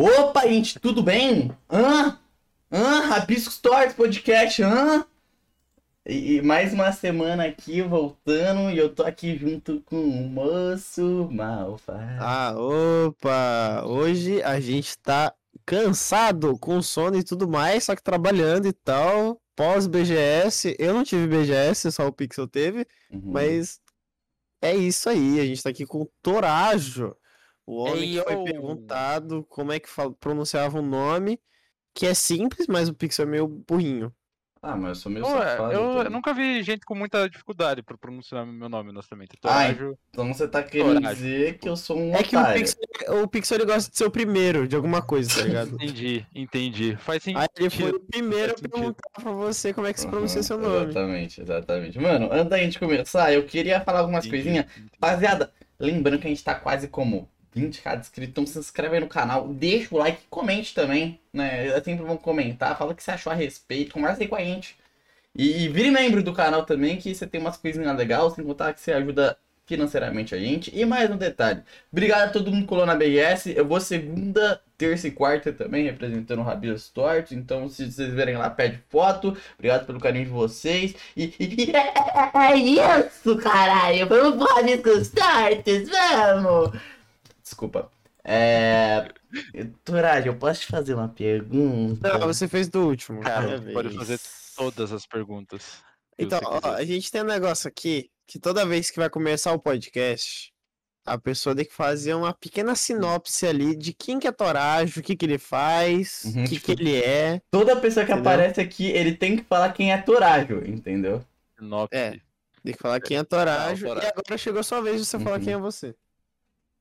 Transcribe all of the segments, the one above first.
Opa, gente, tudo bem? Hã? Hã? Rabisco Stories Podcast, hã? E, mais uma semana aqui voltando e eu tô aqui junto com o moço Malfa. Ah, opa! Hoje a gente tá cansado, com sono e tudo mais, só que trabalhando e tal. Pós-BGS, eu não tive BGS, só o Pixel teve, Uhum. mas é isso aí. A gente tá aqui com o Torajo, o homem que foi Eyo! perguntado como é que pronunciava o nome, que é simples, mas o Pixel é meio burrinho. Ah, mas eu sou meio Pô, safado. eu, eu nunca vi gente com muita dificuldade pra pronunciar meu nome, honestamente. Torajo. Então você tá querendo Coragem. dizer que eu sou um É que o otário. Pixel, o Pixel ele gosta de ser o primeiro de alguma coisa, tá ligado? Entendi, entendi. Faz sentido. Aí ele foi o primeiro a perguntar pra você como é que se pronuncia seu nome. Exatamente, exatamente. Mano, antes da gente começar, eu queria falar algumas Entendi, coisinhas. entendi. Rapaziada, lembrando que a gente tá quase como 20k de inscritos, então se inscreve aí no canal, deixa o like, comente também, né? É sempre bom comentar, fala o que você achou a respeito, conversa aí com a gente. E, e vire membro do canal também, que você tem umas coisinhas legais, sem contar que você ajuda financeiramente a gente. E mais um detalhe, obrigado a todo mundo que colou na BS, eu vou segunda, terça e quarta também, representando o Rabios Tortos, então se vocês verem lá, pede foto, obrigado pelo carinho de vocês. E, e- é isso, caralho, vamos pro Rabiscos Tortos, vamos! Desculpa. É. Eu posso te fazer uma pergunta? Não, você fez do último. Cara, pode fazer todas as perguntas. Então, ó, a gente tem um negócio aqui que toda vez que vai começar o podcast, a pessoa tem que fazer uma pequena sinopse ali de quem que é Torajo, o que que ele faz, o Uhum, que tipo- que ele é. Toda pessoa que Entendeu? aparece aqui, ele tem que falar quem é Torajo, entendeu? Sinopse. É. Tem que falar quem é Torajo. E agora chegou a sua vez de você falar Uhum. quem é você.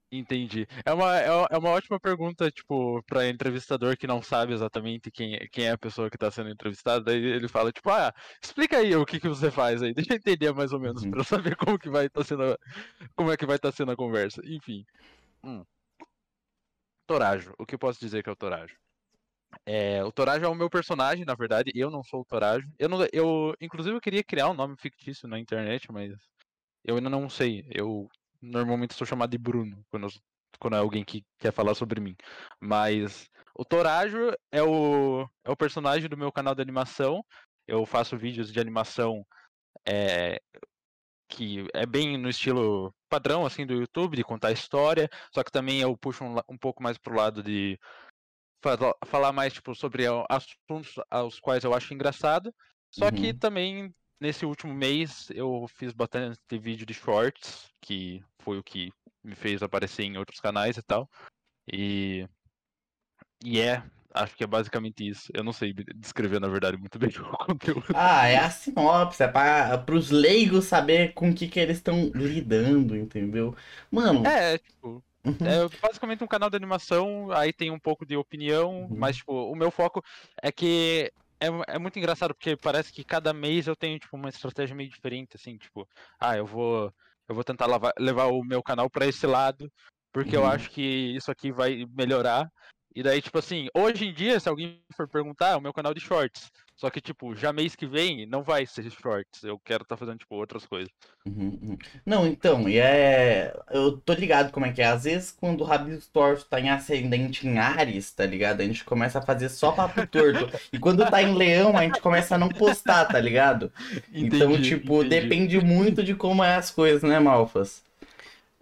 Entendi. É uma, é uma- é uma ótima pergunta, tipo, pra entrevistador que não sabe exatamente quem, é- quem é a pessoa que tá sendo entrevistada. Daí ele fala, tipo, ah, explica aí o que, que você faz aí. Deixa eu entender mais ou menos, pra eu saber como que vai estar sendo. a- Como é que vai estar sendo a conversa. Enfim. Hum. Torajo. O que eu posso dizer que é o Torajo? É, o Torajo é o meu personagem, na verdade. Eu não sou o Torajo. Eu, não, eu, inclusive, eu queria criar um nome fictício na internet, mas eu ainda não sei. Eu normalmente sou chamado de Bruno quando, eu- quando é alguém que quer falar sobre mim. Mas o Torajo é o, é o personagem do meu canal de animação. Eu faço vídeos de animação é, que é bem no estilo padrão assim do YouTube, de contar história, só que também eu puxo um, um pouco mais pro lado de fala- falar mais tipo sobre assuntos aos quais eu acho engraçado. Só que Uhum. também nesse último mês eu fiz bastante vídeo de shorts, que foi o que me fez aparecer em outros canais e tal. E e é, acho que é basicamente isso. Eu não sei de- descrever na verdade muito bem o conteúdo. Ah, é a sinopse, é para os leigos saber com o que, que eles estão lidando, entendeu? Mano, É, tipo, uhum, É basicamente um canal de animação, aí tem um pouco de opinião, Uhum. mas tipo, o meu foco é que é, é muito engraçado, porque parece que cada mês eu tenho tipo uma estratégia meio diferente, assim, tipo, ah, eu vou eu vou tentar lava- levar o meu canal pra esse lado, porque eu Uhum. acho que isso aqui vai melhorar. E daí, tipo assim, hoje em dia, se alguém for perguntar, é o meu canal de shorts. Só que, tipo, já mês que vem não vai ser shorts. Eu quero estar fazendo, tipo, outras coisas. Uhum, uhum. Não, então, e é. Eu tô ligado como é que é. Às vezes, quando o Rabisco Torto tá em ascendente em Ares, tá ligado? A gente começa a fazer só papo torto. E quando tá em Leão, a gente começa a não postar, tá ligado? Então, Entendi, tipo, entendi. depende muito de como é as coisas, né, Malfas?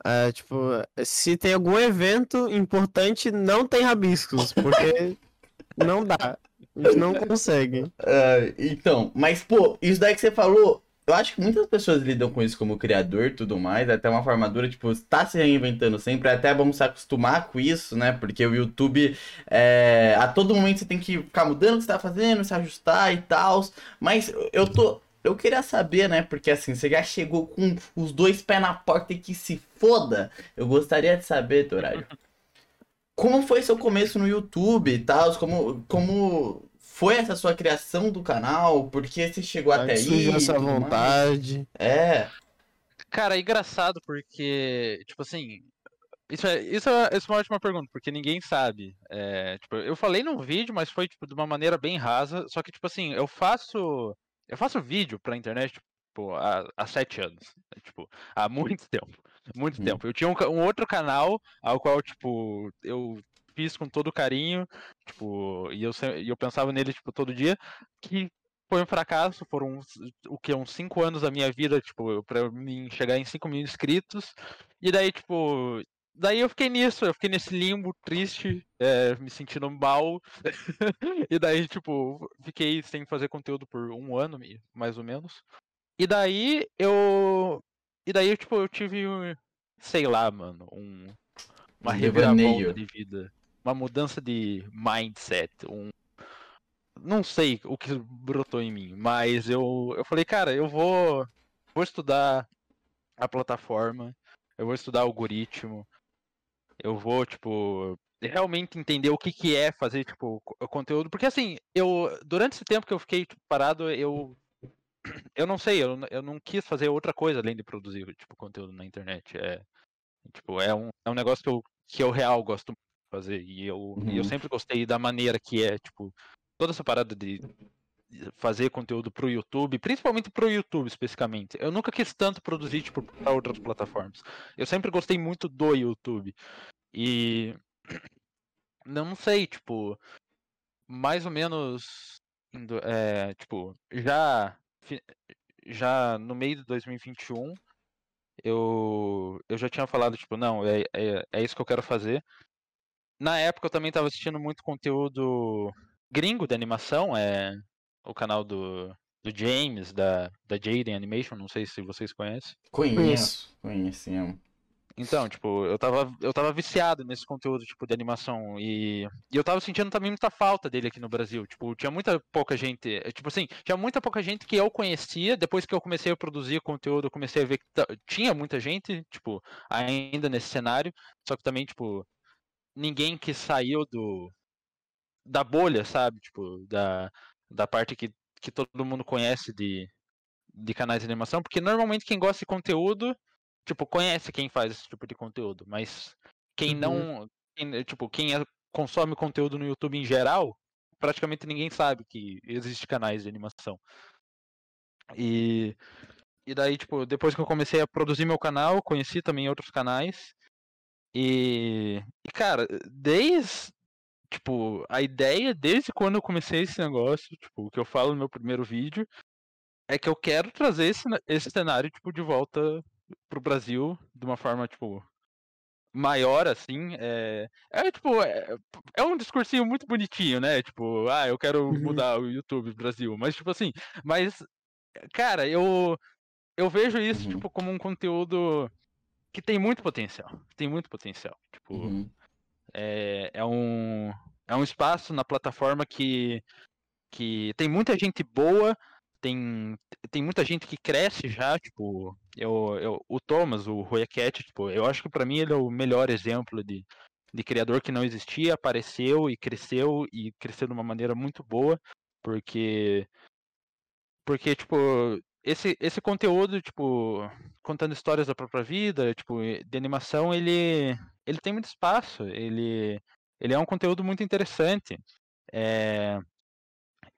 É, tipo, se tem algum evento importante, não tem rabiscos, porque não dá. A gente não consegue. Ah, então, mas, pô, isso daí que você falou. Eu acho que muitas pessoas lidam com isso como criador e tudo mais, até uma formadura, tipo, está se reinventando sempre, até vamos se acostumar com isso, né? Porque o YouTube, é, a todo momento você tem que ficar mudando o que você tá fazendo, se ajustar e tal. Mas eu tô. Eu queria saber, né? Porque assim, você já chegou com os dois pés na porta e que se foda. Eu gostaria de saber, Torário. Como foi seu começo no YouTube e tal? Como, como foi essa sua criação do canal? Por que você chegou até aí? Surgiu e essa tudo mais? vontade. É. Cara, é engraçado porque, tipo assim, isso é, isso é, isso é uma ótima pergunta, porque ninguém sabe. É, tipo, eu falei num vídeo, mas foi tipo, de uma maneira bem rasa. Só que, tipo assim, eu faço. Eu faço vídeo pra internet, tipo, há, há sete anos. né, Tipo, há muito tempo. Muito Hum. tempo. Eu tinha um, um outro canal ao qual, tipo, eu fiz com todo carinho, tipo, e eu, e eu pensava nele, tipo, todo dia, que foi um fracasso, foram uns- o que, uns 5 anos da minha vida, tipo, pra mim chegar em 5 mil inscritos, e daí, tipo, daí eu fiquei nisso, eu fiquei nesse limbo triste, é, me sentindo mal, e daí, tipo, fiquei sem fazer conteúdo por um ano, mais ou menos, e daí eu, e daí, tipo, eu tive, um- sei lá, mano, um, uma Um reviravolta de vida, uma mudança de mindset, um não sei o que brotou em mim, mas eu, eu falei, cara, eu vou, vou estudar a plataforma, eu vou estudar algoritmo, eu vou, tipo, realmente entender o que, que é fazer, tipo, co- conteúdo, porque assim, eu, durante esse tempo que eu fiquei tipo, parado, eu, eu não sei, eu, eu não quis fazer outra coisa além de produzir, tipo, conteúdo na internet, é, tipo, é um, é um negócio que eu, que eu real gosto de fazer, e eu, e eu Uhum. sempre gostei da maneira que é, tipo, toda essa parada de fazer conteúdo pro YouTube, principalmente pro YouTube especificamente. Eu nunca quis tanto produzir tipo para outras plataformas. Eu sempre gostei muito do YouTube. E não sei, tipo, mais ou menos é, tipo, já já no meio de 2021 eu eu já tinha falado tipo, não, é, é, é isso que eu quero fazer. Na época eu também estava assistindo muito conteúdo gringo de animação, é o canal do, do James, da, da Jaden Animation, não sei se vocês conhecem. Conheço, conhecemos. Então, tipo, eu tava, eu tava viciado nesse conteúdo, tipo, de animação. E, e eu tava sentindo também muita falta dele aqui no Brasil. Tipo, tinha muita pouca gente. eh, Tipo assim, tinha muita pouca gente que eu conhecia. Depois que eu comecei a produzir conteúdo, eu comecei a ver que tinha muita gente, tipo, ainda nesse cenário. Só que também, tipo, ninguém que saiu do. Da bolha, sabe? Tipo, da, da parte que, que todo mundo conhece de, de canais de animação. Porque normalmente quem gosta de conteúdo tipo, conhece quem faz esse tipo de conteúdo, mas quem Uhum. não, quem, tipo, quem é- consome conteúdo no YouTube em geral, praticamente ninguém sabe que existe canais de animação. E e daí, tipo, depois que eu comecei a produzir meu canal, conheci também outros canais. E, e cara, desde tipo, a ideia desde quando eu comecei esse negócio, tipo, o que eu falo no meu primeiro vídeo, é que eu quero trazer esse, esse cenário, tipo, de volta pro Brasil de uma forma, tipo, maior, assim. É, é tipo, é, é um discursinho muito bonitinho, né? Tipo, ah, eu quero Uhum. mudar o YouTube Brasil. Mas, tipo assim, mas, cara, eu, eu vejo isso, Uhum. tipo, como um conteúdo que tem muito potencial. Tem muito potencial. Tipo, Uhum. é, é um é um espaço na plataforma que que tem muita gente boa, tem tem muita gente que cresce já, tipo, eu, eu o Thomas, o Royacat, tipo, eu acho que pra mim ele é o melhor exemplo de de criador que não existia, apareceu e cresceu e cresceu de uma maneira muito boa, porque porque tipo, esse esse conteúdo, tipo, contando histórias da própria vida, tipo, de animação, ele ele tem muito espaço, ele ele é um conteúdo muito interessante. É,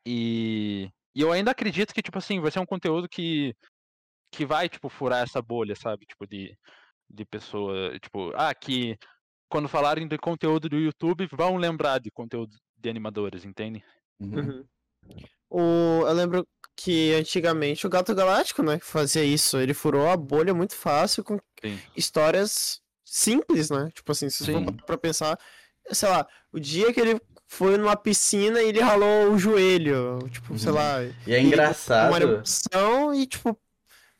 e, e eu ainda acredito que, tipo assim, vai ser um conteúdo que, que vai, tipo, furar essa bolha, sabe? Tipo, de, de pessoa, tipo, ah, que quando falarem de conteúdo do YouTube, vão lembrar de conteúdo de animadores, entende? Uhum. Uhum. O, eu lembro que antigamente o Gato Galáctico, né, que fazia isso, ele furou a bolha muito fácil com Sim. histórias simples, né? Tipo assim, se for pra pensar, sei lá, o dia que ele foi numa piscina e ele ralou o joelho, tipo, sei Uhum. lá, E é engraçado. uma emoção e tipo,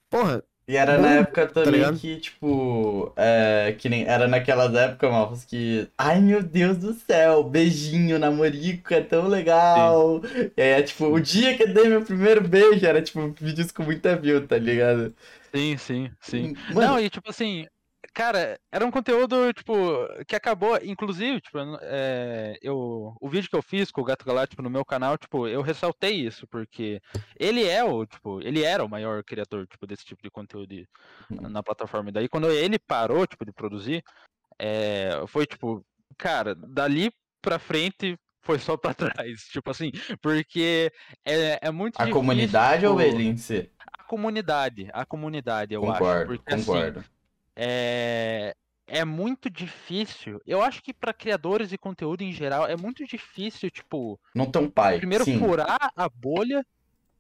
porra, E era na época também ligado? que, tipo, é, que nem, era naquelas épocas, Malfas, que, ai meu Deus do céu, beijinho, namorico, é tão legal. E aí, é, tipo, o dia que eu dei meu primeiro beijo, era, tipo, vídeos com muita view, tá ligado? Sim, sim, sim. Mano, Não, e tipo assim, cara, era um conteúdo, tipo, que acabou, inclusive, tipo, é, eu, o vídeo que eu fiz com o Gato Galáctico no meu canal, tipo, eu ressaltei isso, porque ele é o, tipo, ele era o maior criador, tipo, desse tipo de conteúdo Uhum. na plataforma. E daí, quando ele parou, tipo, de produzir, é, foi, tipo, cara, dali pra frente foi só pra trás, tipo assim, porque é, é muito a difícil, comunidade ou tipo, ele em si? A comunidade, a comunidade, eu acho. Concordo, Porque, assim, concordo. É, é muito difícil. Eu acho que pra criadores de conteúdo em geral é muito difícil, tipo, Não tão pai. primeiro sim. furar a bolha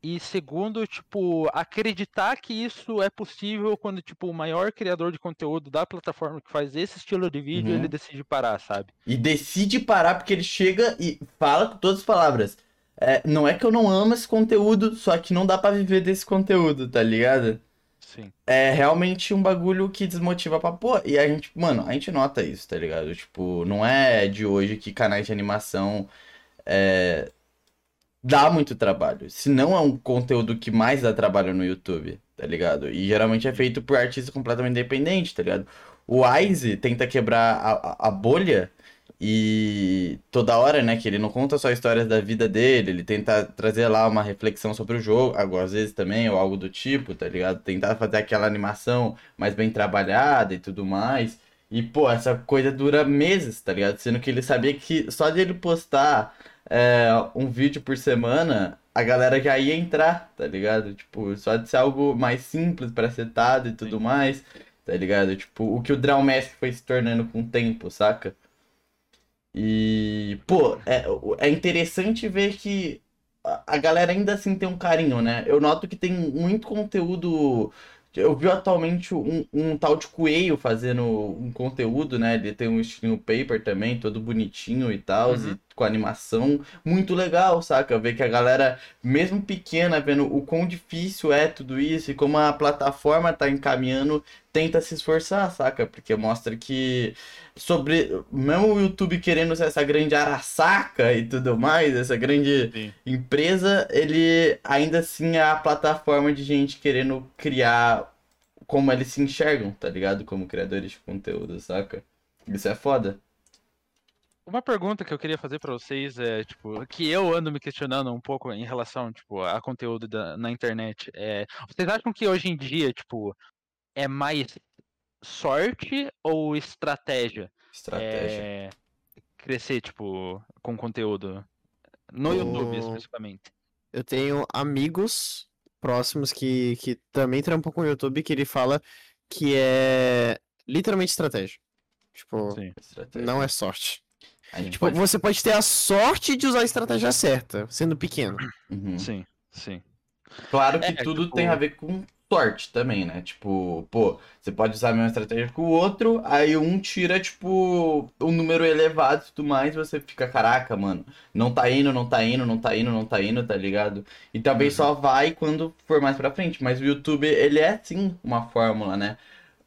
e segundo, tipo, acreditar que isso é possível quando, tipo, o maior criador de conteúdo da plataforma que faz esse estilo de vídeo, Uhum. ele decide parar, sabe? E decide parar porque ele chega e fala com todas as palavras. É, não é que eu não amo esse conteúdo, só que não dá pra viver desse conteúdo, tá ligado? Sim. É realmente um bagulho que desmotiva pra pô. E a gente, mano, a gente nota isso, tá ligado? Tipo, não é de hoje que canais de animação é, dá muito trabalho. Se não é um conteúdo que mais dá trabalho no YouTube, tá ligado? E geralmente é feito por artistas completamente independentes, tá ligado? O Wise tenta quebrar a, a bolha e toda hora, né, que ele não conta só histórias da vida dele, ele tenta trazer lá uma reflexão sobre o jogo, às vezes também, ou algo do tipo, tá ligado? Tentar fazer aquela animação mais bem trabalhada e tudo mais. E, pô, essa coisa dura meses, tá ligado? Sendo que ele sabia que só de ele postar é, um vídeo por semana, a galera já ia entrar, tá ligado? Tipo, só de ser algo mais simples pra setado e tudo mais, tá ligado? Tipo, o que o Draw Mask foi se tornando com o tempo, saca? E, pô, é, é interessante ver que a galera ainda assim tem um carinho, né? Eu noto que tem muito conteúdo. Eu vi atualmente um, um tal de Coelho fazendo um conteúdo, né? Ele tem um estilo paper também, todo bonitinho e tal, Uhum. e com animação muito legal, saca? Ver que a galera, mesmo pequena, vendo o quão difícil é tudo isso e como a plataforma tá encaminhando, tenta se esforçar, saca? Porque mostra que sobre mesmo o YouTube querendo ser essa grande araçaca e tudo mais, essa grande Sim. empresa, ele ainda assim é a plataforma de gente querendo criar como eles se enxergam, tá ligado? Como criadores de conteúdo, saca? Isso é foda. Uma pergunta que eu queria fazer pra vocês é, tipo, que eu ando me questionando um pouco em relação, tipo, a conteúdo da- na internet. É, vocês acham que hoje em dia, tipo, é mais sorte ou estratégia? Estratégia. É, crescer, tipo, com conteúdo no O- YouTube especificamente. Eu tenho amigos próximos que, que também trampam com o YouTube que ele fala que é literalmente estratégia. Tipo, Sim. Estratégia. não é sorte. Tipo, pode... você pode ter a sorte de usar a estratégia certa, sendo pequeno. Uhum. Sim, sim. Claro que É, tudo tipo- tem a ver com sorte também, né? Tipo, pô, você pode usar a mesma estratégia que o outro, aí um tira, tipo, um número elevado e tudo mais, você fica, caraca, mano, não tá indo, não tá indo, não tá indo, não tá indo, tá ligado? E talvez Uhum. só vai quando for mais pra frente, mas o YouTube, ele é sim uma fórmula, né?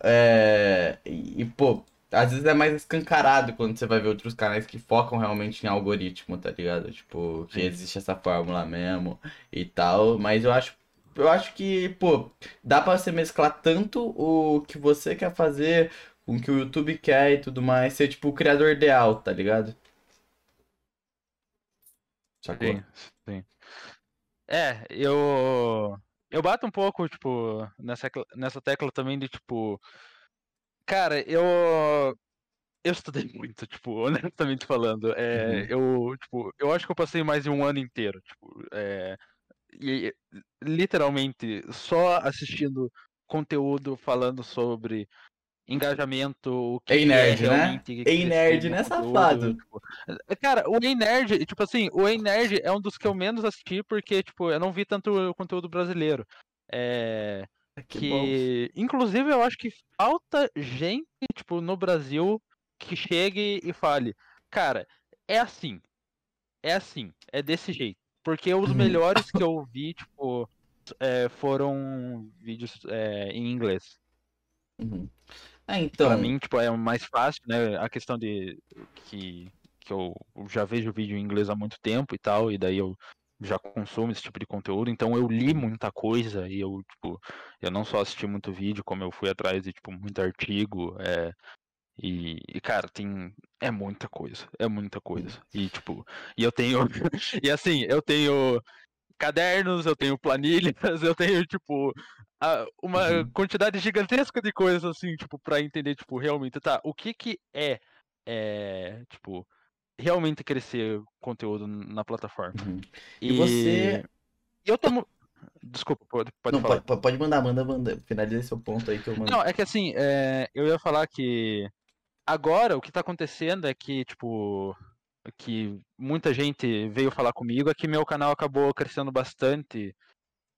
É... E, pô, às vezes é mais escancarado quando você vai ver outros canais que focam realmente em algoritmo, tá ligado? Tipo, que existe essa fórmula mesmo e tal, mas eu acho eu acho que, pô, dá pra você mesclar tanto o que você quer fazer com o que o YouTube quer e tudo mais, ser tipo o criador ideal, tá ligado? Sacou? Sim, sim. É, eu. Eu bato um pouco, tipo, nessa, nessa tecla também de, tipo. Cara, eu. Eu estudei muito, tipo, honestamente falando. É, eu, tipo, eu acho que eu passei mais de um ano inteiro, tipo, é, e, literalmente só assistindo conteúdo falando sobre engajamento, o que Ei, que é nerd, né? Ei, nerd, né, safado? tipo, é, Cara, o Ei Nerd, tipo assim, o Ei Nerd é um dos que eu menos assisti porque, tipo, eu não vi tanto conteúdo brasileiro. É, Que bom. que, inclusive, eu acho que falta gente, tipo, no Brasil que chegue e fale, cara, é assim, é assim, é desse jeito. Porque os Uhum. melhores que eu vi, tipo, é, foram vídeos é, em inglês. Uhum. Ah, então. Pra mim, tipo, é mais fácil, né? A questão de que, que eu já vejo vídeo em inglês há muito tempo e tal, e daí eu já consumo esse tipo de conteúdo, então eu li muita coisa e eu, tipo, eu não só assisti muito vídeo, como eu fui atrás de, tipo, muito artigo, é, e, e, cara, tem, é muita coisa, é muita coisa, e, tipo, e eu tenho, e assim, eu tenho cadernos, eu tenho planilhas, eu tenho, tipo, uma Uhum. quantidade gigantesca de coisas, assim, tipo, pra entender, tipo, realmente, tá, o que que é, é, tipo, realmente crescer conteúdo na plataforma. Uhum. E você- Eu tomo... Desculpa, pode, pode Não, falar. pode, pode mandar, manda, manda. Finaliza seu ponto aí que eu mando. Não, é que assim, é, eu ia falar que agora o que tá acontecendo é que, tipo, que muita gente veio falar comigo é que meu canal acabou crescendo bastante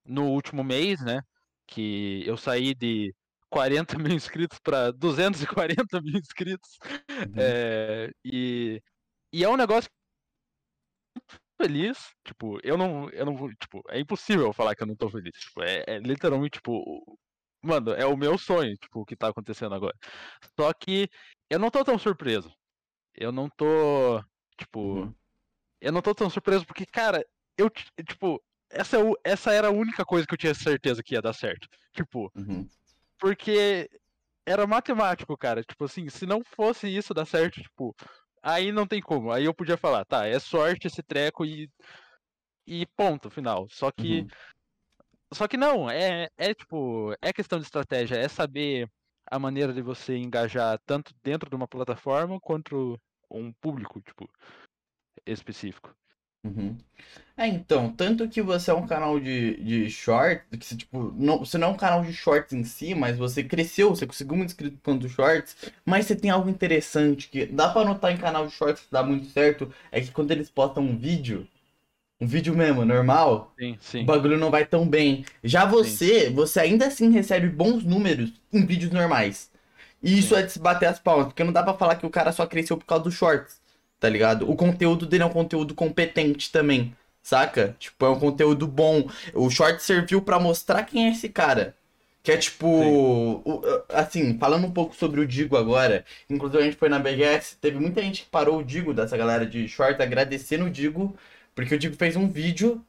no último mês, né? Que eu saí de 40 mil inscritos para 240 mil inscritos. Uhum. É, e, e é um negócio feliz, tipo, eu não, eu não tipo, é impossível falar que eu não tô feliz, tipo, é, é literalmente, tipo, mano, é o meu sonho, tipo, o que tá acontecendo agora. Só que eu não tô tão surpreso. Eu não tô, tipo, Uhum. eu não tô tão surpreso porque, cara, eu, tipo, essa, é essa era a única coisa que eu tinha certeza que ia dar certo. Tipo, Uhum. porque era matemático, cara. Tipo assim, se não fosse isso dar certo, tipo, aí não tem como. Aí eu podia falar, tá, é sorte esse treco e. E ponto, final. Só que. Uhum. Só que não, é, é tipo, é questão de estratégia, é saber a maneira de você engajar tanto dentro de uma plataforma quanto um público, tipo, específico. Uhum. É, então, tanto que você é um canal de, de shorts, que você, tipo, não, você não é um canal de shorts em si, mas você cresceu, você conseguiu muito inscrito quanto shorts, mas você tem algo interessante que dá pra notar em canal de shorts que dá muito certo, é que quando eles postam um vídeo, um vídeo mesmo, normal, Sim, o sim. bagulho não vai tão bem. Já você, você ainda assim recebe bons números em vídeos normais. E isso Sim. é de se bater as palmas, porque não dá pra falar que o cara só cresceu por causa dos shorts, tá ligado? O conteúdo dele é um conteúdo competente também, saca? Tipo, é um conteúdo bom. O short serviu pra mostrar quem é esse cara. Que é tipo, o- assim, falando um pouco sobre o Digo agora, inclusive a gente foi na BGS, teve muita gente que parou o Digo, dessa galera de short, agradecendo o Digo, porque o Digo fez um vídeo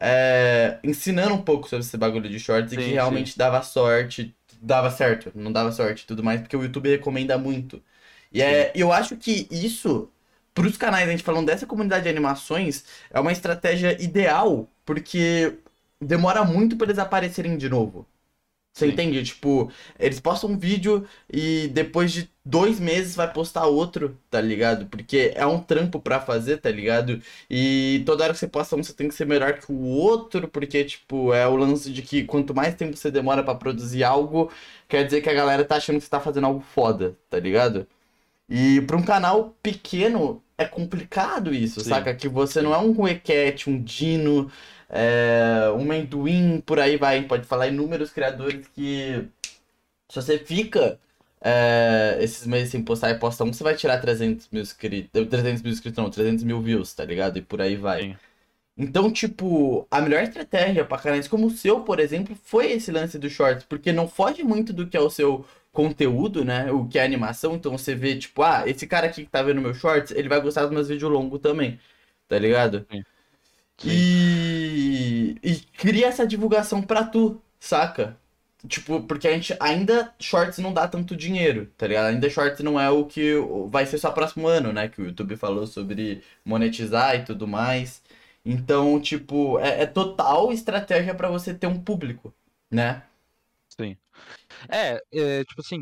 é, ensinando um pouco sobre esse bagulho de shorts e Sim, que sim. realmente dava sorte, dava certo, não dava sorte e tudo mais, porque o YouTube recomenda muito. E é, eu acho que isso, pros canais, a gente falando dessa comunidade de animações, é uma estratégia ideal, porque demora muito pra eles aparecerem de novo. Você Sim. entende? Tipo, eles postam um vídeo e depois de dois meses vai postar outro, tá ligado? Porque é um trampo pra fazer, tá ligado? E toda hora que você posta um, você tem que ser melhor que o outro, porque, tipo, é o lance de que quanto mais tempo você demora pra produzir algo, quer dizer que a galera tá achando que você tá fazendo algo foda, tá ligado? E pra um canal pequeno é complicado isso, Sim. saca? Que você não é um Ruecat, um Dino, é, um Menduim, por aí vai. Pode falar inúmeros criadores que se você fica é, esses meses sem postar e posta um, você vai tirar 300 mil inscritos. 300 mil inscritos, não, 300 mil views, tá ligado? E por aí vai. Sim. Então, tipo, a melhor estratégia pra canais como o seu, por exemplo, foi esse lance do shorts, porque não foge muito do que é o seu conteúdo, né? O que é animação. Então você vê, tipo, ah, esse cara aqui que tá vendo meu shorts, ele vai gostar dos meus vídeos longos também, tá ligado? Sim. E, e cria essa divulgação pra tu, saca? Tipo, porque a gente ainda shorts não dá tanto dinheiro, tá ligado? Ainda shorts não é o que vai ser só próximo ano, né? Que o YouTube falou sobre monetizar e tudo mais. Então, tipo, é, é total estratégia pra você ter um público, né? É, é, tipo assim,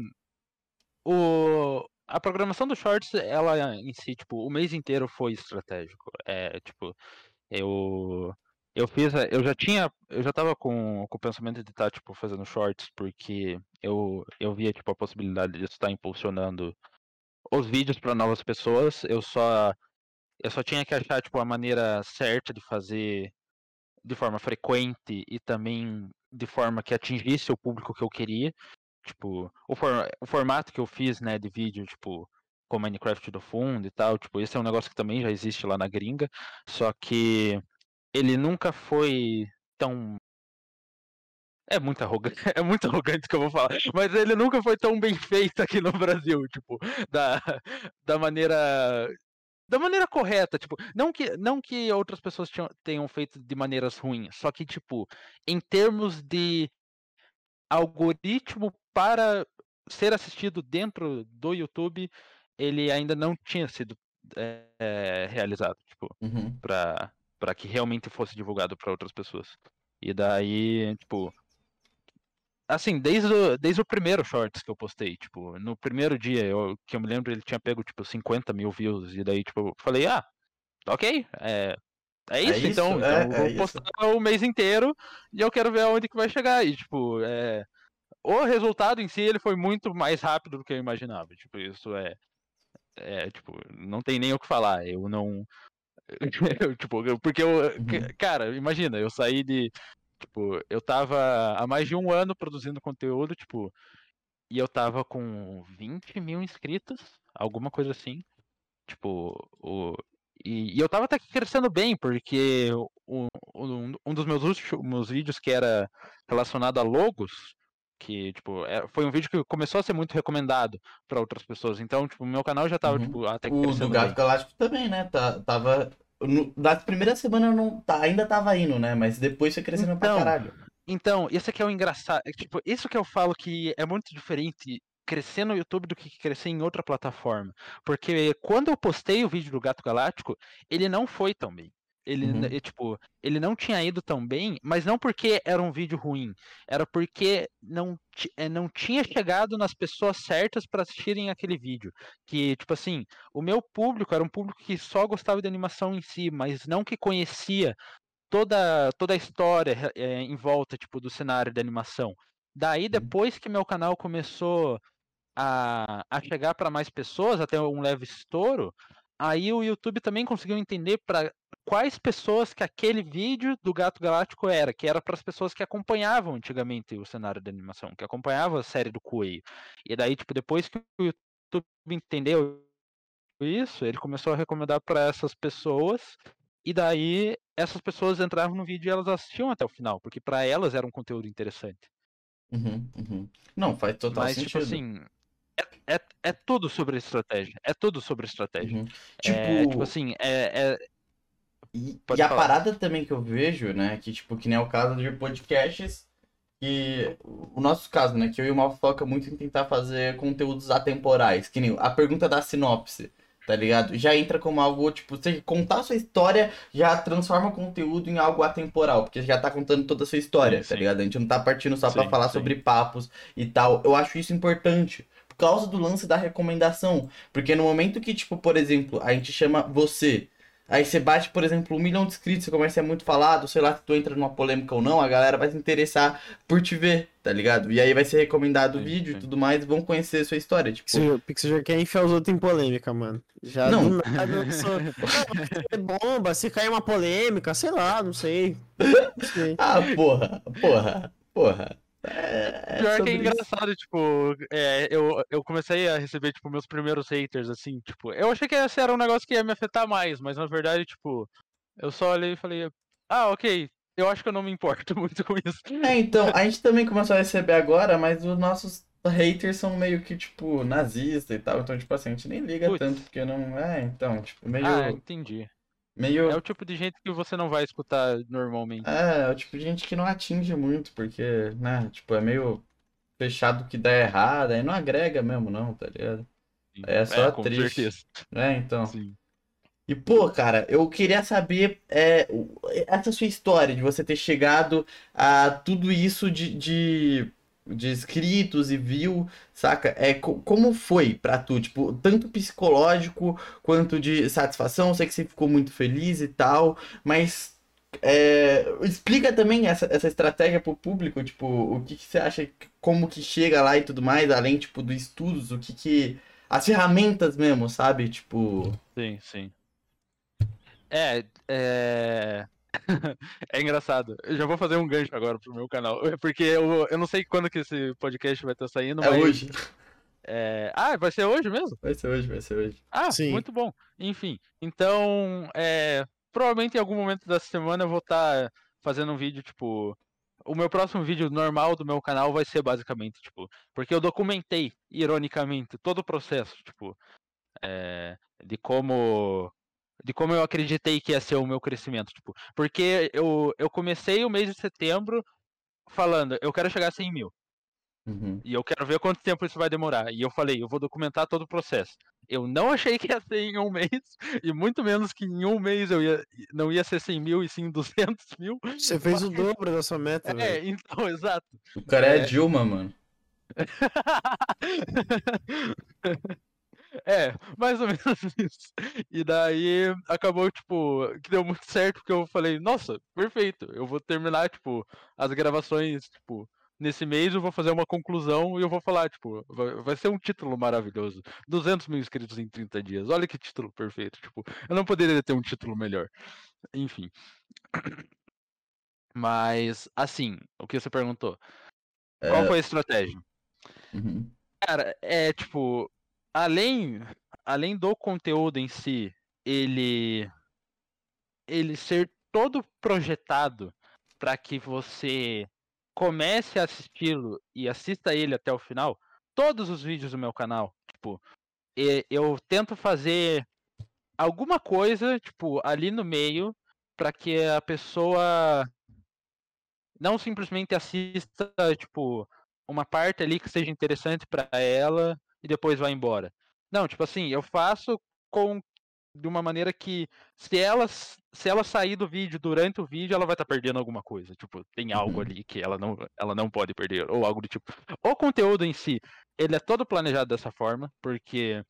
o, a programação do Shorts, ela em si, tipo, o mês inteiro foi estratégico. É, tipo, eu eu fiz, eu já tinha, eu já tava com, com o pensamento de estar, tipo, fazendo Shorts, porque eu, eu via, tipo, a possibilidade de estar impulsionando os vídeos para novas pessoas. Eu só, eu só tinha que achar, tipo, a maneira certa de fazer de forma frequente e também de forma que atingisse o público que eu queria. Tipo, o, for- o formato que eu fiz, né, de vídeo, tipo, com Minecraft do fundo e tal, tipo, esse é um negócio que também já existe lá na gringa, só que ele nunca foi tão é muito arrogante, é muito arrogante que eu vou falar, mas ele nunca foi tão bem feito aqui no Brasil, tipo, da, da maneira da maneira correta, tipo, não que não que outras pessoas tinham- tenham feito de maneiras ruins, só que tipo, em termos de algoritmo para ser assistido dentro do YouTube, ele ainda não tinha sido é, realizado, tipo, Uhum. para para que realmente fosse divulgado para outras pessoas. E daí, tipo, assim, desde o, desde o primeiro shorts que eu postei, tipo, no primeiro dia, eu, que eu me lembro, ele tinha pego, tipo, 50 mil views, e daí, tipo, eu falei, ah, ok, é, é isso, isso, então, é- então é eu isso. vou postar o mês inteiro, e eu quero ver aonde que vai chegar, e, tipo, é, o resultado em si, ele foi muito mais rápido do que eu imaginava, tipo, isso é, é, tipo, não tem nem o que falar. Eu não. eu, tipo, porque eu. Uhum. Cara, imagina, eu saí de. Tipo, eu tava há mais de um ano produzindo conteúdo, tipo, e eu tava com 20 mil inscritos, alguma coisa assim. Tipo, o. E, e eu tava até crescendo bem, porque o, o- um, um dos meus últimos vídeos que era relacionado a logos, que, tipo, é- foi um vídeo que começou a ser muito recomendado para outras pessoas. Então, tipo, meu canal já tava, Uhum. tipo, até que O do crescendo Gato bem. Galáctico também, né? Tá, tava. No, na primeira semana não, tá, ainda tava indo, né? Mas depois foi crescendo pra Então, caralho. Então, esse aqui é o engraçado. é, Tipo, isso que eu falo que é muito diferente crescer no YouTube do que crescer em outra plataforma. Porque quando eu postei o vídeo do Gato Galáctico, ele não foi tão bem. Ele, Uhum. tipo, ele não tinha ido tão bem, mas não porque era um vídeo ruim, era porque não, eh, não tinha chegado nas pessoas certas para assistirem aquele vídeo. Que, tipo assim, o meu público era um público que só gostava de animação em si, mas não que conhecia toda, toda a história eh, em volta, tipo, do cenário de animação. Daí, depois que meu canal começou a, a chegar para mais pessoas, até um leve estouro, aí o YouTube também conseguiu entender para quais pessoas que aquele vídeo do Gato Galáctico era, que era para as pessoas que acompanhavam antigamente o cenário de animação, que acompanhavam a série do Coelho. E daí, tipo, depois que o YouTube entendeu isso, ele começou a recomendar para essas pessoas, e daí essas pessoas entravam no vídeo e elas assistiam até o final, porque para elas era um conteúdo interessante. Uhum, uhum. Não, faz total Mas, sentido. tipo assim, é, é, é tudo sobre estratégia. É tudo sobre estratégia. Uhum. É, Tipo, tipo assim, é, é- E, e a parada também que eu vejo, né, que tipo, que nem é o caso de podcasts, que o nosso caso, né, que eu e o Mal foca muito em tentar fazer conteúdos atemporais, que nem a pergunta da sinopse, tá ligado? Já entra como algo, tipo, você contar a sua história já transforma o conteúdo em algo atemporal, porque já tá contando toda a sua história, Sim, tá sim. ligado? A gente não tá partindo só pra Sim, falar sim. sobre papos e tal. Eu acho isso importante. Por causa do lance da recomendação. Porque no momento que, tipo, por exemplo, a gente chama você, Aí você bate, por exemplo, um milhão de inscritos, você começa a ser muito falado, sei lá, se tu entra numa polêmica ou não, a galera vai se interessar por te ver, tá ligado? E aí vai ser recomendado o Sim, vídeo e tudo mais, vão conhecer a sua história, tipo... Pixel, Pixel já quer enfiar os outros em polêmica, mano. Já Não. do nada sou... Não, é bomba, se cair uma polêmica, sei lá, não sei. Não sei. Ah, porra, porra, porra. É, é Pior que sobre é isso. engraçado, tipo, é, eu, eu comecei a receber, tipo, meus primeiros haters, assim, tipo, eu achei que esse era um negócio que ia me afetar mais, mas na verdade, tipo, eu só olhei e falei, ah, ok, eu acho que eu não me importo muito com isso. É, então, a gente também começou a receber agora, mas os nossos haters são meio que, tipo, nazistas e tal, então, tipo assim, a gente nem liga Putz. tanto, porque não... É, então, tipo, meio... Ah, entendi. Meio... É o tipo de gente que você não vai escutar normalmente. É, é o tipo de gente que não atinge muito, porque, né, tipo, é meio fechado que dá errado, aí não agrega mesmo, não, tá ligado? é só com triste. certeza. É, então. Sim. E, pô, cara, eu queria saber é, essa sua história de você ter chegado a tudo isso de, de, de inscritos e view, saca? É, co- como foi pra tu? Tipo, tanto psicológico quanto de satisfação. Sei que você ficou muito feliz e tal, mas é, explica também essa, essa estratégia pro público, tipo, o que, que você acha, como que chega lá e tudo mais, além, tipo, dos estudos, o que que... As ferramentas mesmo, sabe? Tipo... Sim, sim. É, é... é engraçado. Eu já vou fazer um gancho agora pro meu canal. Porque eu, eu não sei quando que esse podcast vai estar saindo, É mas. hoje. é, Ah, vai ser hoje mesmo? Vai ser hoje, vai ser hoje. Ah, Sim. muito bom. Enfim, então, é, provavelmente em algum momento dessa semana eu vou estar fazendo um vídeo, tipo. O meu próximo vídeo normal do meu canal vai ser basicamente, tipo, porque eu documentei, ironicamente, todo o processo, tipo, é, de como. De como eu acreditei que ia ser o meu crescimento, tipo, porque eu, eu comecei o mês de setembro falando, eu quero chegar a 100 mil. Uhum. E eu quero ver quanto tempo isso vai demorar. E eu falei, eu vou documentar todo o processo. Eu não achei que ia ser em um mês, e muito menos que em um mês eu ia, não ia ser 100 mil e sim 200 mil. Você fez o dobro da sua meta, velho. É, então, exato. O cara é, É. Dilma, mano. É, mais ou menos isso. E daí acabou, tipo, que deu muito certo, porque eu falei, nossa, perfeito, eu vou terminar, tipo, as gravações, tipo, nesse mês eu vou fazer uma conclusão e eu vou falar, tipo, vai, ser um título maravilhoso. 200 mil inscritos em 30 dias. Olha que título perfeito. Tipo, eu não poderia ter um título melhor. Enfim. Mas, assim, o que você perguntou? Qual É. foi a estratégia? Uhum. Cara, é tipo, além, além do conteúdo em si, ele ele ser todo projetado para que você comece a assisti-lo e assista ele até o final, todos os vídeos do meu canal, tipo, eu tento fazer alguma coisa, tipo, ali no meio para que a pessoa não simplesmente assista, tipo, uma parte ali que seja interessante para ela e depois vai embora. Não, tipo assim, eu faço com de uma maneira que se ela se ela sair do vídeo durante o vídeo, ela vai estar perdendo alguma coisa. Tipo, tem algo Uhum. ali que ela não ela não pode perder ou algo do tipo. O conteúdo em si, ele é todo planejado dessa forma, porque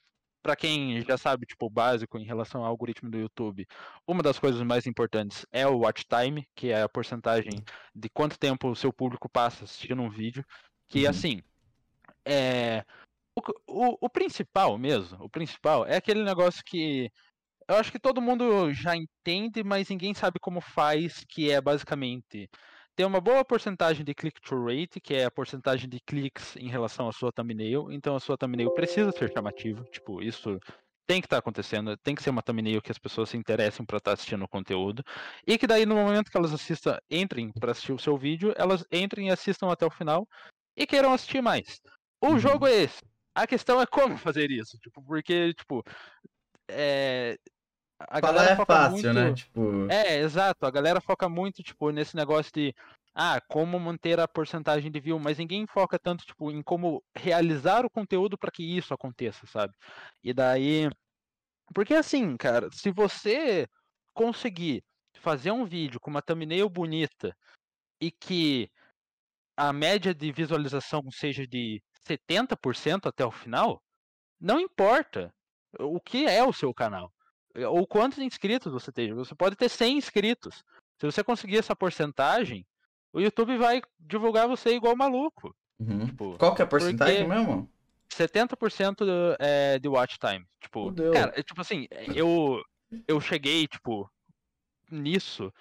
para quem já sabe, tipo, o básico em relação ao algoritmo do YouTube, uma das coisas mais importantes é o watch time, que é a porcentagem de quanto tempo o seu público passa assistindo um vídeo. Que Uhum. assim, é. O, o, o principal mesmo, o principal é aquele negócio que eu acho que todo mundo já entende, mas ninguém sabe como faz, que é basicamente ter uma boa porcentagem de click-through rate, que é a porcentagem de cliques em relação à sua thumbnail. Então a sua thumbnail precisa ser chamativa, tipo, isso tem que estar acontecendo, tem que ser uma thumbnail que as pessoas se interessem para estar assistindo o conteúdo. E que daí no momento que elas assistam, entrem para assistir o seu vídeo, elas entrem e assistam até o final e queiram assistir mais. O Uhum. jogo é esse. A questão é como fazer isso, tipo, porque tipo é a Falar galera é foca fácil, muito... né? Tipo. É, exato. A galera foca muito, tipo, nesse negócio de ah, como manter a porcentagem de view, mas ninguém foca tanto, tipo, em como realizar o conteúdo para que isso aconteça, sabe? E daí. Porque assim, cara, se você conseguir fazer um vídeo com uma thumbnail bonita e que a média de visualização seja de 70% até o final, não importa o que é o seu canal ou quantos inscritos você tem. Você pode ter 100 inscritos. Se você conseguir essa porcentagem, o YouTube vai divulgar você igual maluco. Uhum. Tipo, Qual que é a porcentagem mesmo? 70% do- é, de watch time. Tipo, cara, é tipo assim, eu eu cheguei, tipo, nisso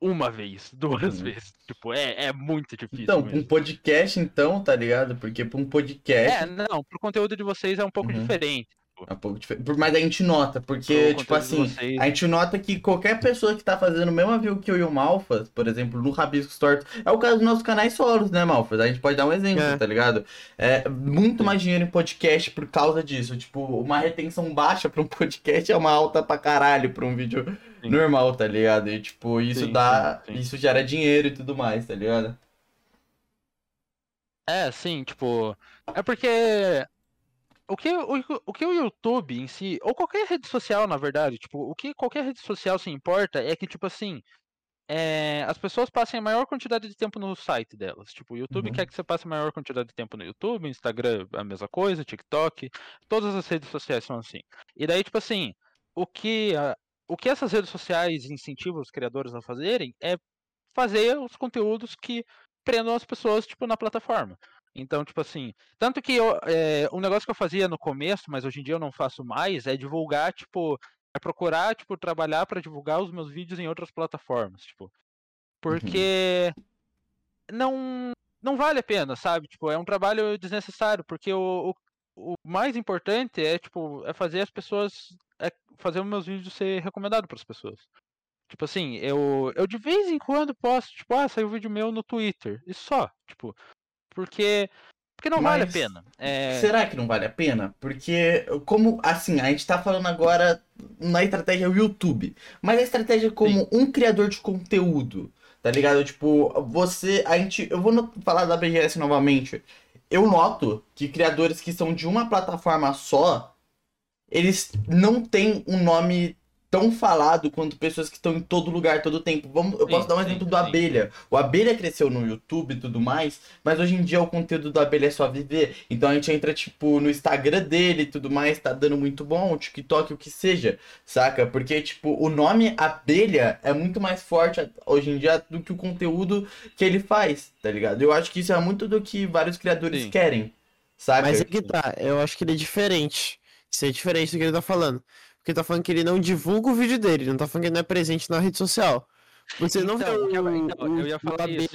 uma vez, duas Uhum. vezes. Tipo, é, é muito difícil. Então, pra um mesmo. podcast, então, tá ligado? Porque pra um podcast É, não, pro conteúdo de vocês é um pouco Uhum. diferente. É um pouco diferente. Por- Mas a gente nota, porque, Pro tipo assim, vocês. a gente nota que qualquer pessoa que tá fazendo a mesma view que eu e o Malfas, por exemplo, no Rabiscos Tortos, é o caso dos nossos canais solos, né, Malfas? A gente pode dar um exemplo, É. tá ligado? É muito mais dinheiro em podcast por causa disso. Tipo, uma retenção baixa pra um podcast é uma alta pra caralho pra um vídeo Sim. normal, tá ligado? E, tipo, isso Sim, dá. sim, sim. Isso gera dinheiro e tudo mais, tá ligado? É, sim, tipo. É porque. O que o, o que o YouTube em si, ou qualquer rede social, na verdade, tipo, o que qualquer rede social se importa é que, tipo assim, é, as pessoas passem a maior quantidade de tempo no site delas. Tipo, o YouTube Uhum. quer que você passe a maior quantidade de tempo no YouTube, Instagram a mesma coisa, TikTok, todas as redes sociais são assim. E daí, tipo assim, o que, a- o que essas redes sociais incentivam os criadores a fazerem é fazer os conteúdos que prendam as pessoas, tipo, na plataforma. Então, tipo assim, tanto que eu, é, um negócio que eu fazia no começo, mas hoje em dia eu não faço mais, é divulgar, tipo, é procurar, tipo, trabalhar para divulgar os meus vídeos em outras plataformas, tipo. Porque não não vale a pena, sabe? Tipo, é um trabalho desnecessário, porque o, o, o mais importante é, tipo, é fazer as pessoas é fazer os meus vídeos ser recomendados para as pessoas. Tipo assim, eu eu de vez em quando posto, tipo, ah, saiu um vídeo meu no Twitter, e só, tipo, porque porque não vale a Mas pena. É, Será que não vale a pena? Porque, como, assim, a gente tá falando agora na estratégia YouTube, mas a estratégia como um criador de conteúdo, tá ligado? Tipo, você, a gente, eu vou falar da BGS novamente. Eu noto que criadores que são de uma plataforma só, eles não têm um nome tão falado quanto pessoas que estão em todo lugar, todo tempo. Vamos, eu Sim, posso dar um sim, exemplo do sim. Abelha. O Abelha cresceu no YouTube e tudo mais, mas hoje em dia o conteúdo do Abelha é só viver. Então a gente entra, tipo, no Instagram dele e tudo mais, tá dando muito bom, o TikTok, o que seja, saca? Porque, tipo, o nome Abelha é muito mais forte hoje em dia do que o conteúdo que ele faz, tá ligado? Eu acho que isso é muito do que vários criadores Sim. querem, saca? Mas é que tá, eu acho que ele é diferente. Isso é diferente do que ele tá falando. Porque tá falando que ele não divulga o vídeo dele, não tá falando que ele não é presente na rede social. Você não vê Então, o, então, o- ia o falar abelha,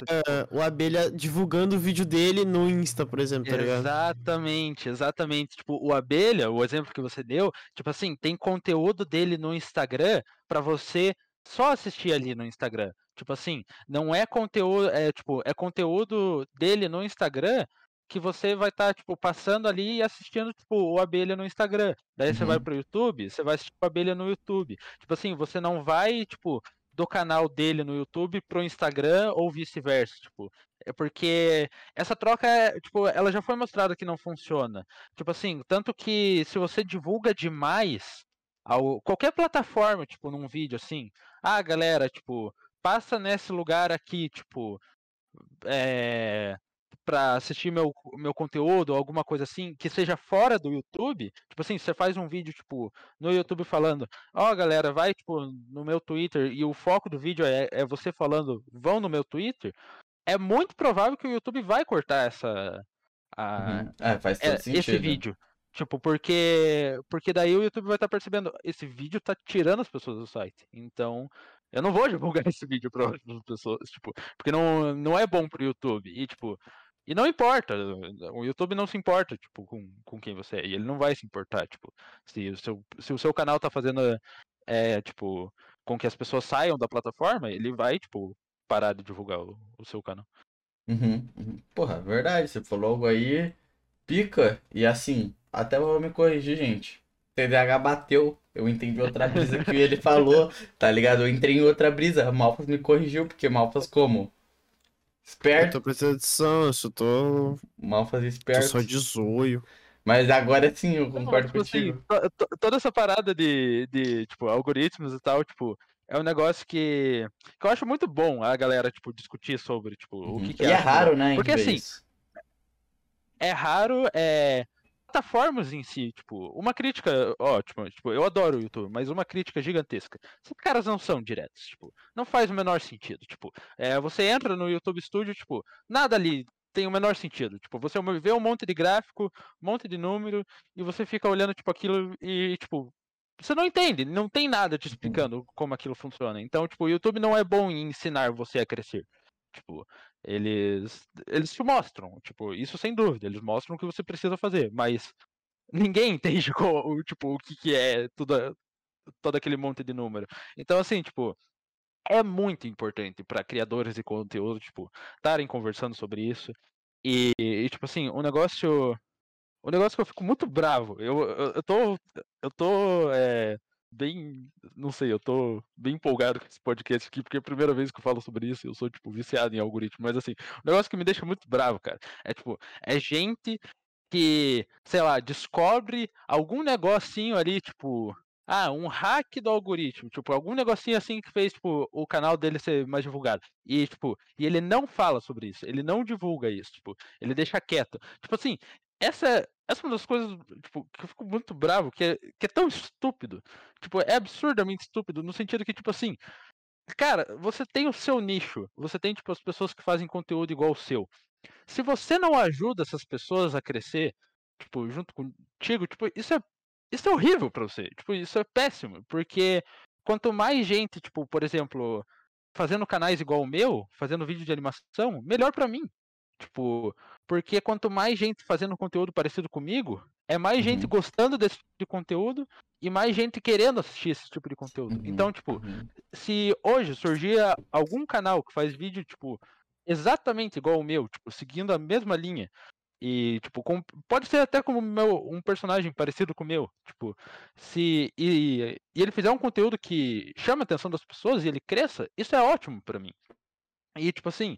o abelha divulgando o vídeo dele no Insta, por exemplo, tá ligado? Exatamente, exatamente. Tipo, o Abelha, o exemplo que você deu, tipo assim, tem conteúdo dele no Instagram pra você só assistir ali no Instagram. Tipo assim, não é conteúdo, é tipo, é conteúdo dele no Instagram que você vai estar, tipo, passando ali e assistindo, tipo, o Abelha no Instagram. Daí você vai Uhum. pro YouTube, você vai assistir o Abelha no YouTube. Tipo assim, você não vai, tipo, do canal dele no YouTube pro Instagram ou vice-versa, tipo. É porque essa troca, é, tipo, ela já foi mostrada que não funciona. Tipo assim, tanto que se você divulga demais ao, qualquer plataforma, tipo, num vídeo assim, ah, galera, tipo, passa nesse lugar aqui, tipo, é, pra assistir meu, meu conteúdo ou alguma coisa assim, que seja fora do YouTube, tipo assim, você faz um vídeo, tipo, no YouTube falando, ó, galera, vai, tipo, no meu Twitter, e o foco do vídeo é, é você falando, vão no meu Twitter, é muito provável que o YouTube vai cortar essa. a- Uhum. É, faz todo é, sentido. esse vídeo. Tipo, porque porque daí o YouTube vai estar percebendo, esse vídeo tá tirando as pessoas do site. Então, eu não vou divulgar esse vídeo para outras pessoas, tipo, porque não, não é bom pro YouTube. E tipo, e não importa, o YouTube não se importa, tipo, com, com quem você é, e ele não vai se importar, tipo, se o seu, se o seu canal tá fazendo é, tipo, com que as pessoas saiam da plataforma, ele vai, tipo, parar de divulgar o, o seu canal. Uhum, uhum. Porra, verdade, você falou algo aí, pica, e assim, até vou me corrigir, gente. TDAH bateu, eu entendi outra brisa que ele falou, tá ligado? Eu entrei em outra brisa, Malfas me corrigiu, porque Malfas como? Eu Esperto, tô prestando atenção, eu só tô, Malfas tô esperto. só de zoio. Mas agora sim, eu Não, concordo tipo assim, contigo. to- to- toda essa parada de, de, tipo, algoritmos e tal, tipo, é um negócio que, que eu acho muito bom a galera, tipo, discutir sobre, tipo, o Uhum. que que E é raro, né, Porque assim, isso. é raro, é... Plataformas em si, tipo, uma crítica ótima, tipo, eu adoro o YouTube, mas uma crítica gigantesca. Esses caras não são diretos, tipo, não faz o menor sentido, tipo, é, você entra no YouTube Studio, tipo, nada ali tem o menor sentido, tipo, você vê um monte de gráfico, um monte de número, e você fica olhando, tipo, aquilo e, tipo, você não entende, não tem nada te explicando como aquilo funciona. Então, tipo, o YouTube não é bom em ensinar você a crescer. Tipo, eles eles te mostram, tipo, isso sem dúvida, eles mostram o que você precisa fazer, mas ninguém entende tipo o que, que é tudo todo aquele monte de número. Então assim, tipo, é muito importante para criadores de conteúdo, tipo, estarem conversando sobre isso. E, e, tipo assim, o negócio o negócio que eu fico muito bravo. Eu, eu, eu tô eu tô é, bem, não sei, eu tô bem empolgado com esse podcast aqui, porque é a primeira vez que eu falo sobre isso, eu sou, tipo, viciado em algoritmo, mas assim, o negócio que me deixa muito bravo, cara, é, tipo, é gente que, sei lá, descobre algum negocinho ali, tipo, ah, um hack do algoritmo, tipo, algum negocinho assim que fez, tipo, o canal dele ser mais divulgado, e, tipo, e ele não fala sobre isso, ele não divulga isso, tipo, ele deixa quieto, tipo assim, essa, essa é uma das coisas, tipo, que eu fico muito bravo, que é, que é tão estúpido, Tipo, é absurdamente estúpido no sentido que, tipo assim, cara, você tem o seu nicho, você tem, tipo, as pessoas que fazem conteúdo igual o seu. Se você não ajuda essas pessoas a crescer, tipo, junto contigo, tipo, isso é, isso é horrível pra você. Tipo, isso é péssimo, porque quanto mais gente, tipo, por exemplo, fazendo canais igual o meu, fazendo vídeo de animação, melhor pra mim. Tipo, porque quanto mais gente fazendo conteúdo parecido comigo, é mais gente Uhum. gostando desse tipo de conteúdo e mais gente querendo assistir esse tipo de conteúdo. Uhum, Então, tipo, uhum. se hoje surgir algum canal que faz vídeo, tipo, exatamente igual o meu, tipo, seguindo a mesma linha, e, tipo, com- pode ser até como meu, um personagem parecido com o meu, tipo, se e, e ele fizer um conteúdo que chama a atenção das pessoas e ele cresça, isso é ótimo pra mim. E, tipo assim,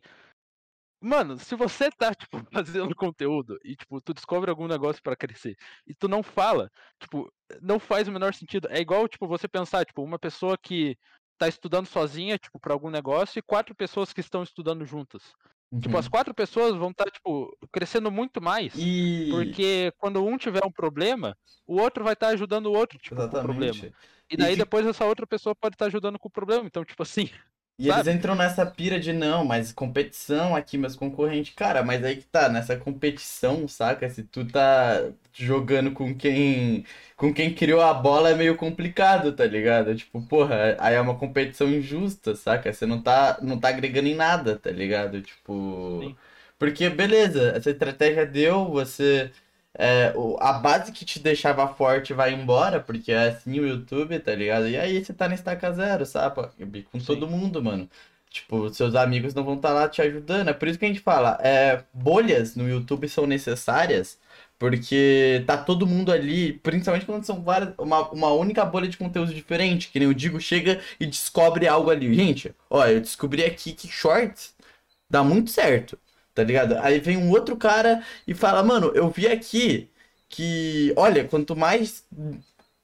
Mano, se você tá, tipo, fazendo conteúdo e, tipo, tu descobre algum negócio pra crescer e tu não fala, tipo, não faz o menor sentido. É igual, tipo, você pensar, tipo, uma pessoa que tá estudando sozinha, tipo, pra algum negócio e quatro pessoas que estão estudando juntas. Tipo, as Uhum. quatro pessoas vão estar, tipo, crescendo muito mais. E. Porque quando um tiver um problema, o outro vai estar ajudando o outro, tipo, com o problema. Exatamente. E daí fi- depois essa outra pessoa pode estar ajudando com o problema. Então, tipo assim, E eles Sabe? entram nessa pira de não, mas competição aqui, meus concorrentes. Cara, mas aí que tá, nessa competição, saca? Se tu tá jogando com quem com quem criou a bola é meio complicado, tá ligado? Tipo, porra, aí é uma competição injusta, saca? Você não tá, não tá agregando em nada, tá ligado? Tipo. Sim. Porque, beleza, essa estratégia deu, você. É, o- a base que te deixava forte vai embora, porque é assim o YouTube, tá ligado? E aí você tá na estaca zero, sabe? Com Sim. todo mundo, mano. Tipo, seus amigos não vão estar lá te ajudando. É por isso que a gente fala, é, bolhas no YouTube são necessárias, porque tá todo mundo ali, principalmente quando são várias, uma, uma única bolha de conteúdo diferente, que nem o Digo chega e descobre algo ali. Gente, ó, eu descobri aqui que shorts dá muito certo, tá ligado? Aí vem um outro cara e fala, mano, eu vi aqui que, olha, quanto mais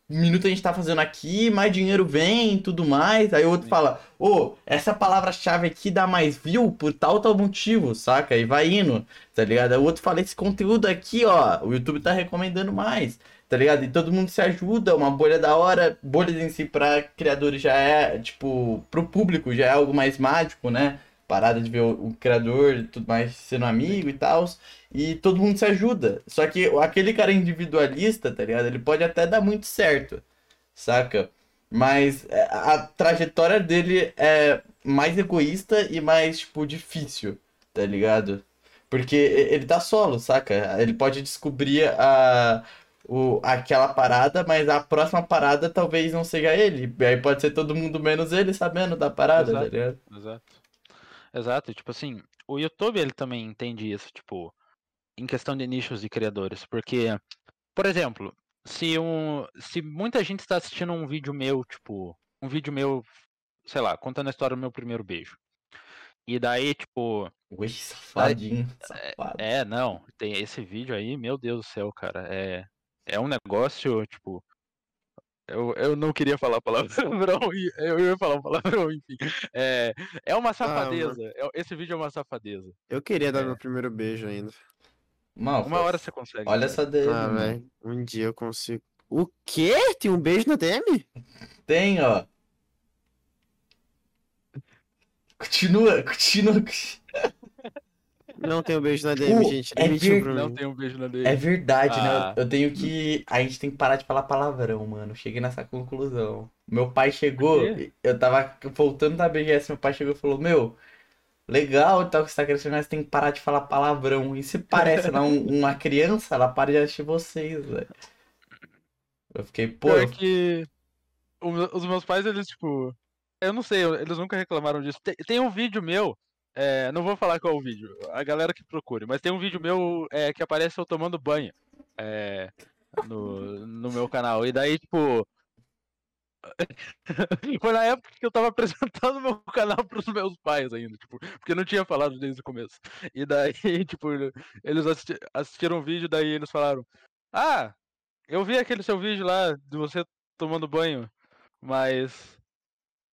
minuto a gente tá fazendo aqui, mais dinheiro vem e tudo mais. Aí o outro fala, ô, essa palavra-chave aqui dá mais view por tal tal motivo, saca? E vai indo, tá ligado? Aí o outro fala, esse conteúdo aqui, ó, o YouTube tá recomendando mais. Tá ligado? E todo mundo se ajuda, uma bolha da hora. Bolhas em si pra criadores já é, tipo, pro público já é algo mais mágico, né? Parada de ver o, o criador e tudo mais sendo amigo e tal. E todo mundo se ajuda. Só que aquele cara individualista, tá ligado? Ele pode até dar muito certo, saca? Mas é, a trajetória dele é mais egoísta e mais, tipo, difícil, tá ligado? Porque ele tá solo, saca? Ele pode descobrir a, o, aquela parada, mas a próxima parada talvez não seja ele. E aí pode ser todo mundo menos ele sabendo da parada, tá Exato. ligado? Exato. Exato, tipo assim, o YouTube ele também entende isso, tipo, em questão de nichos de criadores, porque, por exemplo, se um, se muita gente está assistindo um vídeo meu, tipo, um vídeo meu, sei lá, contando a história do meu primeiro beijo. E daí, tipo, Ui, safadinho, safado. é, não, tem esse vídeo aí, meu Deus do céu, cara, é é um negócio, tipo, eu, eu não queria falar palavrão, eu ia falar palavrão, enfim. É, é uma safadeza. é- esse vídeo é uma safadeza. Eu queria dar É. meu primeiro beijo ainda. Malfas, Uma hora você consegue. Olha cara. essa DM. Ah, mano. velho. Um dia eu consigo. O quê? Tem um beijo na DM? Tem, ó. Continua, continua. Não tem um beijo na DM, Uh, gente. é pra Não tem um beijo na dele. É verdade, né? Ah. Eu eu tenho que. A gente tem que parar de falar palavrão, mano. Cheguei nessa conclusão. Meu pai chegou, eu tava voltando da BGS, meu pai chegou e falou: Meu, legal e tal que você tá crescendo, mas tem que parar de falar palavrão. E se parece lá um- uma criança, ela para de assistir vocês, velho. Eu fiquei, pô, Pior que os meus pais, eles, tipo. Eu não sei, eles nunca reclamaram disso. Tem, tem um vídeo meu. É, não vou falar qual o vídeo, a galera que procure, mas tem um vídeo meu é, que aparece eu tomando banho é, no, no meu canal. E daí, tipo. Foi na época que eu tava apresentando meu canal pros meus pais ainda, tipo, porque não tinha falado desde o começo. E daí, tipo, eles assisti- assistiram o vídeo, daí eles falaram: Ah, eu vi aquele seu vídeo lá de você tomando banho, mas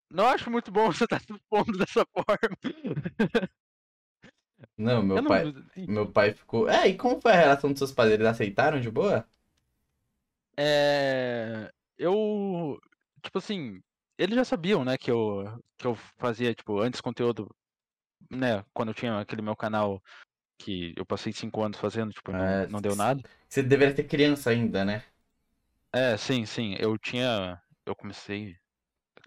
não acho muito bom você estar se expondo dessa forma. não, meu Eu não- pai. Meu pai ficou. É, e como foi a relação dos seus pais? Eles aceitaram de boa? É, eu, tipo assim, eles já sabiam, né, que eu que eu fazia, tipo, antes conteúdo, né, quando eu tinha aquele meu canal que eu passei cinco anos fazendo, tipo, não, É, não deu nada. Você deveria ter criança ainda, né? É, sim, sim, eu tinha, eu comecei,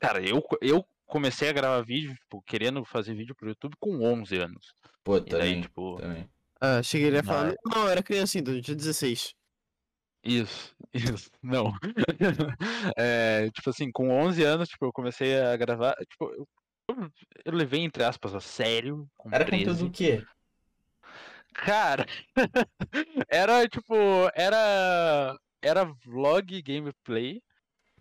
cara, eu eu comecei a gravar vídeo, tipo, querendo fazer vídeo pro YouTube com 11 anos. Pô, E daí, também. tipo, também. Ah, cheguei a falar. Mas- Não, eu era criança ainda, eu tinha 16. Isso, isso, não. É, tipo assim, com 11 anos, tipo, eu comecei a gravar, tipo, eu, eu- eu levei, entre aspas, a sério, com Era 13. conteúdo do quê? Cara, era, tipo, era, era vlog, gameplay,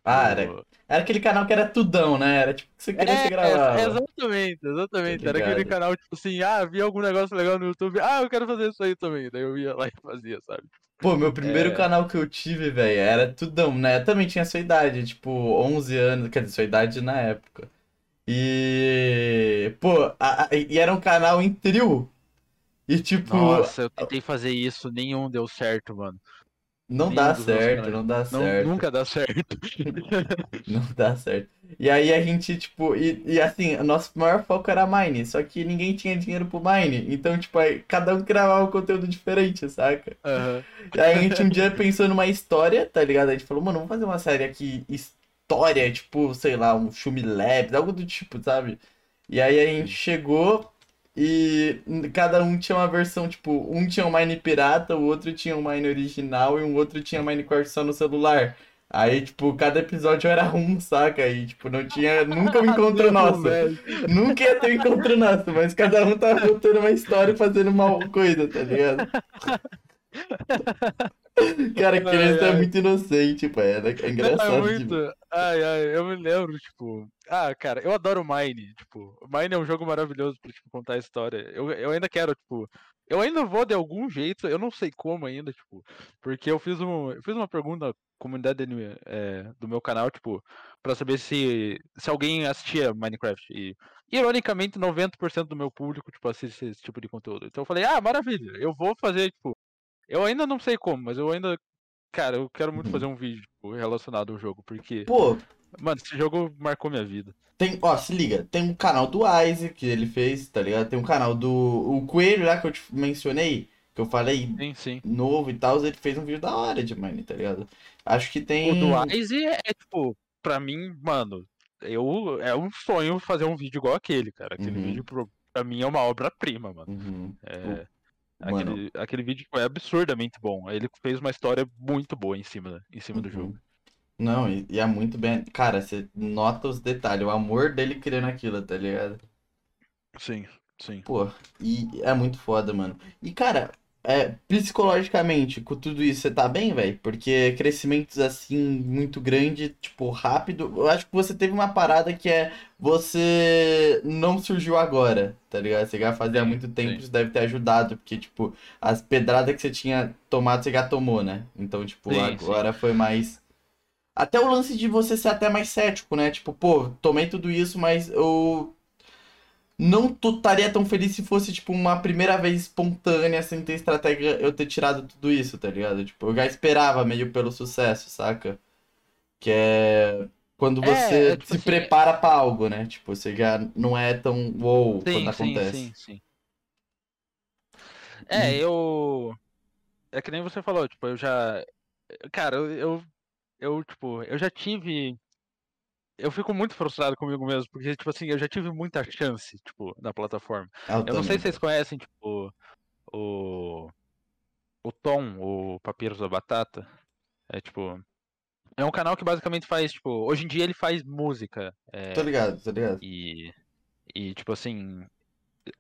Ah, era, O- era aquele canal que era tudão, né? Era tipo que você queria você gravava. É, exatamente, exatamente. Era aquele canal, tipo assim, ah, vi algum negócio legal no YouTube, ah, eu quero fazer isso aí também. Daí eu ia lá e fazia, sabe? Pô, meu primeiro É. canal que eu tive, velho, era tudão, né? Eu também tinha sua idade, tipo, 11 anos, quer dizer, sua idade na época. E, pô, a- a- e era um canal em trio. E, tipo, Nossa, eu tentei fazer isso, nenhum deu certo, mano. Não dá certo, não dá Não, certo. nunca dá certo. Não dá certo. E aí a gente, tipo, e, e assim, o nosso maior foco era Mine, só que ninguém tinha dinheiro pro Mine. Então, tipo, aí cada um gravava um conteúdo diferente, saca? Aham. E aí a gente um dia pensou numa história, tá ligado? A gente falou, mano, vamos fazer uma série aqui, história, tipo, sei lá, um Shumi Labs, algo do tipo, sabe? E aí a gente chegou e cada um tinha uma versão, tipo, um tinha um Mine pirata, o outro tinha um Mine original e um outro tinha Minecraft só no celular. Aí, tipo, cada episódio era um, saca? E, tipo, não tinha nunca um encontro nosso. velho. Nunca ia ter um encontro nosso, mas cada um tava contando uma história e fazendo uma coisa, tá ligado? Cara, criança é muito inocente, pai. É é Não, engraçado é muito. Ai, ai, eu me lembro, tipo. Ah, cara, eu adoro Mine. Tipo, Mine é um jogo maravilhoso pra tipo, contar a história. Eu, eu ainda quero, tipo. Eu ainda vou de algum jeito, eu não sei como ainda, tipo. Porque eu fiz, um, eu fiz uma pergunta na comunidade do, é, do meu canal, tipo, pra saber se, se alguém assistia Minecraft. E, ironicamente, 90% do meu público, tipo, assiste esse tipo de conteúdo. Então eu falei, ah, maravilha, eu vou fazer, tipo. Eu ainda não sei como, mas eu ainda. Cara, eu quero muito Uhum. fazer um vídeo tipo, relacionado ao jogo, porque. Pô, Mano, esse jogo marcou minha vida. tem, ó, se liga, tem um canal do Isaac que ele fez, tá ligado? Tem um canal do o Coelho lá que eu te mencionei, que eu falei Sim, sim. novo e tal, ele fez um vídeo da hora de Mine, tá ligado? Acho que O tem. do Wise é, é, tipo, pra mim, mano, eu é um sonho fazer um vídeo igual aquele, cara. Aquele Uhum. vídeo pro, pra mim é uma obra-prima, mano. Uhum. É, Mano. aquele, aquele vídeo é absurdamente bom. Ele fez uma história muito boa em cima, em cima do Uhum. jogo. Não, e, e é muito bem. Cara, você nota os detalhes, o amor dele criando aquilo, tá ligado? Sim, sim. Pô, e é muito foda, mano. E, cara, é, psicologicamente, com tudo isso, você tá bem, velho? Porque crescimentos assim, muito grande, tipo, rápido. Eu acho que você teve uma parada que é. Você não surgiu agora, tá ligado? Você já fazia Sim, muito tempo, sim. isso deve ter ajudado, porque, tipo, as pedradas que você tinha tomado, você já tomou, né? Então, tipo, Sim, agora foi mais. Até o lance de você ser até mais cético, né? Tipo, pô, tomei tudo isso, mas eu não estaria tão feliz se fosse, tipo, uma primeira vez espontânea, sem ter estratégia, eu ter tirado tudo isso, tá ligado? Tipo, eu já esperava meio pelo sucesso, saca? Que é quando É, você é, tipo se assim, prepara pra algo, né? Tipo, você já não é tão wow Sim, quando sim, acontece. sim, sim. É, eu. É que nem você falou, tipo, eu já. Cara, eu, eu, eu, tipo, eu já tive. Eu fico muito frustrado comigo mesmo, porque, tipo assim, eu já tive muita chance, tipo, na plataforma. Ah, Eu não sei se vocês conhecem, tipo, o. O Tom, o Papiros da Batata. É, tipo. É um canal que basicamente faz, tipo. Hoje em dia ele faz música. é, Tô ligado, tô ligado. e, e tipo assim,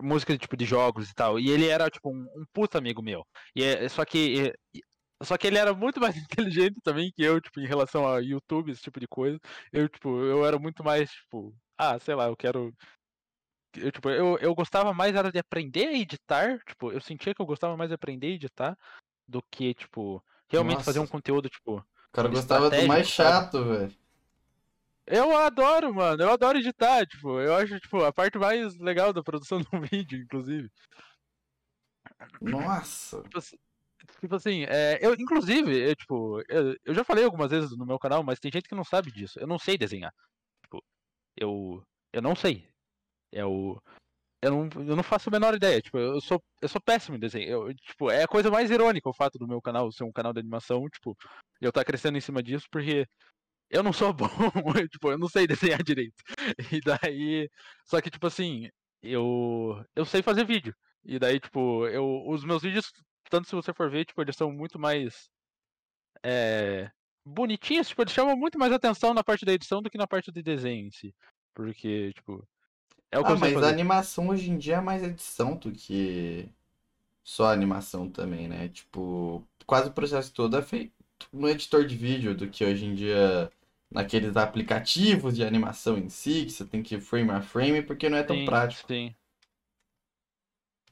música tipo de jogos e tal. E ele era tipo um, um puta amigo meu. E é, só que e- só que ele era muito mais inteligente também que eu, tipo, em relação a YouTube, esse tipo de coisa. Eu, tipo, eu era muito mais, tipo, ah, sei lá, eu quero eu, tipo, eu, eu gostava mais era de aprender a editar, tipo, eu sentia que eu gostava mais de aprender a editar do que, tipo, realmente fazer um Nossa. conteúdo, tipo, O cara gostava do mais chato, velho. Eu adoro, mano. Eu adoro editar, tipo, eu acho, tipo, a parte mais legal da produção do vídeo, inclusive. Nossa. Tipo assim, tipo assim, é, eu, inclusive, eu, tipo, eu, eu já falei algumas vezes no meu canal, mas tem gente que não sabe disso. Eu não sei desenhar. Tipo, eu, eu não sei. Eu, eu não, eu não faço a menor ideia. Tipo, eu sou, eu sou péssimo em desenho. Eu, tipo, é a coisa mais irônica o fato do meu canal ser um canal de animação, tipo, eu estar crescendo em cima disso, porque eu não sou bom, tipo, eu não sei desenhar direito. E daí, só que tipo assim, eu eu sei fazer vídeo. E daí, tipo, eu os meus vídeos, tanto se você for ver, tipo, eles são muito mais é, bonitinhos, tipo, eles chamam muito mais atenção na parte da edição do que na parte de desenho em si. Porque, tipo, é o que Ah, mas a fazer. animação hoje em dia é mais edição do que só animação também, né? Tipo, quase o processo todo é feito no editor de vídeo do que hoje em dia naqueles aplicativos de animação em si, que você tem que ir frame a frame, porque não é tão Sim, prático, Sim.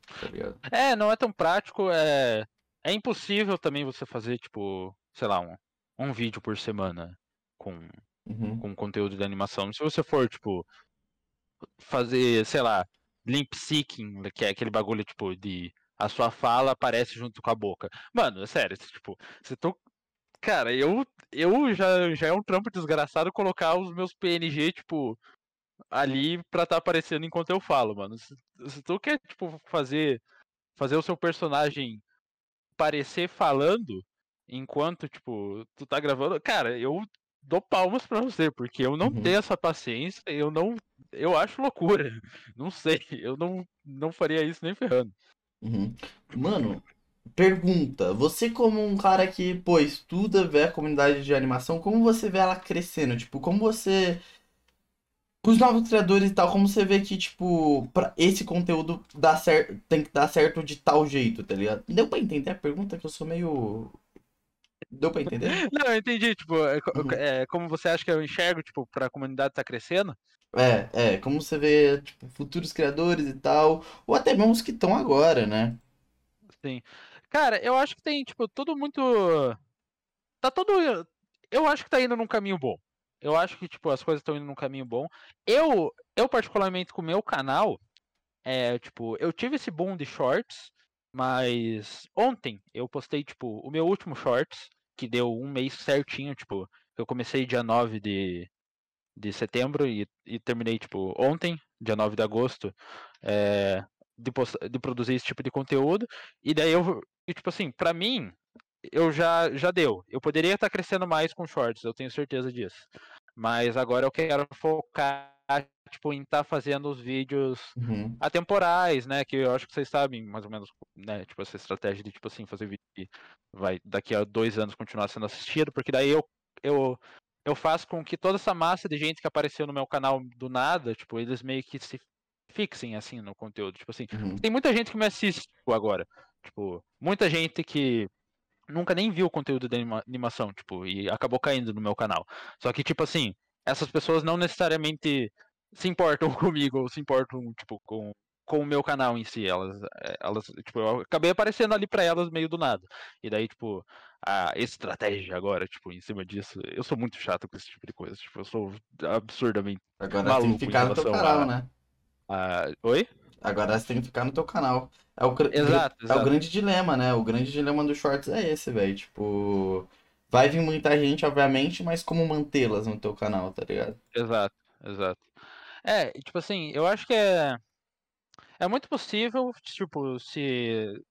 Tá ligado? É, não é tão prático, é, é impossível também você fazer, tipo, sei lá, um, um vídeo por semana com, Uhum. com conteúdo de animação. Se você for, tipo, fazer, sei lá, limp syncing, que é aquele bagulho, tipo, de a sua fala aparece junto com a boca. Mano, é sério, tipo, você tô. Cara, eu, eu já, já é um trampo desgraçado colocar os meus PNG, tipo, ali pra tá aparecendo enquanto eu falo, mano. Se, se tu quer, tipo, fazer, fazer o seu personagem parecer falando enquanto, tipo, tu tá gravando, cara, eu dou palmas pra você, porque eu não Uhum. tenho essa paciência, eu não. Eu acho loucura. Não sei, eu não, não faria isso nem ferrando. Uhum. Mano, pergunta, você como um cara que, pô, estuda, vê a comunidade de animação, como você vê ela crescendo? Tipo, como você... Os novos criadores e tal, como você vê que, tipo, pra esse conteúdo dá cer... tem que dar certo de tal jeito, tá ligado? Deu pra entender a pergunta que eu sou meio... Deu pra entender? Não, eu entendi, tipo, é, Uhum. é, como você acha que eu enxergo, tipo, pra comunidade tá crescendo? É, é, como você vê, tipo, futuros criadores e tal, ou até mesmo os que estão agora, né? Sim. Cara, eu acho que tem, tipo, tudo muito. Tá tudo. Eu acho que tá indo num caminho bom. Eu acho que, tipo, as coisas estão indo num caminho bom. Eu, eu particularmente, com o meu canal, é, tipo, eu tive esse boom de shorts, mas ontem eu postei, tipo, o meu último shorts, que deu um mês certinho, tipo, eu comecei dia 9 de, de setembro e, e terminei, tipo, ontem, dia 9 de agosto, é, de, post- de produzir esse tipo de conteúdo. E daí eu, e, tipo assim, pra mim, eu já, já deu. Eu poderia estar crescendo mais com shorts, eu tenho certeza disso. Mas agora eu quero focar, tipo, em estar fazendo os vídeos Uhum. atemporais, né? Que eu acho que vocês sabem, mais ou menos, né? Tipo, essa estratégia de, tipo assim, fazer vídeo que vai daqui a dois anos continuar sendo assistido, porque daí eu, eu, eu faço com que toda essa massa de gente que apareceu no meu canal do nada, tipo, eles meio que se fixem, assim, no conteúdo. Tipo assim, Uhum. tem muita gente que me assiste tipo, agora. Tipo, muita gente que nunca nem viu o conteúdo da anima- animação, tipo, e acabou caindo no meu canal. Só que, tipo assim, essas pessoas não necessariamente se importam comigo ou se importam, tipo, com, com o meu canal em si. Elas, eh, elas, tipo, eu acabei aparecendo ali pra elas meio do nada. E daí, tipo, a estratégia agora, tipo, em cima disso, eu sou muito chato com esse tipo de coisa. Tipo, eu sou absurdamente. Agora você tem maluco que ficar no teu canal, a- né? a- Oi? Agora você tem que ficar no teu canal. É o, Exato, é o grande dilema, né? O grande dilema dos shorts é esse, velho. Tipo, vai vir muita gente, obviamente, mas como mantê-las no teu canal, tá ligado? Exato, exato. É, tipo assim, eu acho que é. É muito possível, tipo, se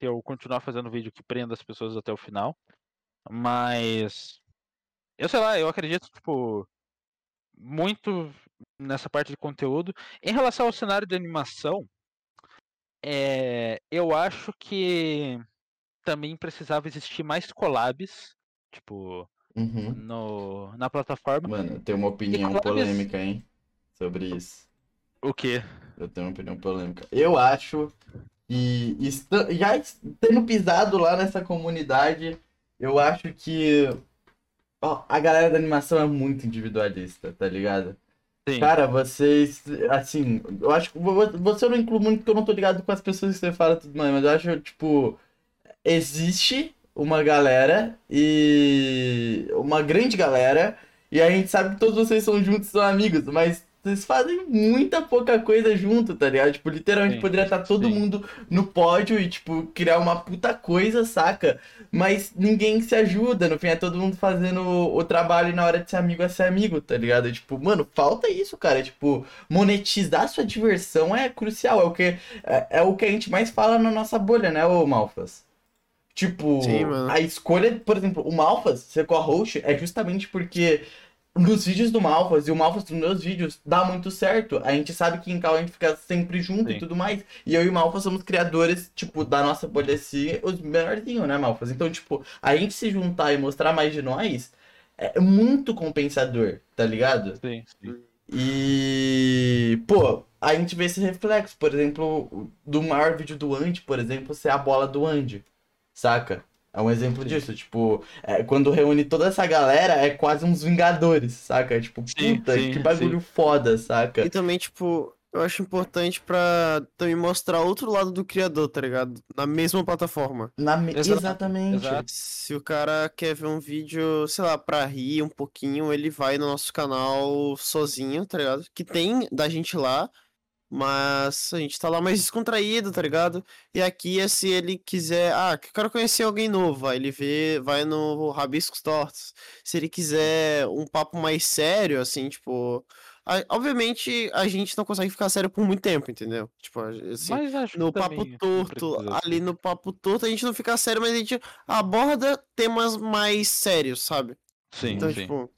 eu continuar fazendo vídeo que prenda as pessoas até o final. Mas. Eu sei lá, eu acredito, tipo. Muito nessa parte de conteúdo. Em relação ao cenário de animação, é, eu acho que também precisava existir mais collabs, tipo, Uhum. no, na plataforma. Mano, eu tenho uma opinião collabs- polêmica, hein? Sobre isso. O quê? Eu tenho uma opinião polêmica. Eu acho que já tendo pisado lá nessa comunidade, eu acho que a galera da animação é muito individualista, tá ligado? Sim. Cara, vocês, assim, eu acho que vo- você não incluo muito porque eu não tô ligado com as pessoas que você fala tudo mais, mas eu acho, tipo, existe uma galera e uma grande galera e a gente sabe que todos vocês são juntos, são amigos, mas vocês fazem muita pouca coisa junto, tá ligado? Tipo, literalmente Sim, poderia estar todo sim. mundo no pódio e, tipo, criar uma puta coisa, saca? Mas ninguém se ajuda, no fim é todo mundo fazendo o, o trabalho e na hora de ser amigo é ser amigo, tá ligado? Tipo, mano, falta isso, cara. Tipo, monetizar sua diversão é crucial, é o que, é, é o que a gente mais fala na nossa bolha, né, ô Malfas? Tipo, Sim, mano. a escolha, por exemplo, o Malfas ser co-host é justamente porque nos vídeos do Malfas e o Malfas nos meus vídeos dá muito certo. A gente sabe que em Cal a gente fica sempre junto e Sim. tudo mais. E eu e o Malfas somos criadores, tipo, da nossa bolha assim, os melhorzinhos, né, Malfas? Então, tipo, a gente se juntar e mostrar mais de nós é muito compensador, tá ligado? Sim, sim. E, pô, a gente vê esse reflexo, por exemplo, do maior vídeo do Andy, por exemplo, ser a bola do Andy, saca? É um exemplo disso, tipo, é, quando reúne toda essa galera, é quase uns Vingadores, saca? Tipo, Sim, puta, sim, que bagulho foda, saca? E também, tipo, eu acho importante pra também mostrar outro lado do criador, tá ligado? Na mesma plataforma. Na me- Exatamente. exato. Se o cara quer ver um vídeo, sei lá, pra rir um pouquinho, ele vai no nosso canal sozinho, tá ligado? Que tem da gente lá, mas a gente tá lá mais descontraído, tá ligado? E aqui é se ele quiser, ah, quero conhecer alguém novo, aí ele vê, vai no Rabiscos Tortos. Se ele quiser um papo mais sério, assim, tipo. a- obviamente a gente não consegue ficar sério por muito tempo, entendeu? Tipo, assim, Mas acho no papo torto, precisa ali no papo torto a gente não fica sério, mas a gente aborda temas mais sérios, sabe? Sim, Então, sim. tipo,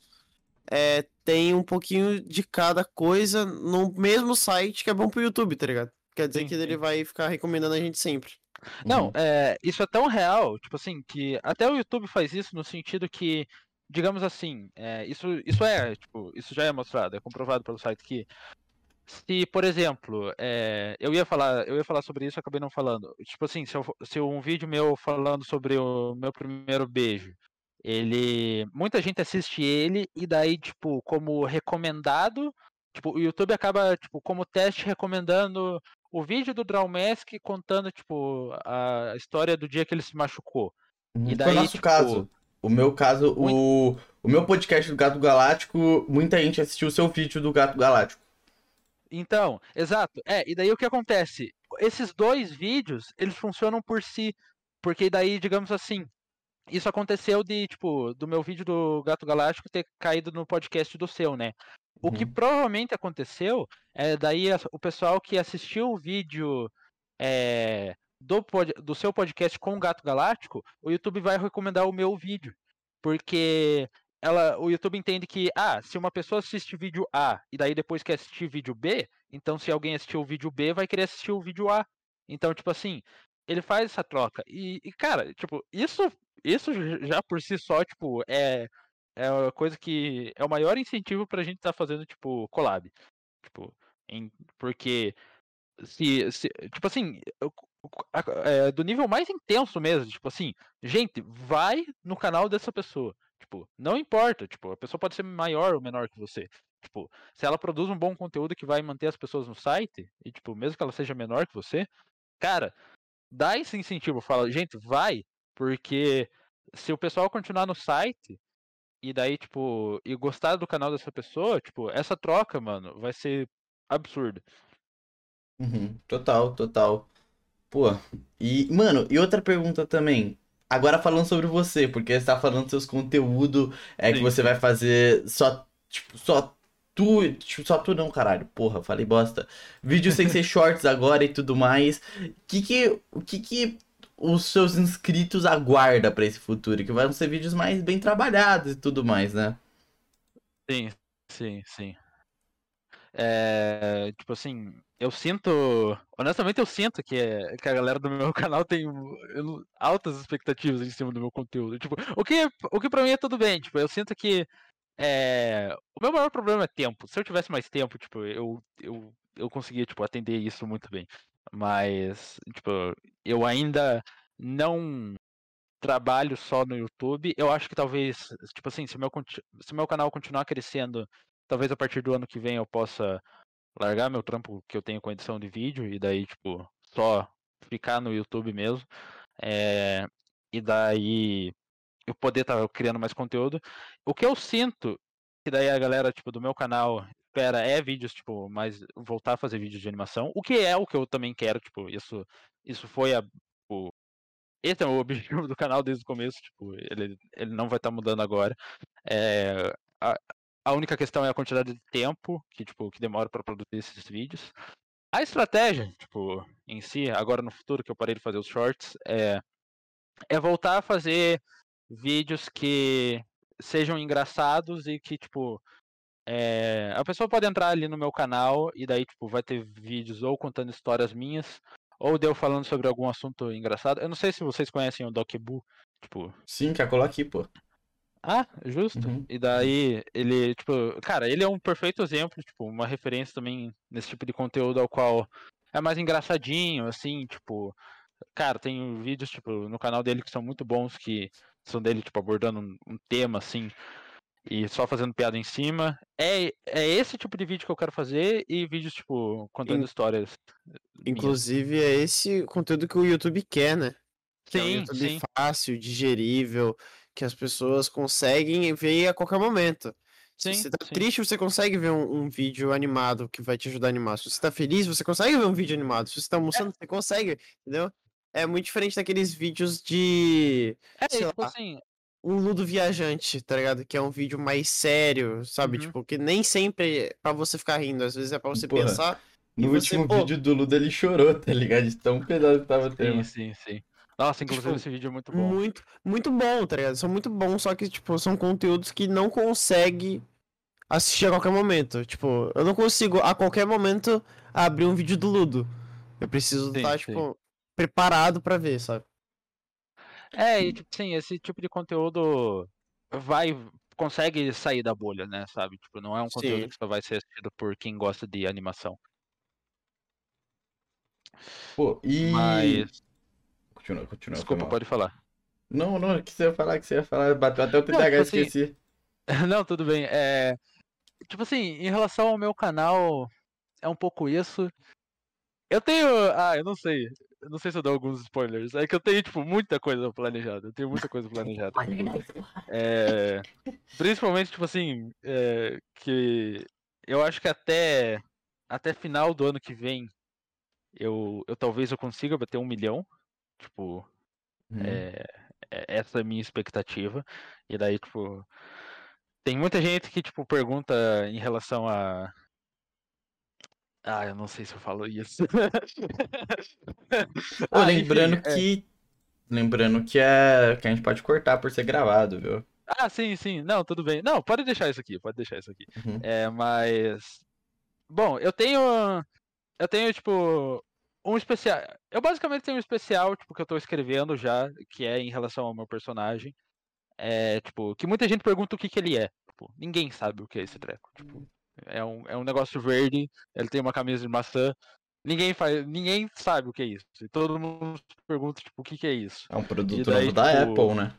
é, tem um pouquinho de cada coisa no mesmo site que é bom pro YouTube, tá ligado? Quer dizer Sim, que ele sim. vai ficar recomendando a gente sempre. Não, Uhum. é, isso é tão real, tipo assim, que até o YouTube faz isso no sentido que, digamos assim, é, isso, isso é, tipo, isso já é mostrado, é comprovado pelo site que se, por exemplo, é, eu ia falar, eu ia falar sobre isso, acabei não falando. Tipo assim, se, eu se um vídeo meu falando sobre o meu primeiro beijo, ele, muita gente assiste ele e daí, tipo, como recomendado, tipo, o YouTube acaba, tipo, como teste recomendando o vídeo do Draw Mask contando, tipo, a história do dia que ele se machucou. Uhum. E Foi o daí, nosso tipo, caso. O meu caso, o, o meu podcast do Gato Galáctico, muita gente assistiu o seu vídeo do Gato Galáctico. Então, exato. É, e daí o que acontece? Esses dois vídeos, eles funcionam por si. Porque daí, digamos assim, isso aconteceu de, tipo, do meu vídeo do Gato Galáctico ter caído no podcast do seu, né? O que Uhum. provavelmente aconteceu é daí o pessoal que assistiu o vídeo é, do, pod- do seu podcast com o Gato Galáctico, o YouTube vai recomendar o meu vídeo. Porque ela, o YouTube entende que, ah, se uma pessoa assiste vídeo A e daí depois quer assistir vídeo B, então se alguém assistiu o vídeo B, vai querer assistir o vídeo A. Então, tipo assim, ele faz essa troca. E, e, cara, tipo, isso, isso já por si só, tipo, é, é uma coisa que é o maior incentivo pra gente estar fazendo, tipo, collab. Tipo, em- porque se, se- tipo assim, a- é, do nível mais intenso mesmo, tipo assim, gente, vai no canal dessa pessoa. Tipo, não importa, tipo, a pessoa pode ser maior ou menor que você. Tipo, se ela produz um bom conteúdo que vai manter as pessoas no site, e tipo, mesmo que ela seja menor que você, cara, dá esse incentivo, fala, gente, vai, porque se o pessoal continuar no site e daí, tipo, e gostar do canal dessa pessoa, tipo, essa troca, mano, vai ser absurda. Uhum. Total, total. Pô, e, mano, e outra pergunta também. Agora falando sobre você, porque você tá falando dos seus conteúdos, é que Sim, você vai fazer só, tipo, só tu, tipo, só tu não, caralho. Porra, falei bosta. Vídeo sem ser shorts agora e tudo mais. Que que, o que que os seus inscritos aguardam pra esse futuro? Que vão ser vídeos mais bem trabalhados e tudo mais, né? Sim, sim, sim. É, tipo assim, eu sinto. Honestamente, eu sinto que, que a galera do meu canal tem altas expectativas em cima do meu conteúdo. Tipo, o que, o que pra mim é tudo bem. Tipo, eu sinto que é, o meu maior problema é tempo. Se eu tivesse mais tempo, tipo, eu, eu, eu conseguia, tipo, atender isso muito bem. Mas, tipo, eu ainda não trabalho só no YouTube. Eu acho que talvez, tipo assim, se meu, se meu canal continuar crescendo, talvez a partir do ano que vem eu possa largar meu trampo que eu tenho com edição de vídeo e daí, tipo, só ficar no YouTube mesmo. É, e daí eu poder estar criando mais conteúdo. O que eu sinto que daí a galera, tipo, do meu canal espera é vídeos, tipo, mais voltar a fazer vídeos de animação, o que é o que eu também quero, tipo, isso isso foi a o, esse é o objetivo do canal desde o começo, tipo, ele, ele não vai estar mudando agora. É, a, a única questão é a quantidade de tempo que, tipo, que demora para produzir esses vídeos. A estratégia, tipo, em si, agora no futuro que eu parei de fazer os shorts, é, é voltar a fazer vídeos que sejam engraçados e que, tipo, é, a pessoa pode entrar ali no meu canal e daí, tipo, vai ter vídeos ou contando histórias minhas, ou de eu falando sobre algum assunto engraçado. Eu não sei se vocês conhecem o Docbu, tipo, Sim, quer colar aqui, pô. ah, justo. Uhum. E daí, ele, tipo, cara, ele é um perfeito exemplo, tipo, uma referência também nesse tipo de conteúdo ao qual é mais engraçadinho, assim, tipo, Cara, tem vídeos, tipo, no canal dele que são muito bons, que são dele, tipo, abordando um, um tema, assim, e só fazendo piada em cima. É, é esse tipo de vídeo que eu quero fazer e vídeos, tipo, contando In- histórias. minhas. Inclusive, é esse conteúdo que o YouTube quer, né? Que é um Sim, YouTube sim. fácil, digerível, que as pessoas conseguem ver a qualquer momento. Se Sim, você tá sim. triste, você consegue ver um, um vídeo animado que vai te ajudar a animar. Se você tá feliz, você consegue ver um vídeo animado. Se você tá almoçando, você consegue, entendeu? É muito diferente daqueles vídeos de É, tipo lá. assim, um Ludo Viajante, tá ligado? Que é um vídeo mais sério, sabe? Uhum. Tipo, que nem sempre é pra você ficar rindo, às vezes é pra você Porra, pensar. E No você, último pô- vídeo do Ludo ele chorou, tá ligado? De tão pesado que tava o sim, sim, sim. Nossa, inclusive Tipo, esse vídeo é muito bom. Muito, muito bom, tá ligado? São muito bons, só que, tipo, são conteúdos que não consegue assistir a qualquer momento. Tipo, eu não consigo a qualquer momento abrir um vídeo do Ludo. Eu preciso Sim, estar, sim. tipo, preparado pra ver, sabe? É, e tipo assim, esse tipo de conteúdo vai, consegue sair da bolha, né, sabe? Tipo, não é um conteúdo Sim. que só vai ser assistido por quem gosta de animação. Pô, e. Mas, Continua, continua. desculpa, pode falar. Não, não, o que você ia falar, o que você ia falar, bateu até o TDAH, tipo assim, esqueci. Não, tudo bem. É, tipo assim, em relação ao meu canal, é um pouco isso. Eu tenho, ah, eu não sei. Eu não sei se eu dou alguns spoilers. É que eu tenho, tipo, muita coisa planejada. Eu tenho muita coisa planejada. É, principalmente, tipo assim, é, que eu acho que até, até final do ano que vem, eu, eu talvez eu consiga bater um milhão. Tipo, Hum. é, é- essa é a minha expectativa. E daí, tipo, tem muita gente que, tipo, pergunta em relação a. Ah, eu não sei se eu falo isso. Ah, lembrando enfim, é. que. Lembrando que, é, que a gente pode cortar por ser gravado, viu? Ah, sim, sim. Não, tudo bem. Não, pode deixar isso aqui, pode deixar isso aqui. Uhum. É, mas. Bom, eu tenho. Eu tenho, tipo. Um especial. Eu basicamente tenho um especial, tipo, que eu tô escrevendo já, que é em relação ao meu personagem. É, tipo, que muita gente pergunta o que que ele é. Tipo, ninguém sabe o que é esse treco. Tipo, é um, é um negócio verde, ele tem uma camisa de maçã. Ninguém faz, ninguém sabe o que é isso. E todo mundo pergunta, tipo, o que que é isso. É um produto daí, novo da tipo, Apple, né?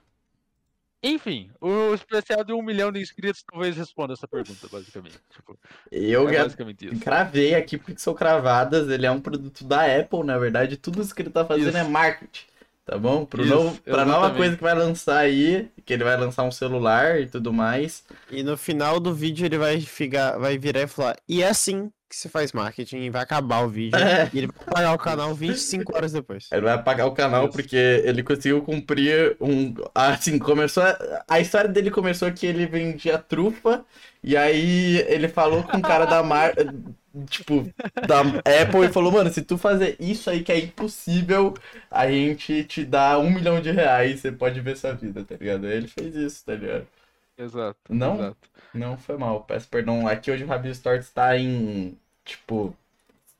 Enfim, o especial de um milhão de inscritos talvez responda essa pergunta, basicamente. Tipo, Eu é basicamente isso. cravei aqui porque são cravadas, ele é um produto da Apple, na verdade, tudo isso que ele tá fazendo Isso. é marketing. Tá bom? Pro Isso, novo, pra nova coisa que vai lançar aí, que ele vai lançar um celular e tudo mais. E no final do vídeo ele vai, ficar, vai virar e falar: E é assim que se faz marketing. E vai acabar o vídeo. É. E ele vai pagar o canal 25 horas depois. Ele vai apagar o canal Isso. porque ele conseguiu cumprir um. Assim, começou. A, a história dele começou que ele vendia trufa. E aí ele falou com o cara da mar. Tipo, da Apple e falou, mano, se tu fazer isso aí que é impossível, a gente te dá um milhão de reais, você pode ver sua vida, tá ligado? Aí ele fez isso, tá ligado? Exato. Não? Exato. Não foi mal, peço perdão. Aqui hoje o Rabi Stories tá em, tipo,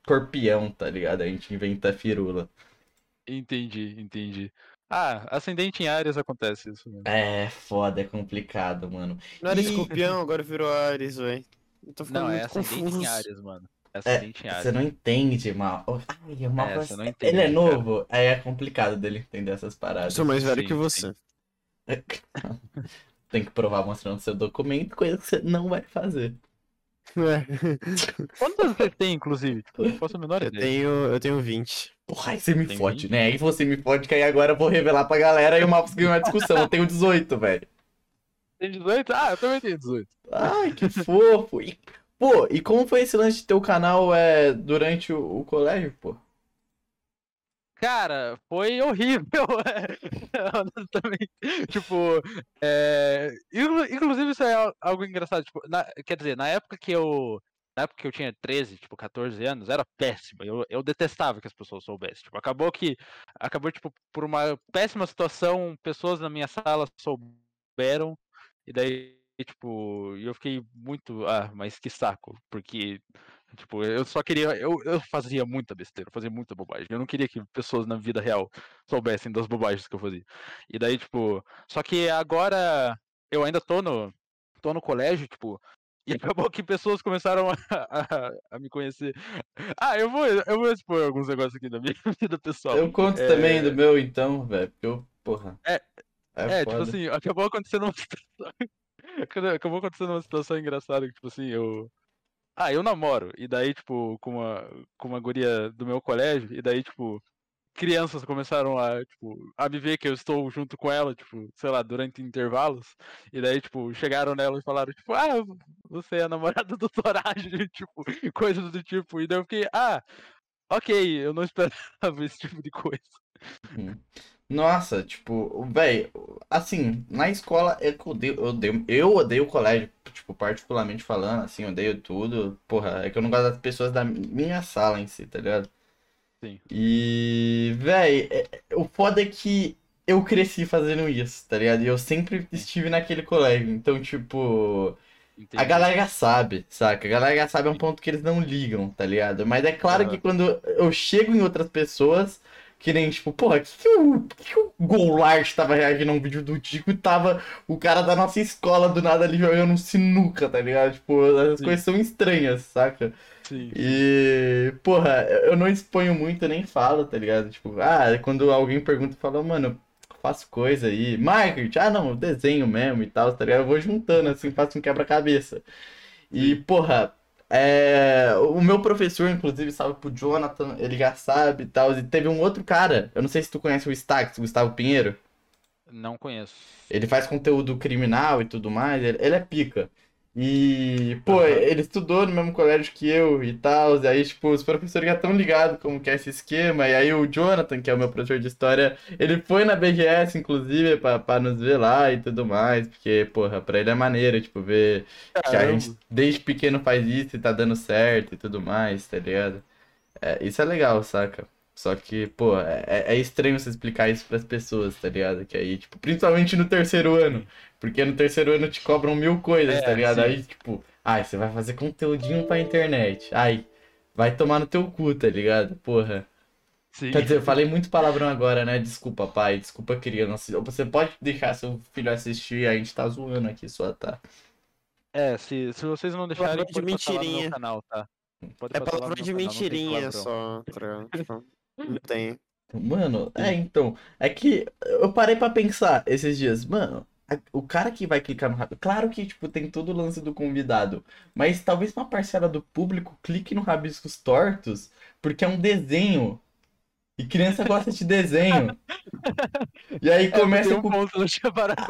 escorpião, tá ligado? A gente inventa firula. Entendi, entendi. Ah, ascendente em áreas acontece isso mesmo. É, foda, é complicado, mano. Não era E- escorpião, agora virou Ares, velho. Eu tô ficando Não, é muito ascendente confuso. em áreas, mano. É ascendente em Você áreas. não entende, mal. Ai, o É, você não Ele entende, é cara. novo, aí é complicado dele entender essas Eu paradas. sou mais velho Sim, que você. Tem que provar mostrando seu documento, coisa que você não vai fazer. É. Quantos anos você tem, inclusive? Tipo, eu faço a menor Eu tenho, eu tenho 20. Porra, aí você me Tem fode, vinte? né? Aí você me fode, que aí agora eu vou revelar pra galera e o Malfos ganhou uma discussão. Eu tenho 18, velho. Tem 18? Ah, eu também tenho 18. Ai, que fofo. E, pô, e como foi esse lance de teu canal é, durante o, o colégio, pô? Cara, foi horrível. Honestamente. Tipo, é... inclu- inclusive isso é al- algo engraçado. Tipo, na- Quer dizer, na época que eu. Na época que eu tinha 13, tipo, 14 anos, era péssimo. Eu, eu detestava que as pessoas soubessem. Tipo, acabou que. Acabou, tipo, por uma péssima situação, pessoas na minha sala souberam. E daí, tipo, eu fiquei muito. Ah, mas que saco. Porque Tipo, eu só queria. Eu, eu fazia muita besteira, eu fazia muita bobagem. Eu não queria que pessoas na vida real soubessem das bobagens que eu fazia. E daí, tipo. Só que agora eu ainda tô no. tô no colégio, tipo. E acabou que pessoas começaram a, a, a me conhecer. Ah, eu vou, eu vou expor alguns negócios aqui da minha vida pessoal. Eu conto É. também do meu, então, velho. Porque eu, porra. É, É, tipo foda. assim, acabou acontecendo uma situação. Acabou acontecendo uma situação engraçada que, tipo assim, eu. Ah, eu namoro. E daí, tipo, com uma, com uma guria do meu colégio, e daí, tipo, crianças começaram a, tipo, a me ver que eu estou junto com ela, tipo, sei lá, durante intervalos. E daí, tipo, chegaram nela e falaram, tipo, ah, você é a namorada do Torage, tipo, coisas do tipo. E daí eu fiquei, ah, ok, eu não esperava esse tipo de coisa. Nossa, tipo, velho, assim, na escola é que eu odeio, eu odeio, eu odeio o colégio, tipo, particularmente falando, assim, eu odeio tudo. Porra, é que eu não gosto das pessoas da minha sala em si, tá ligado? Sim. E, véi, é- o foda é que eu cresci fazendo isso, tá ligado? E eu sempre estive naquele colégio, então, tipo. A Entendi. galera sabe, saca? A galera sabe é um ponto que eles não ligam, tá ligado? Mas é claro que quando eu chego em outras pessoas, que nem, tipo, porra, que que o, que o Goulart tava reagindo a um vídeo do Tico e tava o cara da nossa escola do nada ali jogando um sinuca, tá ligado? Tipo, as coisas são estranhas, saca? Sim. E, porra, eu não exponho muito, eu nem falo, tá ligado? Tipo, ah, quando alguém pergunta, eu falo, mano, eu faço coisa aí. Marketing, ah, não, desenho mesmo e tal, tá ligado? Eu vou juntando, assim, faço um quebra-cabeça. E, porra, é, o meu professor, inclusive, salve pro Jonathan, ele já sabe e tal. E teve um outro cara, eu não sei se tu conhece o Stax, Gustavo Pinheiro. Não conheço. Ele faz conteúdo criminal e tudo mais, ele, ele é pica. E, pô, Aham. ele estudou no mesmo colégio que eu e tal, e aí, tipo, os professores já estão ligados como que é esse esquema, e aí o Jonathan, que é o meu professor de história, ele foi na BGS, inclusive, pra, pra nos ver lá e tudo mais, porque, porra, pra ele é maneiro, tipo, ver que a gente Caramba. desde pequeno faz isso e tá dando certo e tudo mais, tá ligado? É, isso é legal, saca? Só que, pô, é, é estranho você explicar isso pras pessoas, tá ligado? Que aí, tipo, principalmente no terceiro ano. Porque no terceiro ano te cobram mil coisas, É, tá ligado? sim. Aí, tipo, ai, você vai fazer conteúdinho pra internet. Ai, vai tomar no teu cu, tá ligado? Porra. Sim. Quer dizer, eu falei muito palavrão agora, né? Desculpa, pai. Desculpa, criança. Você pode deixar seu filho assistir, a gente tá zoando aqui só, tá? É, se, se vocês não deixarem, Palavrão de pode passar lá no meu mentirinha. canal, tá? Pode É meu de mentirinha palavrão. só, tá Não tem. Mano, é, então. É que eu parei pra pensar esses dias, mano. a- O cara que vai clicar no Rabiscos. Claro que, tipo, tem todo o lance do convidado. Mas talvez uma parcela do público clique no Rabiscos Tortos porque é um desenho. E criança gosta de desenho. E aí É, começa um com. ponto,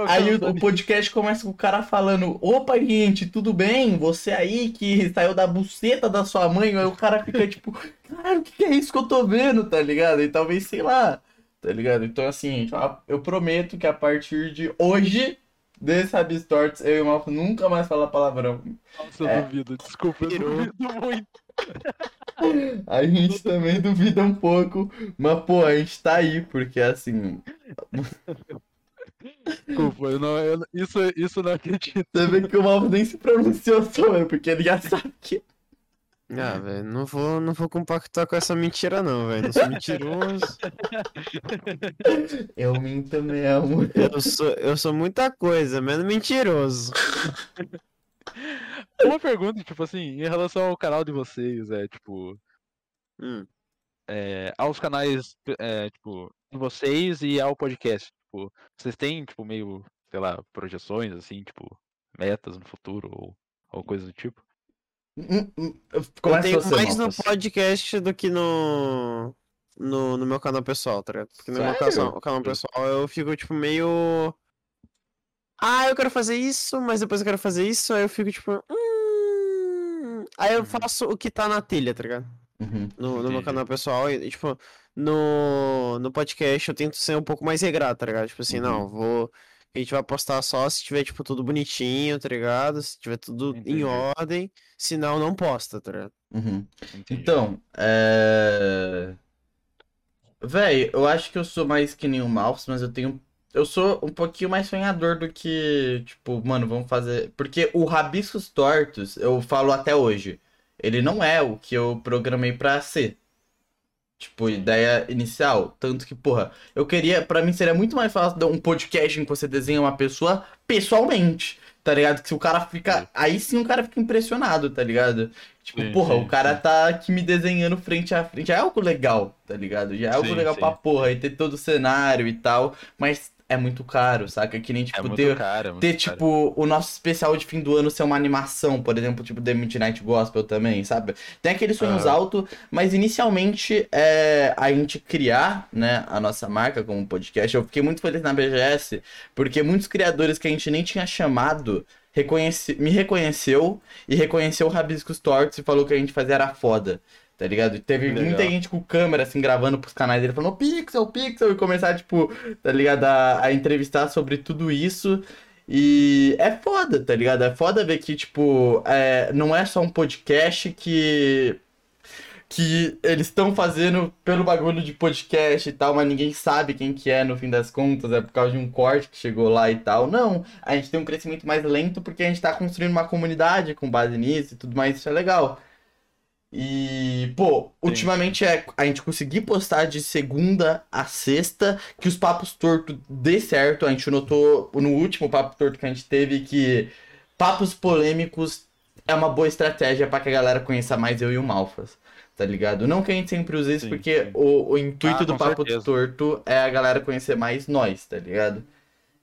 Aí o, o podcast começa com o cara falando: Opa, gente, tudo bem? Você aí que saiu da buceta da sua mãe. Aí o cara fica tipo: Cara, o que é isso que eu tô vendo, tá ligado? E talvez, sei lá, tá ligado? Então, assim, eu prometo que a partir de hoje, desse Rabis Tortos, eu e o Malfo nunca mais falar palavrão. Nossa, eu É. duvido, desculpa, eu duvido muito. A gente também duvida um pouco, mas, pô, a gente tá aí, porque, assim, Desculpa, eu não, eu, isso, isso eu não acredito. você vê que o Malfo nem se pronunciou sobre, porque ele já sabe que. Ah, velho, não vou, não vou compactar com essa mentira não, velho. Não sou mentiroso. Eu minto mesmo. Eu sou, eu sou muita coisa, menos mentiroso. Uma pergunta, tipo assim, em relação ao canal de vocês, é, tipo, Hum. é, aos canais, é, tipo, de vocês e ao podcast, tipo, vocês têm, tipo, meio, sei lá, projeções, assim, tipo, metas no futuro ou, ou coisa do tipo? Hum, hum, Eu Começa tenho mais no Malfas. podcast do que no, no, no meu canal pessoal, tá ligado? Porque no meu Sério? canal, canal pessoal eu fico, tipo, meio. Ah, eu quero fazer isso, mas depois eu quero fazer isso, aí eu fico, tipo. Hum... Aí eu Uhum. faço o que tá na telha, tá ligado? Uhum. No, no meu canal pessoal, e, tipo, no, no podcast eu tento ser um pouco mais regrado, tá ligado? Tipo assim, Uhum. não, vou. A gente vai postar só se tiver, tipo, tudo bonitinho, tá ligado? Se tiver tudo Entendi. em ordem, senão não posta, tá ligado? Uhum. Então, é. Véi, eu acho que eu sou mais que nem o Malfs, mas eu tenho. Eu sou um pouquinho mais sonhador do que, tipo, mano, vamos fazer. Porque o Rabiscos Tortos, eu falo até hoje, ele não é o que eu programei pra ser. Tipo, ideia inicial. Tanto que, porra, eu queria. Pra mim seria muito mais fácil dar um podcast em que você desenha uma pessoa pessoalmente. tá ligado? Que se o cara fica. Aí sim o cara fica impressionado, tá ligado? Tipo, Sim, porra, sim, o cara tá aqui me desenhando frente a frente. Já é algo legal, tá ligado? Já é algo legal sim. pra porra. E ter todo o cenário e tal. Mas é muito caro, saca? Que nem, É tipo, muito ter. caro, é Ter, tipo, o nosso especial de fim do ano ser uma animação, por exemplo, tipo The Midnight Gospel também, sabe? Tem aqueles sonhos Aham. altos, mas inicialmente é a gente criar, né, a nossa marca como podcast. Eu fiquei muito feliz na BGS, porque muitos criadores que a gente nem tinha chamado reconhece... me reconheceu e reconheceu o Rabiscos Tortos e falou que a gente fazia era foda. Tá ligado? Teve Legal. muita gente com câmera, assim, gravando pros canais dele, falando Pixel, Pixel, e começar, tipo, tá ligado? A, a entrevistar sobre tudo isso. E é foda, tá ligado? É foda ver que, tipo, é, não é só um podcast que. Que eles estão fazendo pelo bagulho de podcast e tal, mas ninguém sabe quem que é no fim das contas, é por causa de um corte que chegou lá e tal. Não, a gente tem um crescimento mais lento porque a gente tá construindo uma comunidade com base nisso e tudo mais, isso é legal. E, pô, ultimamente é a gente conseguir postar de segunda a sexta, que os papos torto dê certo. A gente notou no último papo torto que a gente teve que papos polêmicos é uma boa estratégia pra que a galera conheça mais eu e o Malfas, tá ligado? Não que a gente sempre use isso, Sim, porque sim. o, o intuito Ah, do papo certeza. torto é a galera conhecer mais nós, tá ligado?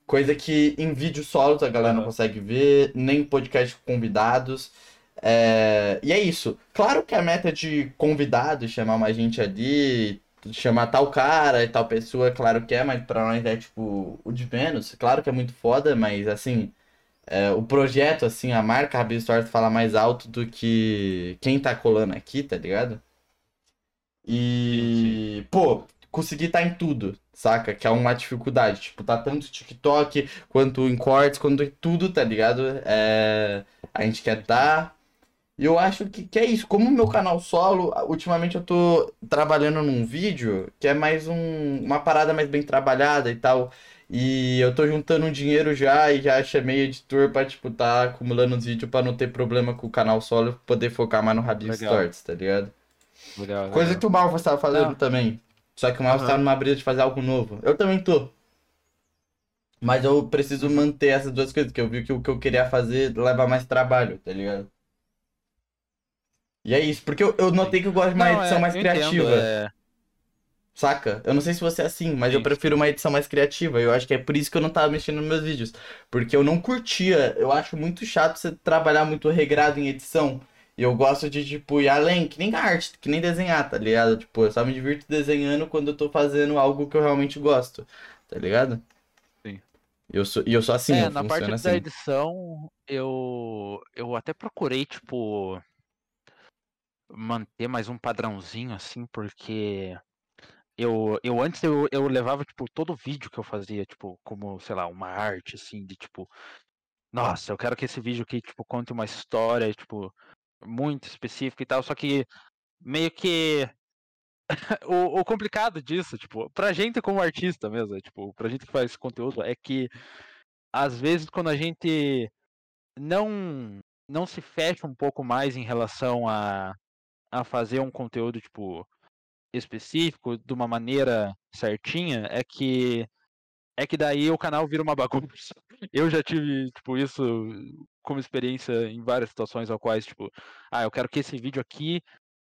Coisa que em vídeo solo a galera não Aham. consegue ver, nem em podcast com convidados. É, E é isso. Claro que a meta de convidado, chamar mais gente ali, chamar tal cara e tal pessoa, claro que é, mas pra nós é tipo o de menos. Claro que é muito foda, mas assim, é, o projeto, assim, a marca Rabin Stories fala mais alto do que quem tá colando aqui, tá ligado? E, pô, conseguir tá em tudo, saca? Que é uma dificuldade. Tipo, tá tanto TikTok quanto em cortes, quanto em tudo, tá ligado? É, a gente quer tá. E eu acho que, que é isso. Como o meu canal solo, ultimamente eu tô trabalhando num vídeo que é mais um, uma parada mais bem trabalhada e tal. E eu tô juntando um dinheiro já e já chamei editor pra, tipo, tá acumulando os vídeos pra não ter problema com o canal solo e poder focar mais no Rabin Legal. Stories, tá ligado? Legal, Coisa legal. que o Malva estava fazendo Não. também. Só que o Malva Aham. estava numa brisa de fazer algo novo. Eu também tô. Mas eu preciso manter essas duas coisas, que eu vi que o que eu queria fazer leva mais trabalho, tá ligado? E é isso, porque eu, eu notei que eu gosto de uma Não, edição é, mais eu entendo, criativa, é, saca? Eu não sei se você é assim, mas eu Sim, prefiro uma edição mais criativa. Eu acho que é por isso que eu não tava mexendo nos meus vídeos. Porque eu não curtia, eu acho muito chato você trabalhar muito regrado em edição. E eu gosto de, tipo, ir além, que nem arte, que nem desenhar, tá ligado? Tipo, eu só me divirto desenhando quando eu tô fazendo algo que eu realmente gosto, tá ligado? Sim. Eu sou, e eu sou assim, é, eu na parte funciono da assim. edição, eu eu até procurei, tipo, manter mais um padrãozinho, assim, porque eu, eu antes eu, eu levava, tipo, todo vídeo que eu fazia, tipo, como, sei lá, uma arte, assim, de, tipo, nossa, eu quero que esse vídeo aqui, tipo, conte uma história, tipo, muito específica e tal, só que meio que o, o complicado disso, tipo, pra gente como artista mesmo, tipo, pra gente que faz conteúdo, é que às vezes quando a gente não não se fecha um pouco mais em relação a, a fazer um conteúdo, tipo, específico, de uma maneira certinha, é que é que daí o canal vira uma bagunça. Eu já tive, tipo, isso como experiência em várias situações ao quais, tipo, ah, eu quero que esse vídeo aqui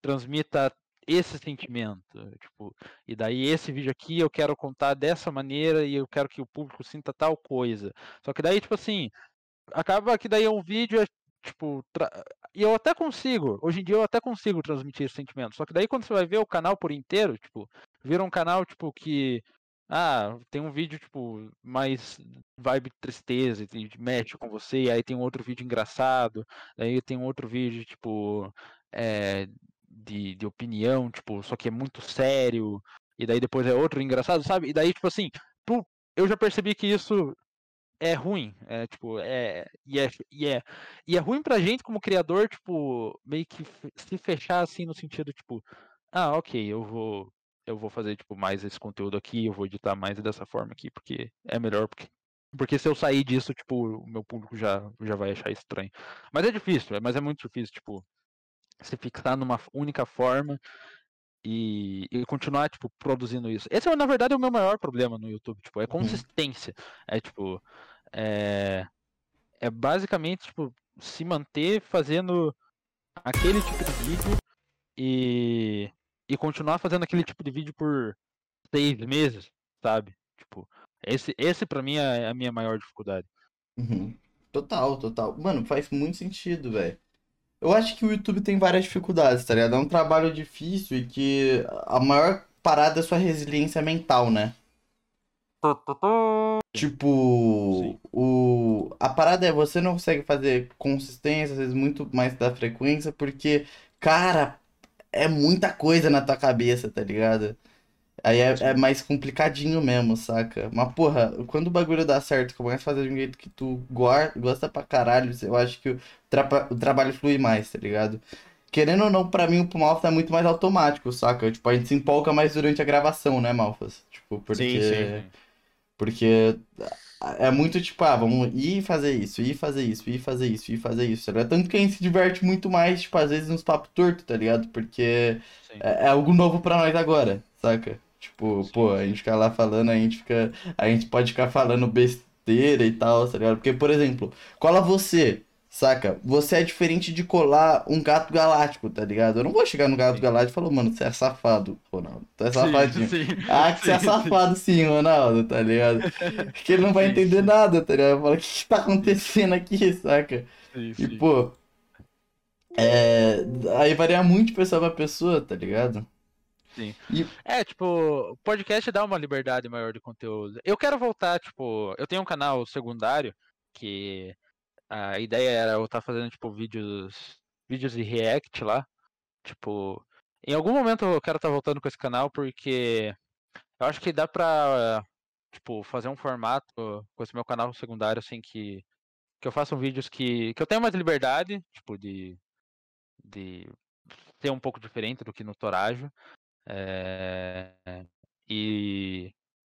transmita esse sentimento, tipo, e daí esse vídeo aqui eu quero contar dessa maneira e eu quero que o público sinta tal coisa. Só que daí, tipo assim, acaba que daí é um vídeo, é, tipo, tra- e eu até consigo, hoje em dia eu até consigo transmitir esse sentimento. Só que daí quando você vai ver o canal por inteiro, tipo, vira um canal, tipo, que ah, tem um vídeo, tipo, mais vibe tristeza, e mexe com você, aí tem um outro vídeo engraçado, aí tem um outro vídeo, tipo, é, de, de opinião, tipo, só que é muito sério, e daí depois é outro engraçado, sabe? E daí, tipo assim, eu já percebi que isso é ruim, é, tipo, é, e é, e é, e é ruim pra gente como criador, tipo, meio que se fechar assim no sentido, tipo, ah, ok, eu vou eu vou fazer tipo mais esse conteúdo aqui, eu vou editar mais dessa forma aqui, porque é melhor porque porque se eu sair disso, tipo, o meu público já já vai achar estranho. Mas é difícil, é- mas é muito difícil, tipo, se fixar numa única forma e, e continuar, tipo, produzindo isso. Esse, é, na verdade, é o meu maior problema no YouTube, tipo, é consistência. É, tipo, é, é basicamente, tipo, se manter fazendo aquele tipo de vídeo e, e continuar fazendo aquele tipo de vídeo por seis meses, sabe? Tipo, esse, esse pra mim é a minha maior dificuldade. Uhum. Total, total. Mano, faz muito sentido, velho. Eu acho que o YouTube tem várias dificuldades, tá ligado? É um trabalho difícil e que a maior parada é sua resiliência mental, né? Tipo, Sim. o... a parada é você não consegue fazer consistência, às vezes muito mais da frequência, porque, cara, é muita coisa na tua cabeça, tá ligado? Aí é, é mais complicadinho mesmo, saca? Mas, porra, quando o bagulho dá certo, começa a fazer de um jeito que tu gosta pra caralho, eu acho que o, trapa- o trabalho flui mais, tá ligado? Querendo ou não, pra mim o Malfas é muito mais automático, saca? Tipo, a gente se empolga mais durante a gravação, né, Malfas? Tipo, porque... sim. Porque é muito tipo, ah, vamos ir fazer isso, ir fazer isso, ir fazer isso, ir fazer isso, tá ligado? Tanto que a gente se diverte muito mais, tipo, às vezes nos papos tortos, tá ligado? Porque Sim. é, é algo novo pra nós agora, saca? Tipo, Sim, pô, a gente fica lá falando, a gente fica. A gente pode ficar falando besteira e tal, tá ligado? Porque, por exemplo, cola você, saca? Você é diferente de colar um gato galáctico, tá ligado? Eu não vou chegar no gato Sim. galáctico e falar, mano, você é safado, Ronaldo. Tu é Sim, safadinho. sim, Ah, que você é sim, safado sim, Ronaldo, tá ligado? Porque ele não vai Sim, entender sim. nada, tá ligado? Fala, o que que tá acontecendo aqui, saca? sim, E, sim. pô, é... Aí varia muito de pessoa pra pessoa, tá ligado? É, tipo, podcast dá uma liberdade maior de conteúdo. Eu quero voltar, tipo, eu tenho um canal secundário que a ideia era eu estar fazendo, tipo, vídeos, vídeos de react lá. Tipo, em algum momento eu quero estar voltando com esse canal porque eu acho que dá pra, tipo, fazer um formato com esse meu canal secundário, assim, que, que eu faça vídeos que, que eu tenha mais liberdade, tipo, de, de ser um pouco diferente do que no Torajo. É, e,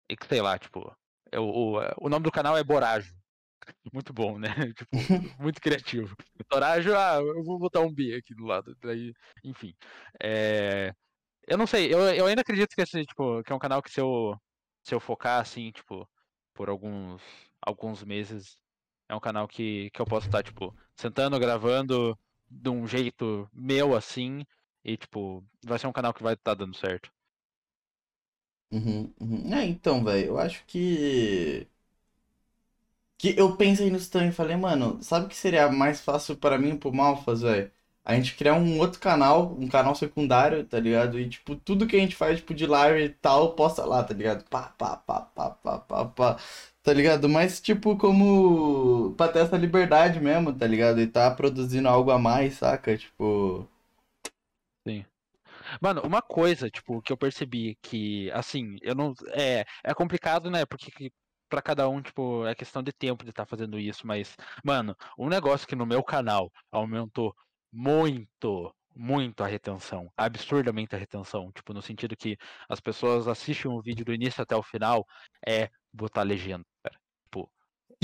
e que sei lá, tipo, eu- o, o nome do canal é Borajo. Muito bom, né? Tipo, muito criativo. Torajo, ah, eu vou botar um B aqui do lado. Daí, enfim. É, eu não sei, eu, eu ainda acredito que esse, tipo, que é um canal que se eu, se eu focar assim, tipo, por alguns, alguns meses, é um canal que, que eu posso estar, tipo, sentando, gravando de um jeito meu assim. E, tipo, vai ser um canal que vai estar dando certo. Uhum, uhum. É, então, velho, eu acho que. Que eu pensei nisso também falei, mano, sabe o que seria mais fácil pra mim e pro Malfas, velho? A gente criar um outro canal, um canal secundário, tá ligado? E, tipo, tudo que a gente faz, tipo, de live e tal, posta lá, tá ligado? Pá, pá, pá, pá, pá, pá, pá, tá ligado? Mas, tipo, como. Pra ter essa liberdade mesmo, tá ligado? E tá produzindo algo a mais, saca? Tipo. Mano, uma coisa, tipo, que eu percebi que, assim, eu não. É, é complicado, né? Porque que pra cada um, tipo, é questão de tempo de estar fazendo isso, mas, mano, um negócio que no meu canal aumentou muito, muito a retenção, absurdamente a retenção, tipo, no sentido que as pessoas assistem o vídeo do início até o final, é botar legenda, cara. Tipo,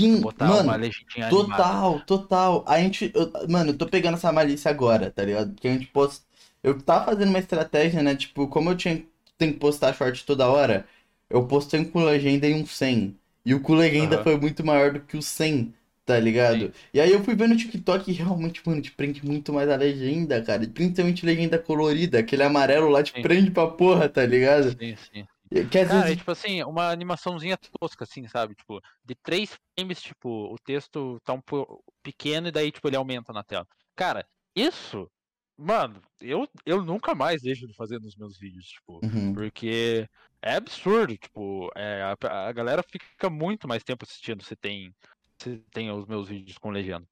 Sim, botar mano. uma legendinha animada. Total, total. A gente. eu- mano, eu tô pegando essa malícia agora, tá ligado? Porque a gente posta. Eu tava fazendo uma estratégia, né? Tipo, como eu tinha tenho que postar short toda hora, eu postei um com legenda e um sem. E o com legenda Aham. foi muito maior do que o sem, tá ligado? Sim. E aí eu fui vendo o TikTok e realmente, mano, te prende muito mais a legenda, cara. Principalmente legenda colorida, aquele amarelo lá te Sim. prende pra porra, tá ligado? Sim, sim. Que às Cara, é vezes. tipo assim, uma animaçãozinha tosca, assim, sabe? Tipo, de três frames, tipo, o texto tá um pouco pequeno e daí, tipo, ele aumenta na tela. Cara, isso, mano, eu, eu nunca mais deixo de fazer nos meus vídeos, tipo, Uhum. porque é absurdo, tipo, é, a, a galera fica muito mais tempo assistindo se tem, se tem os meus vídeos com legenda.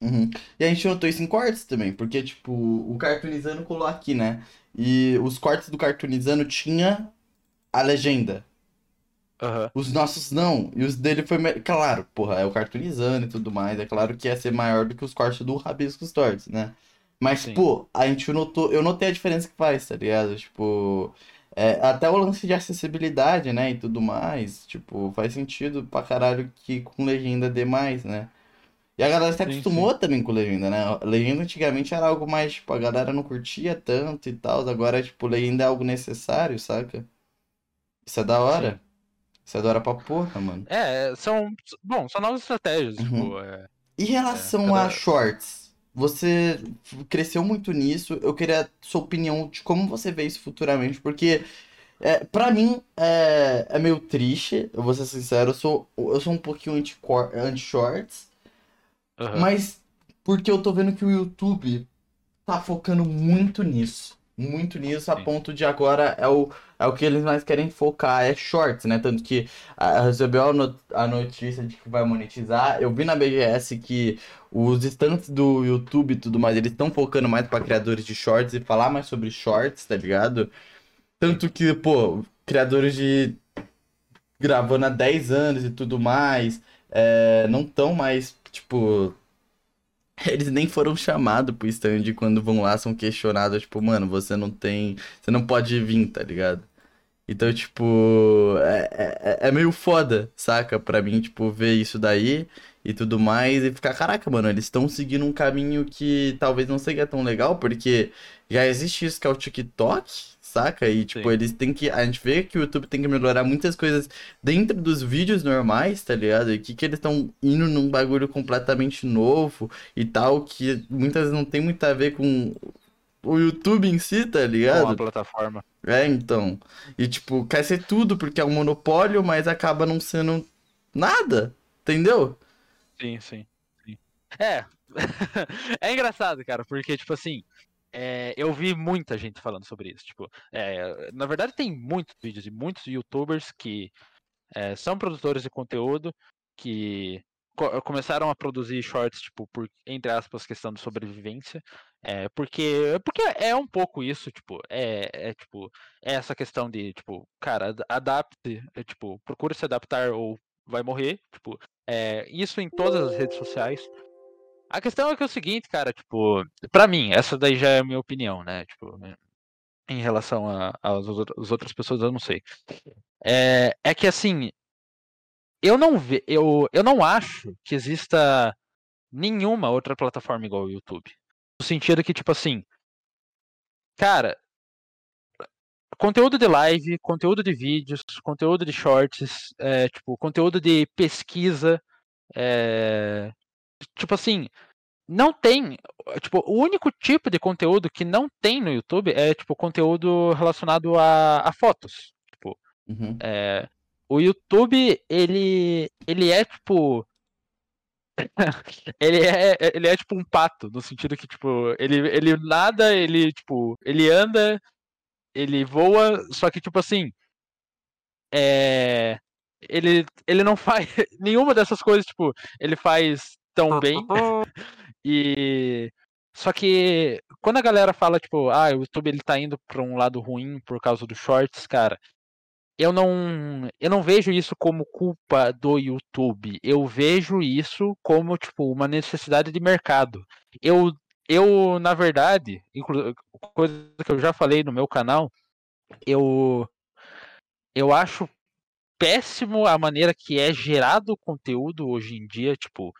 Uhum. E a gente notou isso em cortes também, porque, tipo, o Cartoonizando colou aqui, né? E os cortes do Cartoonizando tinha a legenda. Aham. Os nossos não. E os dele foi. me- Claro, porra, é o Cartoonizando e tudo mais. É claro que ia ser maior do que os cortes do Rabiscos Tortos, né? Mas, Sim. pô, a gente notou. Eu notei a diferença que faz, tá ligado? Tipo. é, até o lance de acessibilidade, né? E tudo mais. Tipo, faz sentido pra caralho que com legenda dê mais, né? E a galera se Sim, acostumou também com legenda, né? Legenda antigamente era algo mais, tipo, a galera não curtia tanto e tal. Agora, tipo, legenda é algo necessário, saca? Isso é da hora. Sim. Isso é da hora pra porra, mano. É, são, bom, são novas estratégias, Uhum. tipo, é, Em relação cada- a shorts, você cresceu muito nisso. Eu queria sua opinião de como você vê isso futuramente, porque é, para mim é, é meio triste, eu vou ser sincero, eu sou, eu sou um pouquinho anti-shorts, Aham. mas porque eu tô vendo que o YouTube tá focando muito nisso. Muito nisso, a Sim. ponto de agora é o, é o que eles mais querem focar, é shorts, né? Tanto que ah, recebeu a, no- a notícia de que vai monetizar. Eu vi na BGS que os estantes do YouTube e tudo mais, eles estão focando mais pra criadores de shorts e falar mais sobre shorts, tá ligado? Tanto que, pô, criadores de gravando há 10 anos e tudo mais, é, não tão mais, tipo. Eles nem foram chamados pro stand quando vão lá, são questionados, tipo, mano, você não tem. Você não pode vir, tá ligado? Então, tipo, é, é, é meio foda, saca? Pra mim, tipo, ver isso daí e tudo mais e ficar, caraca, mano, eles estão seguindo um caminho que talvez não seja tão legal, porque já existe isso que é o TikTok, saca? E, tipo, Sim. eles têm que. A gente vê que o YouTube tem que melhorar muitas coisas dentro dos vídeos normais, tá ligado? E que, que eles estão indo num bagulho completamente novo e tal, que muitas vezes não tem muito a ver com o YouTube em si, tá ligado? plataforma. É, então. E tipo, quer ser tudo porque é um monopólio, mas acaba não sendo nada, entendeu? Sim, sim, sim. É. é engraçado, cara, porque, tipo assim, é, eu vi muita gente falando sobre isso. Tipo, é, na verdade, tem muitos vídeos de muitos youtubers que é, são produtores de conteúdo que co- começaram a produzir shorts, tipo, por, entre aspas, questão de sobrevivência. É, porque, porque é um pouco isso, tipo, é, é tipo, é essa questão de, tipo, cara, ad- adapte, é, tipo, procure se adaptar ou vai morrer, tipo, é, isso em todas as redes sociais. A questão é que é o seguinte, cara, tipo, pra mim, essa daí já é a minha opinião, né, tipo, em relação às outra- às outras pessoas, eu não sei. É, é que assim, eu não eu, eu não acho que exista nenhuma outra plataforma igual ao YouTube. No sentido que, tipo assim, cara, conteúdo de live, conteúdo de vídeos, conteúdo de shorts, é, tipo, conteúdo de pesquisa, é, tipo assim, não tem, tipo, o único tipo de conteúdo que não tem no YouTube é, tipo, conteúdo relacionado a, a fotos. Tipo, Uhum. é, o YouTube, ele, ele é tipo. ele, é, ele é tipo um pato, no sentido que, tipo, ele, ele nada, ele, tipo, ele anda, ele voa, só que, tipo assim. É, ele, ele não faz nenhuma dessas coisas, tipo, ele faz tão bem. E. Só que quando a galera fala, tipo, ah, o YouTube ele tá indo pra um lado ruim por causa dos shorts, cara eu não eu não vejo isso como culpa do YouTube. Eu vejo isso como tipo uma necessidade de mercado. Eu eu na verdade, coisa que eu já falei no meu canal, eu eu acho péssimo a maneira que é gerado conteúdo hoje em dia, tipo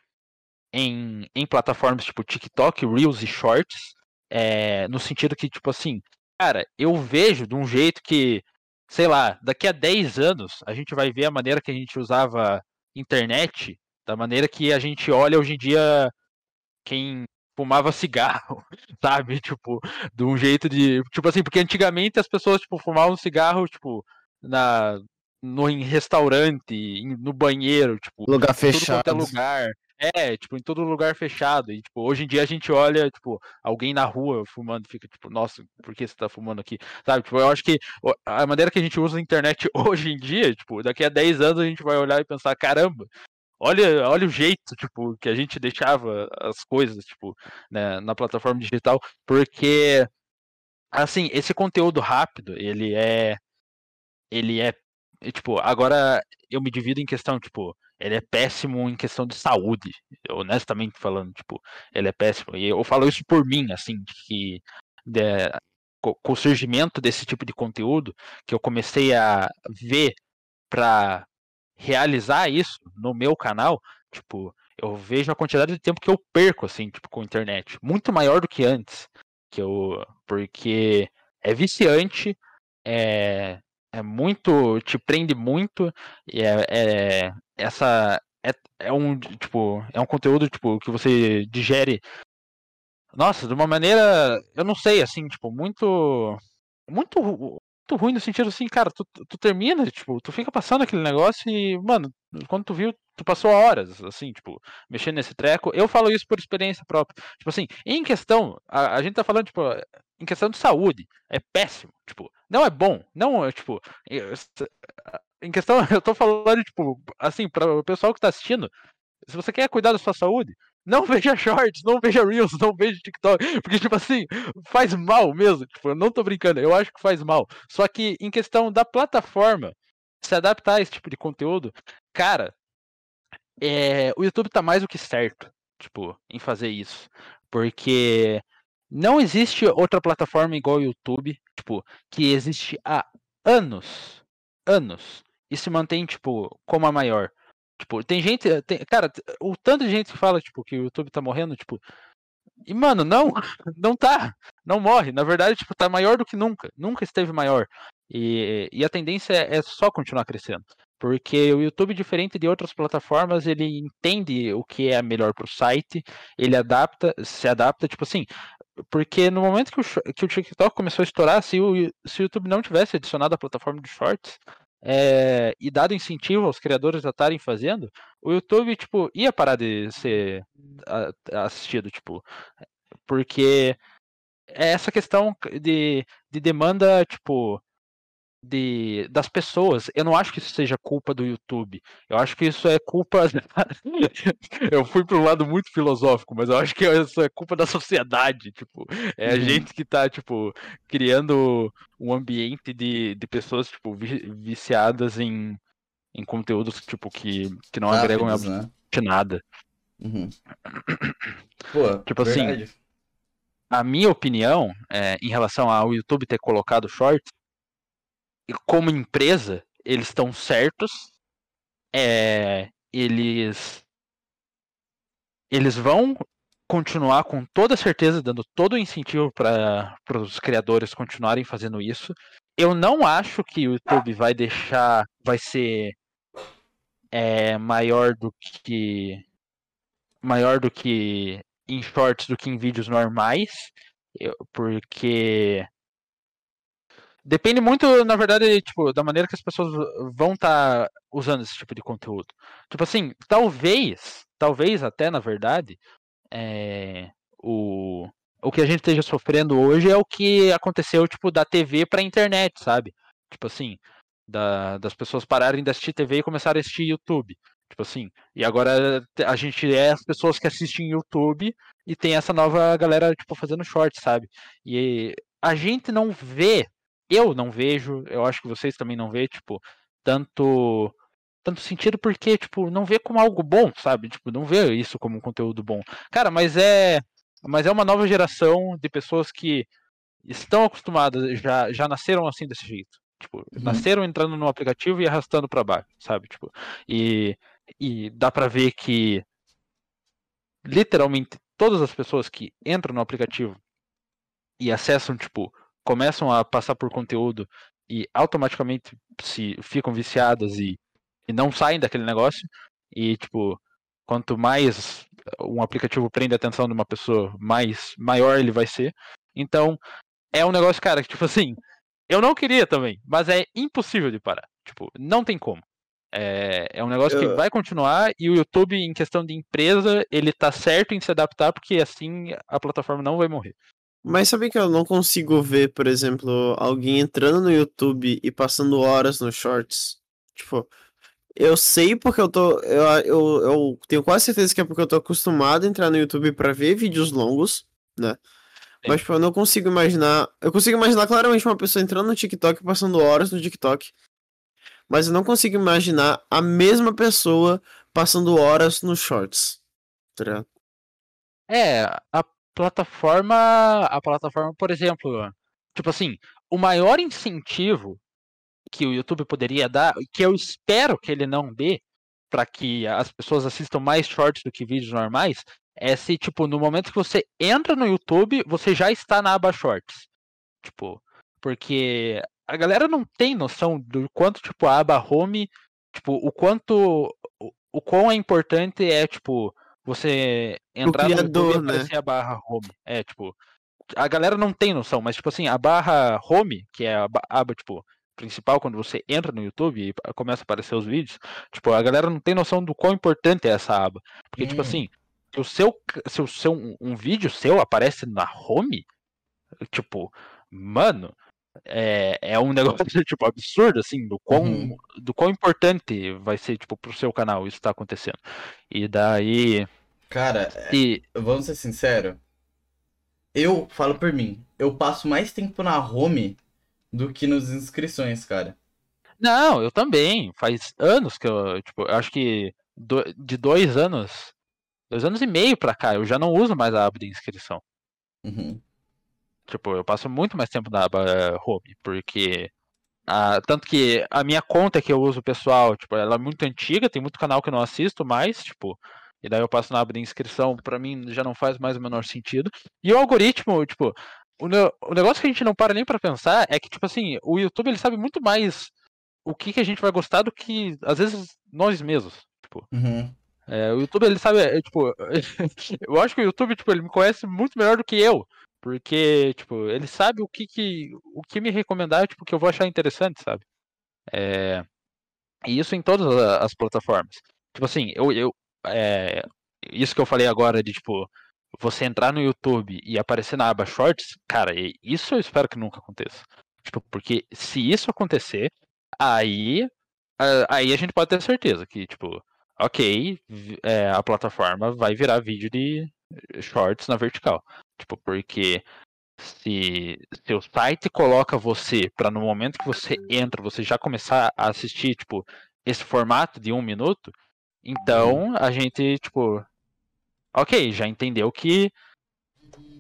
em, em plataformas tipo TikTok, Reels e Shorts, é, no sentido que tipo assim, cara, eu vejo de um jeito que sei lá, daqui a 10 anos a gente vai ver a maneira que a gente usava internet, da maneira que a gente olha hoje em dia quem fumava cigarro, sabe? Tipo, de um jeito de. Tipo assim, porque antigamente as pessoas, tipo, fumavam cigarro, tipo, na. No, em restaurante, em- no banheiro, tipo, Lugar quanto fechado. é lugar. É, tipo, em todo lugar fechado. E, tipo, hoje em dia a gente olha, tipo, alguém na rua fumando, fica, tipo, nossa, por que você tá fumando aqui? Sabe, tipo, eu acho que a maneira que a gente usa a internet hoje em dia, tipo, daqui a 10 anos a gente vai olhar e pensar, caramba, olha, olha o jeito, tipo, que a gente deixava as coisas, tipo, né, na plataforma digital, porque, assim, esse conteúdo rápido, ele é, ele é, tipo, agora eu me divido em questão, tipo, ele é péssimo em questão de saúde, honestamente falando, tipo, ele é péssimo, e eu falo isso por mim, assim, que de- co- com o surgimento desse tipo de conteúdo, que eu comecei a ver para realizar isso no meu canal, tipo, eu vejo a quantidade de tempo que eu perco, assim, tipo, com a internet. Muito maior do que antes. Que eu. Porque é viciante, é, é muito. te prende muito, e é, é- essa. é, é um, tipo, é um conteúdo, tipo, que você digere. Nossa, de uma maneira, eu não sei, assim, tipo, muito. Muito, muito ruim no sentido assim, cara, tu, tu termina, tipo, tu fica passando aquele negócio e, mano, quando tu viu, tu passou horas, assim, tipo, mexendo nesse treco. Eu falo isso por experiência própria. Tipo assim, em questão, a, a gente tá falando, tipo, em questão de saúde, é péssimo, tipo, não é bom, não é, tipo, em questão, eu tô falando, tipo, assim, para o pessoal que tá assistindo, se você quer cuidar da sua saúde, não veja shorts, não veja reels, não veja TikTok, porque, tipo assim, faz mal mesmo, tipo, eu não tô brincando, eu acho que faz mal. Só que, em questão da plataforma, se adaptar a esse tipo de conteúdo, cara, é, o YouTube tá mais do que certo, tipo, em fazer isso. Porque não existe outra plataforma igual o YouTube, tipo, que existe há anos, anos, e se mantém, tipo, como a maior. Tipo, tem gente, tem, cara, o tanto de gente que fala, tipo, que o YouTube tá morrendo, tipo, e, mano, não, não tá, não morre. Na verdade, tipo, tá maior do que nunca, nunca esteve maior. E, e a tendência é, é só continuar crescendo. Porque o YouTube, diferente de outras plataformas, ele entende o que é melhor para o site, ele adapta, se adapta, tipo assim, porque no momento que o, que o TikTok começou a estourar, se o, se o YouTube não tivesse adicionado a plataforma de shorts, é, e dado incentivo aos criadores a estarem fazendo, o YouTube, tipo, ia parar de ser assistido, tipo, porque é essa questão de, de demanda, tipo, de, das pessoas. Eu não acho que isso seja culpa do YouTube. Eu acho que isso é culpa. eu fui para um lado muito filosófico, mas eu acho que isso é culpa da sociedade. Tipo, é a uhum. gente que está tipo, criando um ambiente de, de pessoas tipo, viciadas em, em conteúdos tipo, que, que não Rápidos, agregam absolutamente né? nada. Uhum. Pô, tipo assim, verdade. assim. A minha opinião é, em relação ao YouTube ter colocado shorts como empresa, eles estão certos. É, eles eles vão continuar com toda certeza dando todo o incentivo para os criadores continuarem fazendo isso. Eu não acho que o YouTube vai deixar, vai ser é, maior do que maior do que em shorts do que em vídeos normais, porque Depende muito, na verdade, tipo, da maneira que as pessoas vão estar tá usando esse tipo de conteúdo. Tipo assim, talvez, talvez até, na verdade, é, o, o que a gente esteja sofrendo hoje é o que aconteceu, tipo, da TV pra internet, sabe? Tipo assim, da, das pessoas pararem de assistir TV e começarem a assistir YouTube. Tipo assim, e agora a gente é as pessoas que assistem YouTube e tem essa nova galera, tipo, fazendo short, sabe? E a gente não vê eu não vejo, eu acho que vocês também não vê, tipo, tanto tanto sentido porque, tipo, não vê como algo bom, sabe? Tipo, não vê isso como um conteúdo bom. Cara, mas é mas é uma nova geração de pessoas que estão acostumadas, já, já nasceram assim desse jeito. Tipo, uhum. nasceram entrando no aplicativo e arrastando para baixo, sabe? Tipo, e, e dá para ver que literalmente todas as pessoas que entram no aplicativo e acessam, tipo, começam a passar por conteúdo e automaticamente se ficam viciadas e, e não saem daquele negócio. E, tipo, quanto mais um aplicativo prende a atenção de uma pessoa, mais maior ele vai ser. Então, é um negócio, cara, que, tipo assim, eu não queria também, mas é impossível de parar. Tipo, não tem como. É, é um negócio eu... que vai continuar e o YouTube, em questão de empresa, ele tá certo em se adaptar, porque assim a plataforma não vai morrer. Mas sabe que eu não consigo ver, por exemplo, alguém entrando no YouTube e passando horas nos shorts? Tipo, eu sei porque eu tô. Eu, eu, eu tenho quase certeza que é porque eu tô acostumado a entrar no YouTube para ver vídeos longos, né? Sim. Mas, tipo, eu não consigo imaginar. Eu consigo imaginar claramente uma pessoa entrando no TikTok e passando horas no TikTok. Mas eu não consigo imaginar a mesma pessoa passando horas nos shorts. Tá É, a plataforma, a plataforma, por exemplo, tipo assim, o maior incentivo que o YouTube poderia dar, que eu espero que ele não dê, para que as pessoas assistam mais shorts do que vídeos normais, é se, tipo, no momento que você entra no YouTube, você já está na aba shorts. Tipo, porque a galera não tem noção do quanto, tipo, a aba home, tipo, o quanto o quão é importante é, tipo, você entrar no criador, YouTube e né? aparecer a barra home. É, tipo, a galera não tem noção, mas, tipo assim, a barra home, que é a ba- aba, tipo, principal quando você entra no YouTube e começa a aparecer os vídeos, tipo, a galera não tem noção do quão importante é essa aba. Porque, tipo Hum. assim, se o seu, se o seu um, um vídeo seu aparece na home, tipo, mano, é, é um negócio, tipo, absurdo, assim, do quão, Uhum. do quão importante vai ser, tipo, pro seu canal isso tá acontecendo. E daí, Cara, e, vamos ser sinceros. Eu falo por mim, eu passo mais tempo na home do que nas inscrições, cara. não, eu também, faz anos que eu, tipo, eu acho que do- de dois anos, dois anos e meio pra cá, eu já não uso mais a aba de inscrição. Uhum. Tipo, eu passo muito mais tempo na aba eh, home, porque. ah, tanto que a minha conta que eu uso pessoal, tipo, ela é muito antiga, tem muito canal que eu não assisto mais, tipo. E daí eu passo na aba de inscrição, pra mim já não faz mais o menor sentido. E o algoritmo, tipo, o, o negócio que a gente não para nem pra pensar é que, tipo assim, o YouTube ele sabe muito mais o que, que a gente vai gostar do que, às vezes, nós mesmos. Tipo, Uhum. é, o YouTube, ele sabe, é, tipo, eu acho que o YouTube, tipo, ele me conhece muito melhor do que eu. Porque, tipo, ele sabe o que que, o que me recomendar, tipo, que eu vou achar interessante, sabe? É, e isso em todas as plataformas. Tipo assim, eu, eu é, isso que eu falei agora de, tipo, você entrar no YouTube e aparecer na aba Shorts, cara, isso eu espero que nunca aconteça. Tipo, porque se isso acontecer, aí, aí a gente pode ter certeza que, tipo, ok, é, a plataforma vai virar vídeo de shorts na vertical. Tipo, porque se, se o site coloca você para no momento que você entra, você já começar a assistir, tipo, esse formato de um minuto, então a gente, tipo, ok, já entendeu que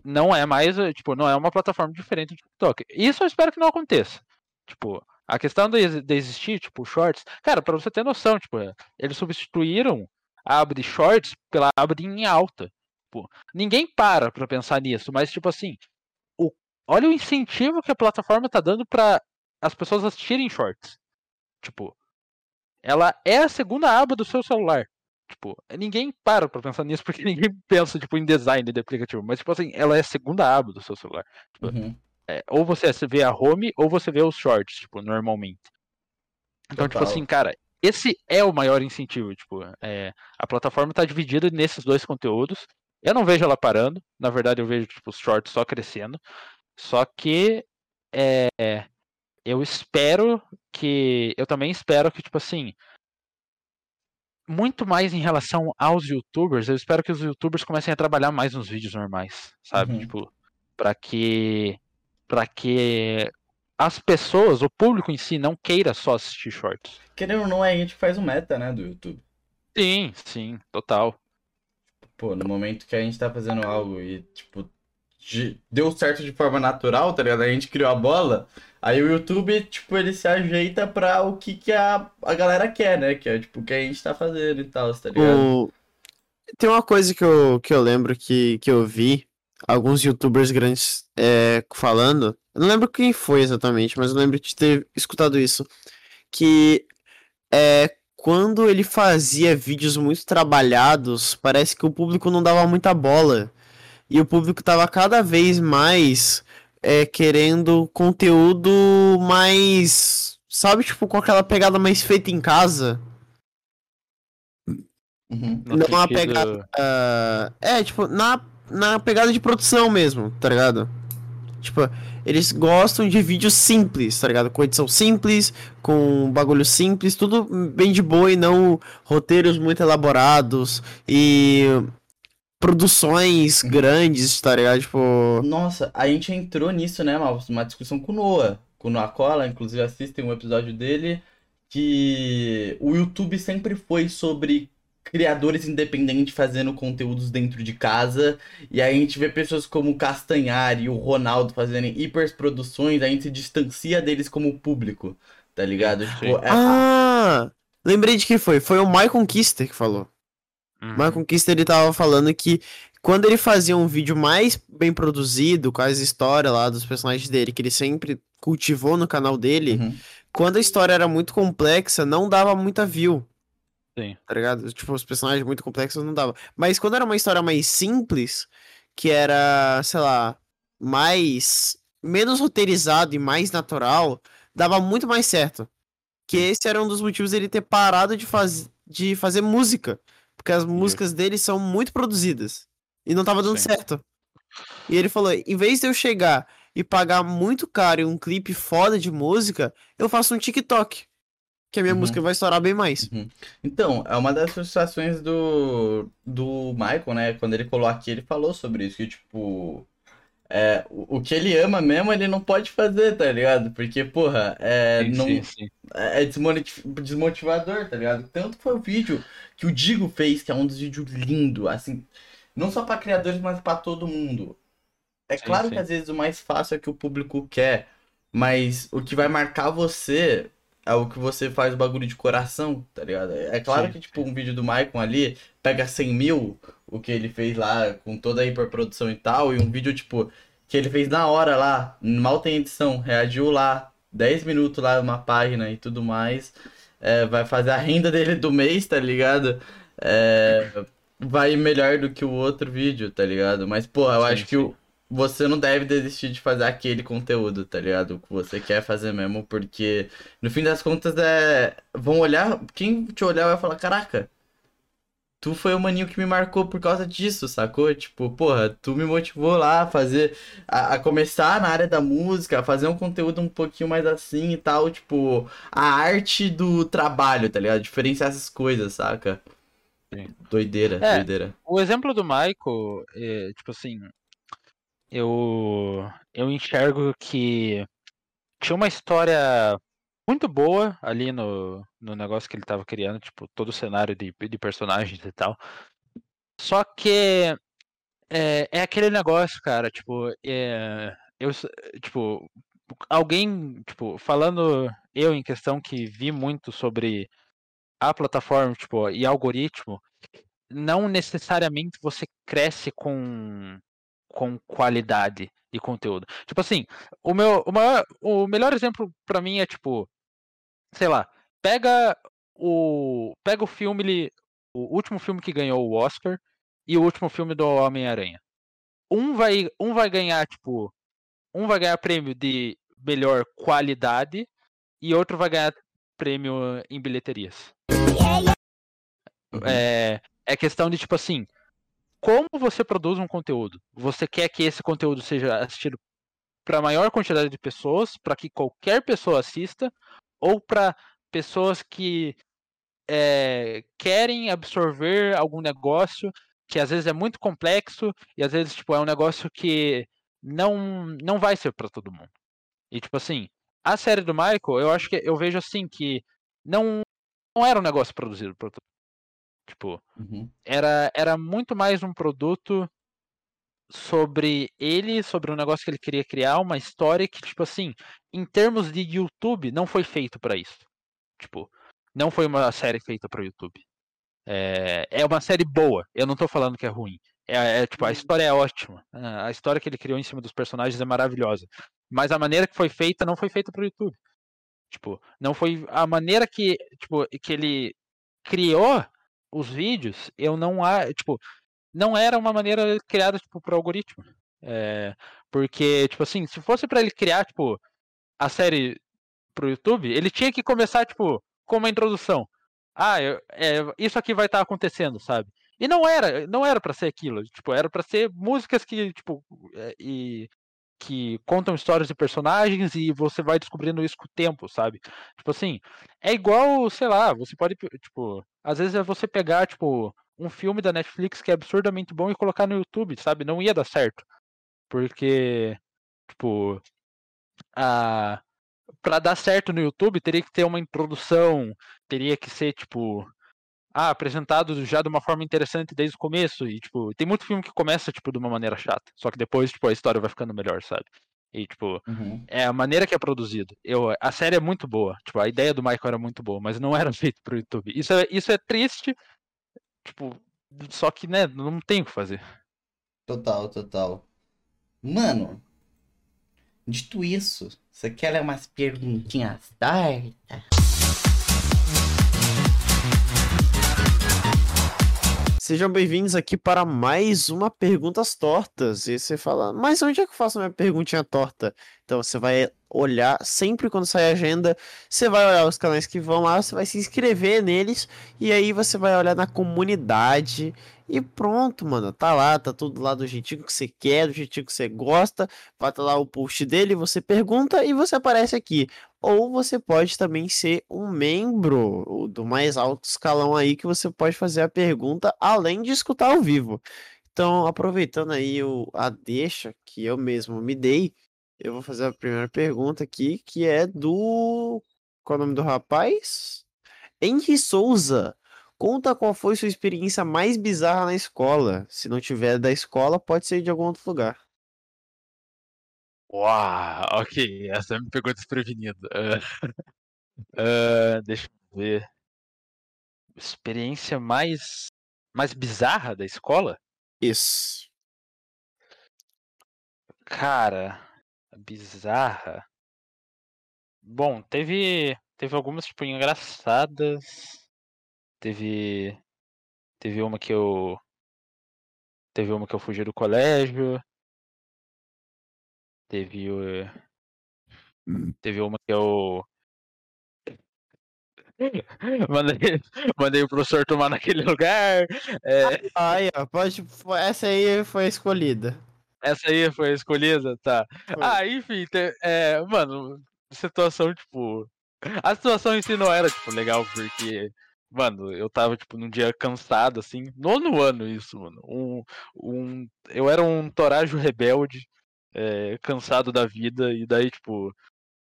não é mais, tipo, não é uma plataforma diferente do TikTok. Isso eu espero que não aconteça. Tipo, a questão de, de existir, tipo, shorts, cara, pra você ter noção, tipo, eles substituíram a aba de shorts pela aba de em alta. Tipo, ninguém para pra pensar nisso, mas, tipo assim, o, olha o incentivo que a plataforma tá dando pra as pessoas assistirem shorts. Tipo, ela é a segunda aba do seu celular. Tipo, ninguém para pra pensar nisso porque ninguém pensa, tipo, em design de aplicativo. Mas, tipo assim, ela é a segunda aba do seu celular. Uhum. É, ou você vê a home ou você vê os shorts, tipo, normalmente. Então, tipo Total. assim, cara, esse é o maior incentivo, tipo, é, a plataforma tá dividida nesses dois conteúdos. Eu não vejo ela parando, na verdade eu vejo, tipo, os shorts só crescendo. Só que é, eu espero que. Eu também espero que, tipo assim. Muito mais em relação aos youtubers, eu espero que os youtubers comecem a trabalhar mais nos vídeos normais, sabe? Uhum. Tipo, pra que. para que as pessoas, o público em si, não queira só assistir shorts. Querendo ou não, é a gente faz o meta, né, do YouTube. Sim, sim, total. Pô, no momento que a gente tá fazendo algo e, tipo, de- deu certo de forma natural, tá ligado? A gente criou a bola, aí o YouTube, tipo, ele se ajeita pra o que, que a, a galera quer, né? Que é, tipo, o que a gente tá fazendo e tal, tá ligado? O... Tem uma coisa que eu, que eu lembro que, que eu vi alguns youtubers grandes é, falando. Eu não lembro quem foi exatamente, mas eu lembro de ter escutado isso. Que é, quando ele fazia vídeos muito trabalhados, parece que o público não dava muita bola. E o público tava cada vez mais é, querendo conteúdo mais. Sabe, tipo, com aquela pegada mais feita em casa. Uhum. Não é uma sentido- pegada. ah, é, tipo, na, na pegada de produção mesmo, tá ligado? Tipo, eles gostam de vídeos simples, tá ligado? Com edição simples, com bagulho simples, tudo bem de boa e não roteiros muito elaborados e produções grandes, tá ligado? Tipo. Nossa, a gente entrou nisso, né, Malvos? Uma discussão com o Noah, com o Noah Cola, inclusive assistem um episódio dele, que o YouTube sempre foi sobre criadores independentes fazendo conteúdos dentro de casa, e aí a gente vê pessoas como o Castanhari e o Ronaldo fazendo hiperproduções, a gente se distancia deles como público, tá ligado? Tipo, é- Ah! Lembrei de quem foi. Foi o Michael Kister que falou. Uhum. Michael Kister ele tava falando que quando ele fazia um vídeo mais bem produzido, com as histórias lá dos personagens dele, que ele sempre cultivou no canal dele, Uhum. quando a história era muito complexa, não dava muita view. Sim. Tá ligado? Tipo, os personagens muito complexos não dava. Mas quando era uma história mais simples, que era, sei lá, mais. menos roteirizado e mais natural, dava muito mais certo. Que esse era um dos motivos dele ter parado de, faz... de fazer música. Porque as músicas dele são muito produzidas. E não tava dando Sim. certo. E ele falou: em vez de eu chegar e pagar muito caro em um clipe foda de música, eu faço um TikTok. Que a minha Uhum. música vai estourar bem mais. Então, é uma das frustrações do, do Michael, né? Quando ele colou aqui, ele falou sobre isso, que tipo. É, o, o que ele ama mesmo, ele não pode fazer, tá ligado? Porque, porra, é, sim, não, sim, sim. é desmoti- desmotivador, tá ligado? Tanto foi o vídeo que o Digo fez, que é um dos vídeos lindos, assim, não só pra criadores, mas pra todo mundo. É Sim, claro sim. que às vezes o mais fácil é que o público quer, mas o que vai marcar você é o que você faz o bagulho de coração, tá ligado? É claro Sim, que, tipo, um vídeo do Maicon ali pega 100 mil, o que ele fez lá com toda a hiperprodução e tal, e um vídeo, tipo, que ele fez na hora lá, mal tem edição, reagiu lá, 10 minutos lá numa página e tudo mais, é, vai fazer a renda dele do mês, tá ligado? É, vai melhor do que o outro vídeo, tá ligado? Mas, pô, eu Sim, acho que sim. o, você não deve desistir de fazer aquele conteúdo, tá ligado? O que você quer fazer mesmo, porque no fim das contas é. Vão olhar, quem te olhar vai falar, caraca, tu foi o maninho que me marcou por causa disso, sacou? Tipo, porra, tu me motivou lá a fazer, a, a começar na área da música, a fazer um conteúdo um pouquinho mais assim e tal, tipo, a arte do trabalho, tá ligado? Diferenciar essas coisas, saca? Sim. Doideira, É. doideira. O exemplo do Michael, é, tipo assim, eu, eu enxergo que tinha uma história muito boa ali no, no negócio que ele tava criando, tipo, todo o cenário de, de personagens e tal. Só que é, é aquele negócio, cara, tipo, é, eu, tipo, alguém, tipo, falando eu em questão que vi muito sobre a plataforma, tipo, e algoritmo, não necessariamente você cresce com, com qualidade de conteúdo. Tipo assim, o meu o, maior, o melhor exemplo pra mim é tipo, sei lá, pega o pega o filme o último filme que ganhou o Oscar e o último filme do Homem-Aranha. Um vai um vai ganhar tipo, um vai ganhar prêmio de melhor qualidade e outro vai ganhar prêmio em bilheterias. É, é questão de, tipo assim, como você produz um conteúdo? Você quer que esse conteúdo seja assistido para a maior quantidade de pessoas, para que qualquer pessoa assista, ou para pessoas que é, querem absorver algum negócio que às vezes é muito complexo e às vezes tipo é um negócio que não não vai ser para todo mundo. E tipo assim, a série do Michael, eu acho que eu vejo assim que não não era um negócio produzido para todo. Tipo, Uhum. era, era muito mais um produto sobre ele, sobre um negócio que ele queria criar, uma história que, tipo assim, em termos de YouTube, não foi feito pra isso. Tipo, não foi uma série feita pro YouTube. É, é uma série boa, eu não tô falando que é ruim. É, é, tipo, a Uhum. história é ótima. A história que ele criou em cima dos personagens é maravilhosa. Mas a maneira que foi feita não foi feita pro YouTube. Tipo, não foi a maneira que, tipo, que ele criou os vídeos, eu não a, tipo, não era uma maneira criada tipo pro algoritmo. É, porque, tipo assim, se fosse pra ele criar, tipo, a série pro YouTube, ele tinha que começar, tipo, com uma introdução. Ah, eu- é, isso aqui vai estar acontecendo, sabe? E não era, não era para ser aquilo, tipo, era pra ser músicas que, tipo, é, e que contam histórias de personagens e você vai descobrindo isso com o tempo, sabe? Tipo assim, é igual, sei lá, você pode, tipo, às vezes é você pegar, tipo, um filme da Netflix que é absurdamente bom e colocar no YouTube, sabe? Não ia dar certo. Porque, tipo, a para dar certo no YouTube teria que ter uma introdução, teria que ser, tipo, ah, apresentado já de uma forma interessante desde o começo e tipo, tem muito filme que começa tipo de uma maneira chata, só que depois tipo a história vai ficando melhor, sabe? E tipo, Uhum. é a maneira que é produzido. Eu, a série é muito boa, tipo, a ideia do Michael era muito boa, mas não era feito pro YouTube. Isso é, isso é triste, tipo, só que, né, não tem o que fazer. Total, total. Mano, dito isso, você quer ler umas perguntinhas dartas? Sejam bem-vindos aqui para mais uma Perguntas Tortas. E você fala, mas onde é que eu faço minha perguntinha torta? Então você vai olhar, sempre quando sair a agenda, você vai olhar os canais que vão lá, você vai se inscrever neles, e aí você vai olhar na comunidade, e pronto, mano. Tá lá, tá tudo lá do jeitinho que você quer, do jeitinho que você gosta. Estar tá lá o post dele, você pergunta e você aparece aqui. Ou você pode também ser um membro do mais alto escalão aí que você pode fazer a pergunta além de escutar ao vivo. Então, aproveitando aí o, a deixa que eu mesmo me dei, eu vou fazer a primeira pergunta aqui, que é do. Qual é o nome do rapaz? Henry Souza. Conta qual foi sua experiência mais bizarra na escola. Se não tiver da escola, pode ser de algum outro lugar. Uau, ok, essa me pegou desprevenido. Uh, uh, deixa eu ver. Experiência mais mais bizarra da escola? Isso. Cara, bizarra. Bom, teve teve algumas tipo engraçadas. Teve. Teve uma que eu. Teve uma que eu fugi do colégio. Teve. Hum. Teve uma que eu. mandei, mandei o professor tomar naquele lugar. É... Aí, ó, pode. Essa aí foi a escolhida. Essa aí foi a escolhida? Tá. Foi. Ah, enfim, te, é, mano, situação, tipo. A situação em si não era, tipo, legal, porque Mano, eu tava, tipo, num dia cansado, assim. Nono ano isso, mano. Um, um, eu era um torajo rebelde, é, cansado da vida, e daí, tipo.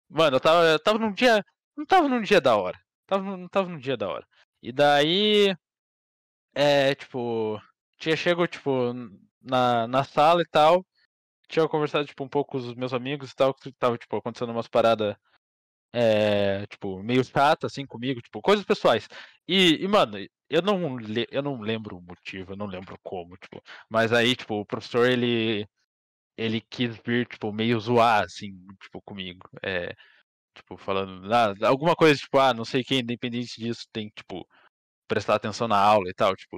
Mano, eu tava, eu tava num dia. Não tava num dia da hora. Tava, não tava num dia da hora. E daí. É, tipo. Tinha chego, tipo, na, na sala e tal. Tinha conversado, tipo, um pouco com os meus amigos e tal, que tava, tipo, acontecendo umas paradas é, tipo, meio chato, assim, comigo, tipo, coisas pessoais. E, e, mano, eu não, eu não lembro o motivo, eu não lembro como, tipo, mas aí, tipo, o professor, ele, ele quis vir, tipo, meio zoar, assim, tipo, comigo, é, tipo, falando, ah, alguma coisa, tipo, ah, não sei quem, independente disso, tem, tipo, prestar atenção na aula e tal, tipo,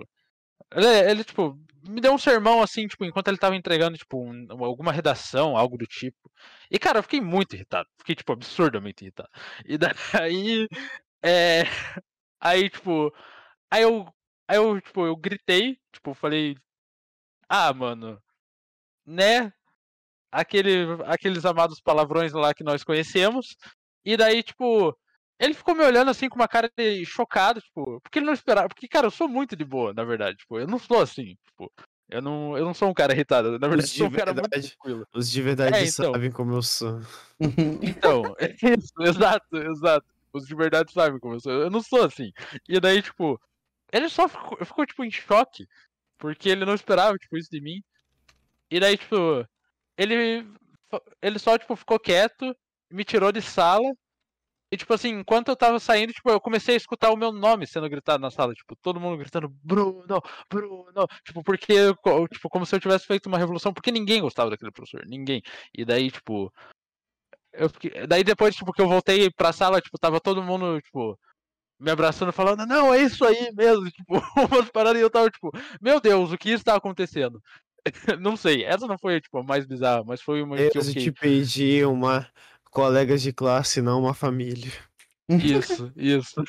ele, ele, tipo, me deu um sermão assim, tipo, enquanto ele tava entregando, tipo, um, alguma redação, algo do tipo. E, cara, eu fiquei muito irritado. Fiquei, tipo, absurdamente irritado. E daí. É. Aí, tipo. Aí eu. Aí eu, tipo, eu gritei, tipo, falei. Ah, mano. Né? Aquele, aqueles amados palavrões lá que nós conhecemos. E daí, tipo, ele ficou me olhando assim com uma cara de chocado, tipo, porque ele não esperava. Porque, cara, eu sou muito de boa, na verdade. Tipo, eu não sou assim, tipo. Eu não, eu não sou um cara irritado, na verdade, eu sou um cara muito tranquilo. Os de verdade é, então, sabem como eu sou. Então, é isso, exato, exato. Os de verdade sabem como eu sou. Eu não sou assim. E daí, tipo, ele só ficou, ficou tipo, em choque, porque ele não esperava, tipo, isso de mim. E daí, tipo, ele, ele só, tipo, ficou quieto, me tirou de sala, e, tipo assim, enquanto eu tava saindo, tipo, eu comecei a escutar o meu nome sendo gritado na sala, tipo, todo mundo gritando, Bruno, Bruno, tipo, porque, tipo, como se eu tivesse feito uma revolução, porque ninguém gostava daquele professor, ninguém. E daí, tipo, eu fiquei... daí depois, tipo, que eu voltei pra sala, tipo, tava todo mundo, tipo, me abraçando, falando, não, é isso aí mesmo, tipo, umas paradas, e eu tava, tipo, meu Deus, o que está acontecendo? não sei, essa não foi, tipo, a mais bizarra, mas foi uma eu que eu fiquei... te pedi uma colegas de classe, não uma família. Isso, isso.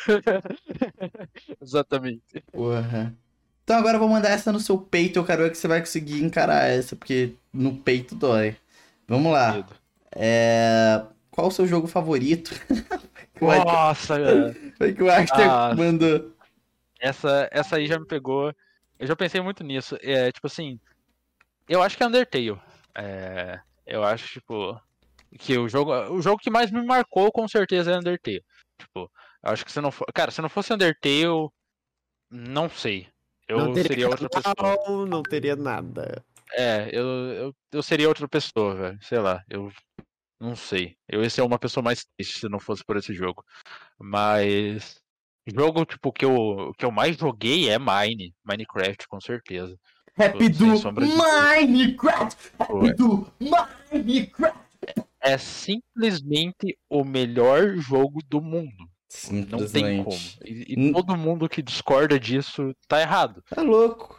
Exatamente. Porra. Então agora eu vou mandar essa no seu peito. Eu quero ver que você vai conseguir encarar essa, porque no peito dói. Vamos lá. É... Qual o seu jogo favorito? Nossa, cara. Foi que o Arthur ah, mandou. Essa, essa aí já me pegou. Eu já pensei muito nisso. É, tipo assim, eu acho que é Undertale. É, eu acho, tipo, que o jogo, o jogo que mais me marcou com certeza é Undertale. Tipo, acho que se não for, cara, se não fosse Undertale, não sei. Eu não seria outra pessoa. Não teria nada. É, eu, eu, eu seria outra pessoa, velho. Sei lá, eu não sei. Eu ia ser uma pessoa mais triste se não fosse por esse jogo. Mas jogo tipo que eu que eu mais joguei é Mine, Minecraft com certeza. Happy do Minecraft. Happy do Minecraft é simplesmente o melhor jogo do mundo. Não tem como. E, e todo mundo que discorda disso tá errado. Tá louco.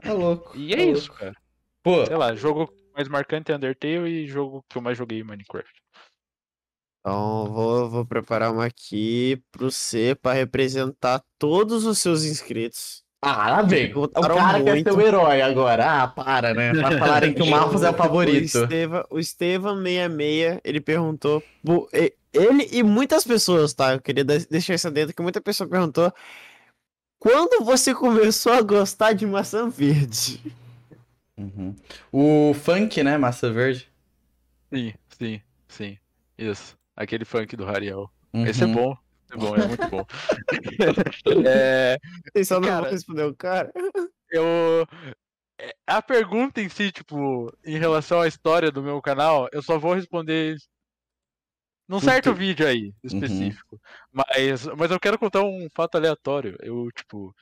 É louco. E é tá isso, louco. cara. Pô, Sei lá, jogo mais marcante é Undertale e jogo que eu mais joguei Minecraft. Então, vou, vou preparar uma aqui pro C pra representar todos os seus inscritos. Ah, lá vem. O cara quer muito. ser o herói agora. Ah, para, né? Pra falarem que o Marcos é o O favorito. Esteva, o Estevam66, ele perguntou. Ele e muitas pessoas, tá? Eu queria de- deixar isso dentro, que muita pessoa perguntou. Quando você começou a gostar de maçã verde? Uhum. O funk, né? Massa Verde. Sim, sim, sim. Isso. Aquele funk do Rariel. Esse é Uhum. bom. É bom, é muito bom. é, Vocês só não Cara- vão responder o cara? eu. é, A pergunta em si, tipo, em relação à história do meu canal, eu só vou responder num certo vídeo aí, específico. Mas, mas eu quero contar um fato aleatório. Eu, tipo.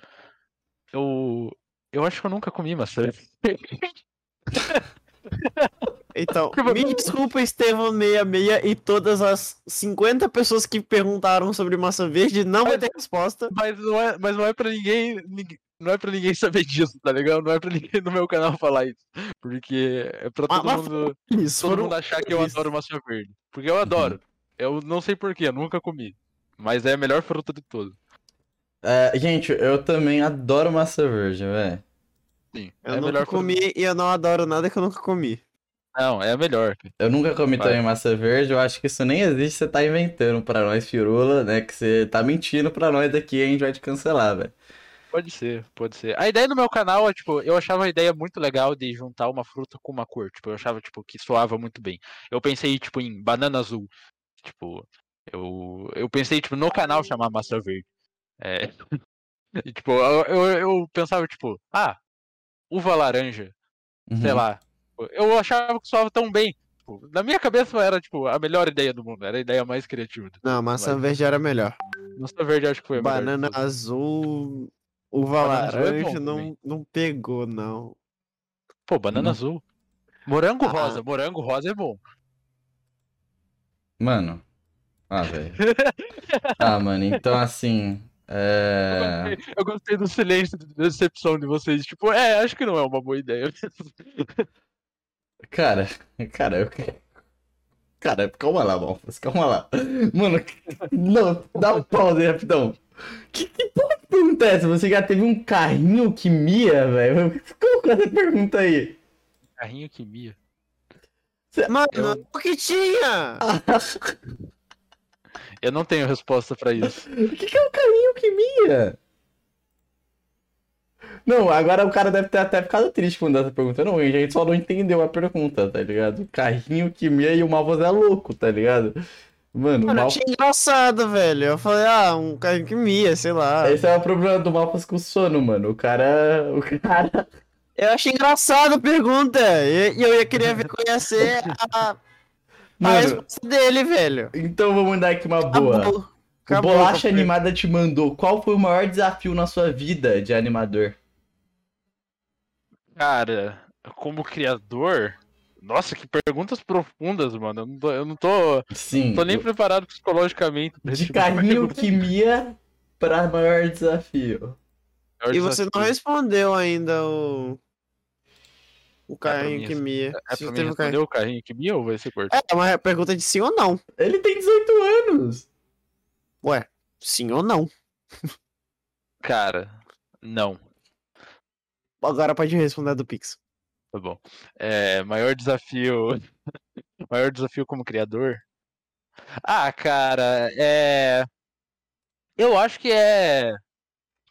Eu. Eu acho que eu nunca comi maçã. Então, Tipo, me desculpa, Estevam66 e todas as 50 pessoas que perguntaram sobre maçã verde, não vai ter resposta. Mas não é, mas não é pra ninguém, ninguém- Não é pra ninguém saber disso, tá ligado? Não é pra ninguém no meu canal falar isso. Porque é pra Ah, todo mas mundo. Isso, todo foram mundo achar que eu flores. adoro maçã verde. Porque eu adoro. Eu não sei porquê, nunca comi. Mas é a melhor fruta de todas. É, gente, eu também adoro massa verde, velho. Sim. Eu é a nunca melhor fruta. comi e eu não adoro nada que eu nunca comi. Não, é a melhor. Eu nunca comi também massa verde, eu acho que isso nem existe, você tá inventando pra nós, Firula, né? Que você tá mentindo pra nós aqui e a gente vai te cancelar, velho. Pode ser, pode ser. A ideia do meu canal é, tipo, eu achava a ideia muito legal de juntar uma fruta com uma cor. Tipo, eu achava, tipo, que soava muito bem. Eu pensei, tipo, em banana azul. Tipo, eu, eu pensei, tipo, no canal chamar maçã verde. É. E, tipo, eu, eu, eu pensava, tipo, ah, uva laranja, sei Uhum. lá. Eu achava que soava tão bem. Tipo, na minha cabeça era, tipo, a melhor ideia do mundo. Era a ideia mais criativa. Não, maçã Mas- verde era melhor. Maçã verde acho que foi a melhor Banana todas. azul, uva Banana azul é bom laranja não, também. não pegou, não. Pô, banana Não. azul. Morango Ah. rosa. Morango rosa é bom. Mano. Ah, velho. Ah, mano, então assim. Eu É. gostei, eu gostei do silêncio de decepção de vocês. Tipo, é, acho que não é uma boa ideia. Cara, cara, eu. Cara, calma lá, Malfas, calma lá. Mano, não, dá um pause aí, rapidão. Que, que porra de pergunta é essa? Você já teve um carrinho que mia, velho? Qual que é essa pergunta aí? Carrinho que mia. Mano, Eu- o que tinha? Eu não tenho resposta pra isso. O que, que é um carrinho que mia? Não, agora o cara deve ter até ficado triste quando essa pergunta. Não, a gente só não entendeu a pergunta, tá ligado? Carrinho que mia e o Malfas é louco, tá ligado? Mano, Mano, eu achei engraçado, velho. Eu falei, ah, um carrinho que mia, sei lá. Esse é o problema do Malfas com sono, mano. O cara. O cara. Eu achei engraçado a pergunta. E eu ia querer ver conhecer a, a Mano, resposta dele, velho. então vamos dar aqui uma boa. Acabou. O Acabou, Bolacha. Animada te mandou. Qual foi o maior desafio na sua vida de animador? Cara, como criador. Nossa, que perguntas profundas, mano. Eu não tô, eu não tô, Sim. não tô nem preparado psicologicamente De tipo carrinho pergunta. que mia pra maior desafio. Maior E você não desafio. respondeu ainda o. O carrinho mim que mia. É Você pra mim o responder carrinho. o carrinho que mia ou vai ser cortado? É uma pergunta de sim ou não. Ele tem 18 anos. Ué, sim ou não? Cara, não. Agora pode responder do Pix. Tá bom. É, maior desafio. maior desafio como criador? Ah, cara, é. Eu acho que é.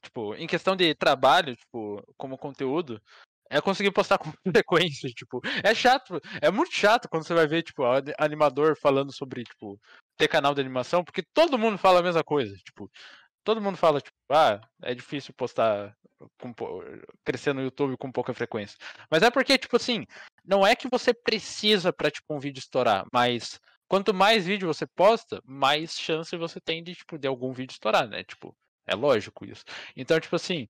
Tipo, em questão de trabalho, tipo, como conteúdo, é conseguir postar com frequência, tipo. É chato, é muito chato quando você vai ver, tipo, animador falando sobre, tipo, ter canal de animação, porque todo mundo fala a mesma coisa, tipo. Todo mundo fala, tipo, ah, é difícil postar, com, crescer no YouTube com pouca frequência. Mas é porque, tipo assim, não é que você precisa pra, tipo, um vídeo estourar, mas quanto mais vídeo você posta, mais chance você tem de, tipo, de algum vídeo estourar, né? Tipo, é lógico isso. Então, tipo assim,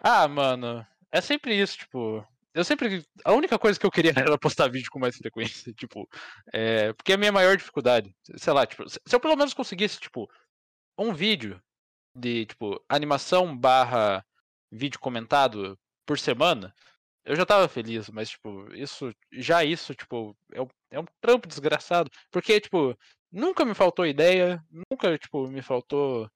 ah, mano, é sempre isso, tipo, eu sempre, a única coisa que eu queria era postar vídeo com mais frequência, tipo, é, porque é a minha maior dificuldade, sei lá, tipo, se eu pelo menos conseguisse, tipo, um vídeo de, tipo, animação barra vídeo comentado por semana, eu já tava feliz, mas, tipo, isso, já isso, tipo, é um, é um trampo desgraçado. Porque, tipo, nunca me faltou ideia, nunca, tipo, me faltou,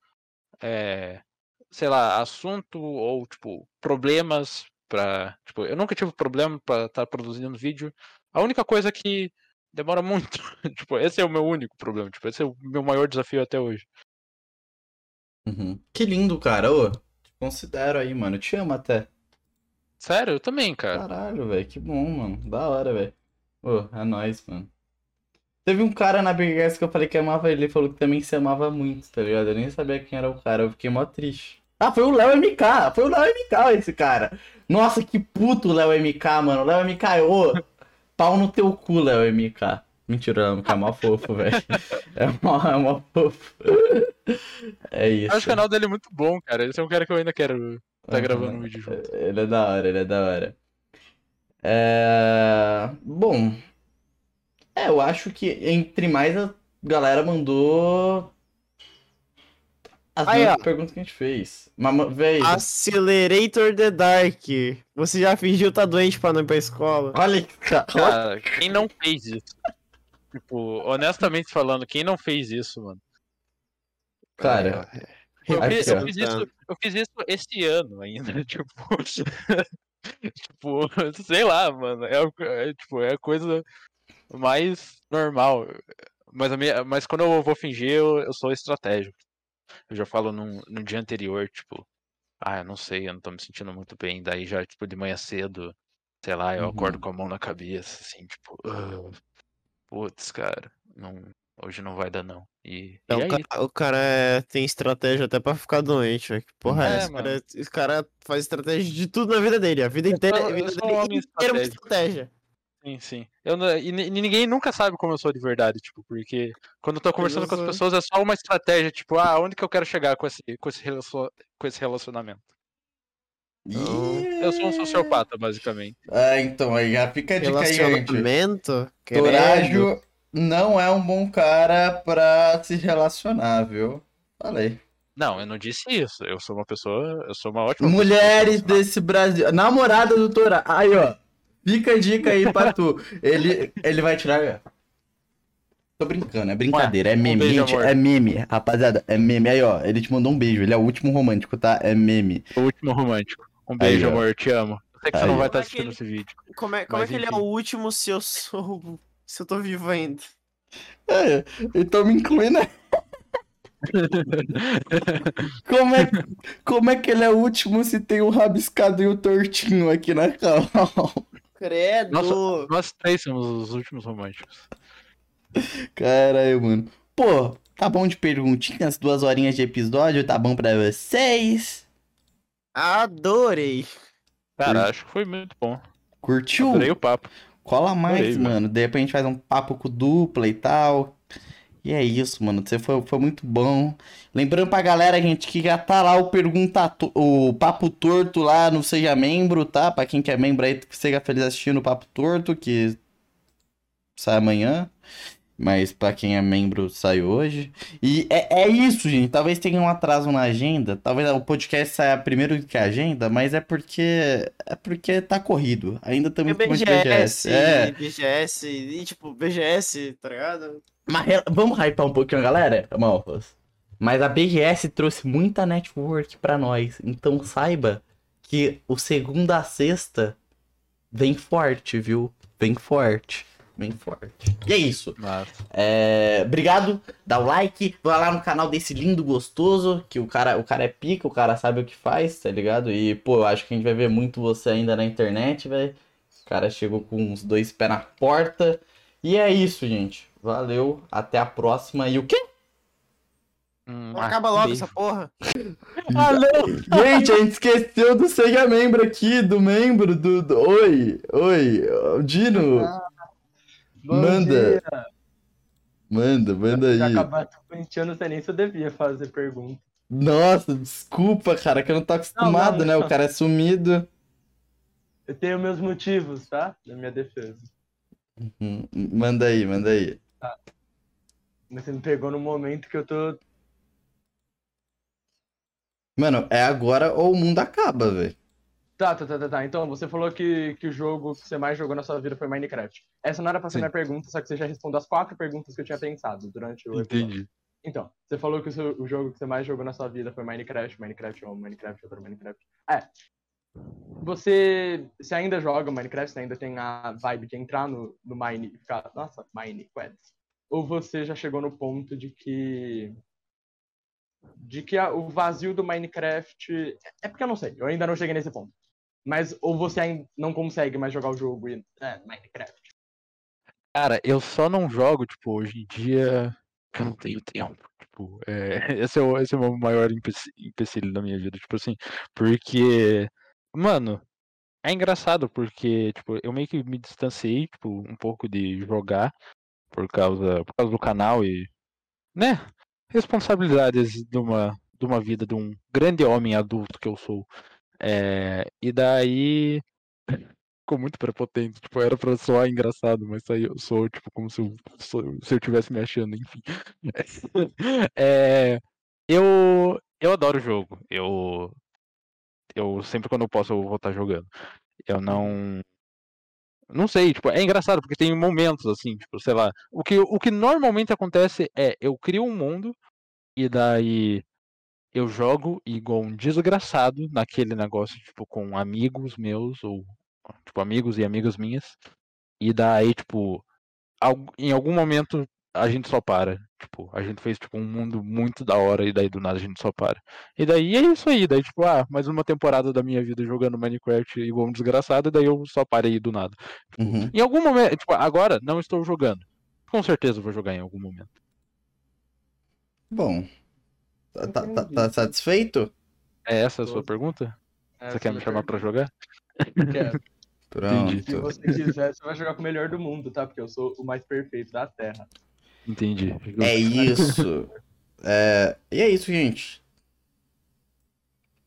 é, sei lá, assunto ou, tipo, problemas pra, tipo, eu nunca tive problema pra estar tá produzindo vídeo. A única coisa que demora muito, tipo, esse é o meu único problema, tipo, esse é o meu maior desafio até hoje. Uhum. Que lindo, cara. Ô, te considero aí, mano. Eu te amo até. Sério? Eu também, cara. Caralho, velho. Que bom, mano. Da hora, velho. Ô, é nóis, mano. Teve um cara na BGS que eu falei que amava ele, ele falou que também se amava muito, tá ligado? Eu nem sabia quem era o cara, eu fiquei mó triste. Ah, foi o Léo MK, foi o Léo MK esse cara. Nossa, que puto o Léo MK, mano. Léo MK, ô, pau no teu cu, Léo MK. Mentira, Léo MK é mó fofo, velho. É mó, é mó fofo. É isso. Eu acho o canal dele é muito bom, cara. Esse é um cara que eu ainda quero tá gravando um vídeo junto. Ele é da hora, ele é da hora. É... Bom, é, eu acho que entre mais a galera mandou as Aí, ó. perguntas que a gente fez. Mas, véi, Accelerator the Dark. Você já fingiu tá doente pra não ir pra escola? olha que cara. Cara, quem não fez isso? Tipo, honestamente falando, quem não fez isso, mano? Cara, Eu, Aqui, fiz, eu fiz isso, eu fiz isso esse ano ainda, tipo. tipo, sei lá, mano. É, é, tipo, é a coisa mais normal. Mas, a minha, mas quando eu vou fingir, eu, eu sou estratégico. Eu já falo no, no dia anterior, tipo, ah, eu não sei, eu não tô me sentindo muito bem. Daí já, tipo, de manhã cedo, sei lá, eu acordo Uhum. com a mão na cabeça, assim, tipo, "Ah, putz, cara, não, hoje não vai dar não. E, Então, e o, aí, cara, o cara é- tem estratégia até pra ficar doente, velho. Que porra é, É, essa? Cara, esse cara faz estratégia de tudo na vida dele. A vida inteira, sou- a eu vida um dele homem inteira é estratégia. Sim, sim. Eu, e, ni- ninguém nunca sabe como eu sou de verdade, tipo, porque quando eu tô conversando com as pessoas é só uma estratégia, tipo, ah, onde que eu quero chegar com esse, com esse, relacion- com esse relacionamento? Eu sou um sociopata, basicamente. Ah, então, aí já fica a dica aí, gente. Torágio não é um bom cara pra se relacionar, viu? Falei. Não, eu não disse isso. Eu sou uma pessoa, eu sou uma ótima Mulheres desse Brasil. Namorada do Torágio. Aí, ó. Fica a dica aí pra tu. Ele, ele vai tirar. Tô brincando, é brincadeira, é meme, beijo, gente, amor. é meme, rapaziada, é meme. Aí, ó, ele te mandou um beijo, ele é o último romântico, tá? É meme. O último romântico. Um beijo, Aí, amor, eu te amo. Eu sei que você Aí, não ó. vai estar Como é assistindo ele- esse vídeo. Como é, como é que ele é enfim. o último se eu sou. se eu tô vivo ainda? É, então me inclui, né? Como é, como é que ele é o último se tem o rabiscado e o tortinho aqui na cal? Credo! Nossa, nós três somos os últimos românticos. Caralho, mano. Pô, tá bom de perguntinhas, duas horinhas de episódio, tá bom pra vocês? Adorei! Cara, acho que foi muito bom. Curtiu? Adorei o papo. Cola mais, Adorei, velho. mano. De repente a gente faz um papo com dupla e tal. E é isso, mano. Você foi, foi muito bom. Lembrando pra galera, gente, que já tá lá o pergunta o papo torto lá no Seja Membro, tá? Pra quem quer membro aí, que seja feliz assistindo o papo torto, que sai amanhã. Mas pra quem é membro, sai hoje. E é, é isso, gente. Talvez tenha um atraso na agenda. Talvez o podcast saia primeiro que a agenda, mas é porque. É porque tá corrido. Ainda É estamos com muito BGS, É. BGS, e tipo, BGS, tá ligado? Mas vamos hypar um pouquinho, galera? Malfas. Mas a BGS trouxe muita network pra nós. Então saiba que o segunda a sexta vem forte, viu? Vem forte. Vem forte. E é isso. É, Obrigado, dá o like, vai lá no canal desse lindo gostoso, que o cara, o cara é pica, o cara sabe o que faz, tá ligado? E, pô, eu acho que a gente vai ver muito você ainda na internet, velho. O cara chegou com uns dois pés na porta. E é isso, gente. Valeu, até a próxima. E o quê? hum, Acaba ah, logo beijo. essa porra. Ah, não! Gente, a gente esqueceu do Seja Membro aqui, do membro do. do- Oi, oi, o Dino. Bom Manda. dia. Manda, manda aí. com 20 anos, não sei nem se eu devia fazer pergunta. Nossa, desculpa, cara, que eu não tô acostumado, não, né? O não. cara é sumido. Eu tenho meus motivos, tá? Na minha defesa. Hum, Manda aí, manda aí. Mas você me pegou no momento que eu tô. Mano, é agora ou o mundo acaba, velho. Tá, tá, tá, tá, tá. Então, você falou que, que o jogo que você mais jogou na sua vida foi Minecraft. Essa não era pra ser Sim. minha pergunta, só que você já respondeu as quatro perguntas que eu tinha pensado durante o episódio. Entendi. Então, você falou que o, seu- o jogo que você mais jogou na sua vida foi Minecraft, Minecraft 1, Minecraft, outro Minecraft. É. Você, você ainda joga Minecraft, você ainda tem a vibe de entrar no, no Mine e ficar, nossa, Minecraft. Ou você já chegou no ponto de que de que a- o vazio do Minecraft é porque eu não sei, eu ainda não cheguei nesse ponto. Mas ou você ainda não consegue mais jogar o jogo é Minecraft. Cara, eu só não jogo, tipo, hoje em dia. Eu não tenho tempo. Tipo, é, esse, é o, esse é o maior empecilho da minha vida. Tipo assim, porque. Mano, é engraçado porque, tipo, eu meio que me distanciei, tipo, um pouco de jogar por causa, por causa do canal e. Né? Responsabilidades de uma, de uma vida de um grande homem adulto que eu sou. É, e daí ficou muito prepotente. Tipo, era pra soar engraçado, mas eu sou, tipo, como se eu, se eu tivesse me achando, enfim. É, eu, eu adoro o jogo. Eu, eu sempre quando eu posso eu vou estar jogando. Eu não. Não sei, tipo, é engraçado, porque tem momentos assim, tipo, sei lá. O que, o que normalmente acontece é eu crio um mundo e daí eu jogo igual um desgraçado naquele negócio, tipo, com amigos meus, ou tipo, amigos e amigas minhas. E daí, tipo, em algum momento a gente só para. Tipo, a gente fez tipo um mundo muito da hora e daí do nada a gente só para. E daí é isso aí, daí tipo, ah, mais uma temporada da minha vida jogando Minecraft igual um desgraçado, e daí eu só parei do nada. Uhum. Em algum momento, tipo, agora não estou jogando. Com certeza vou jogar em algum momento. Bom. Tá, tá- tá- tá satisfeito? É essa a sua pergunta? Essa Você quer é me chamar pra pergunta. jogar? Quero. Entendi. Se Pronto. você quiser, você vai jogar com o melhor do mundo, tá? Porque eu sou o mais perfeito da Terra. Entendi. É isso. É, E é isso, gente.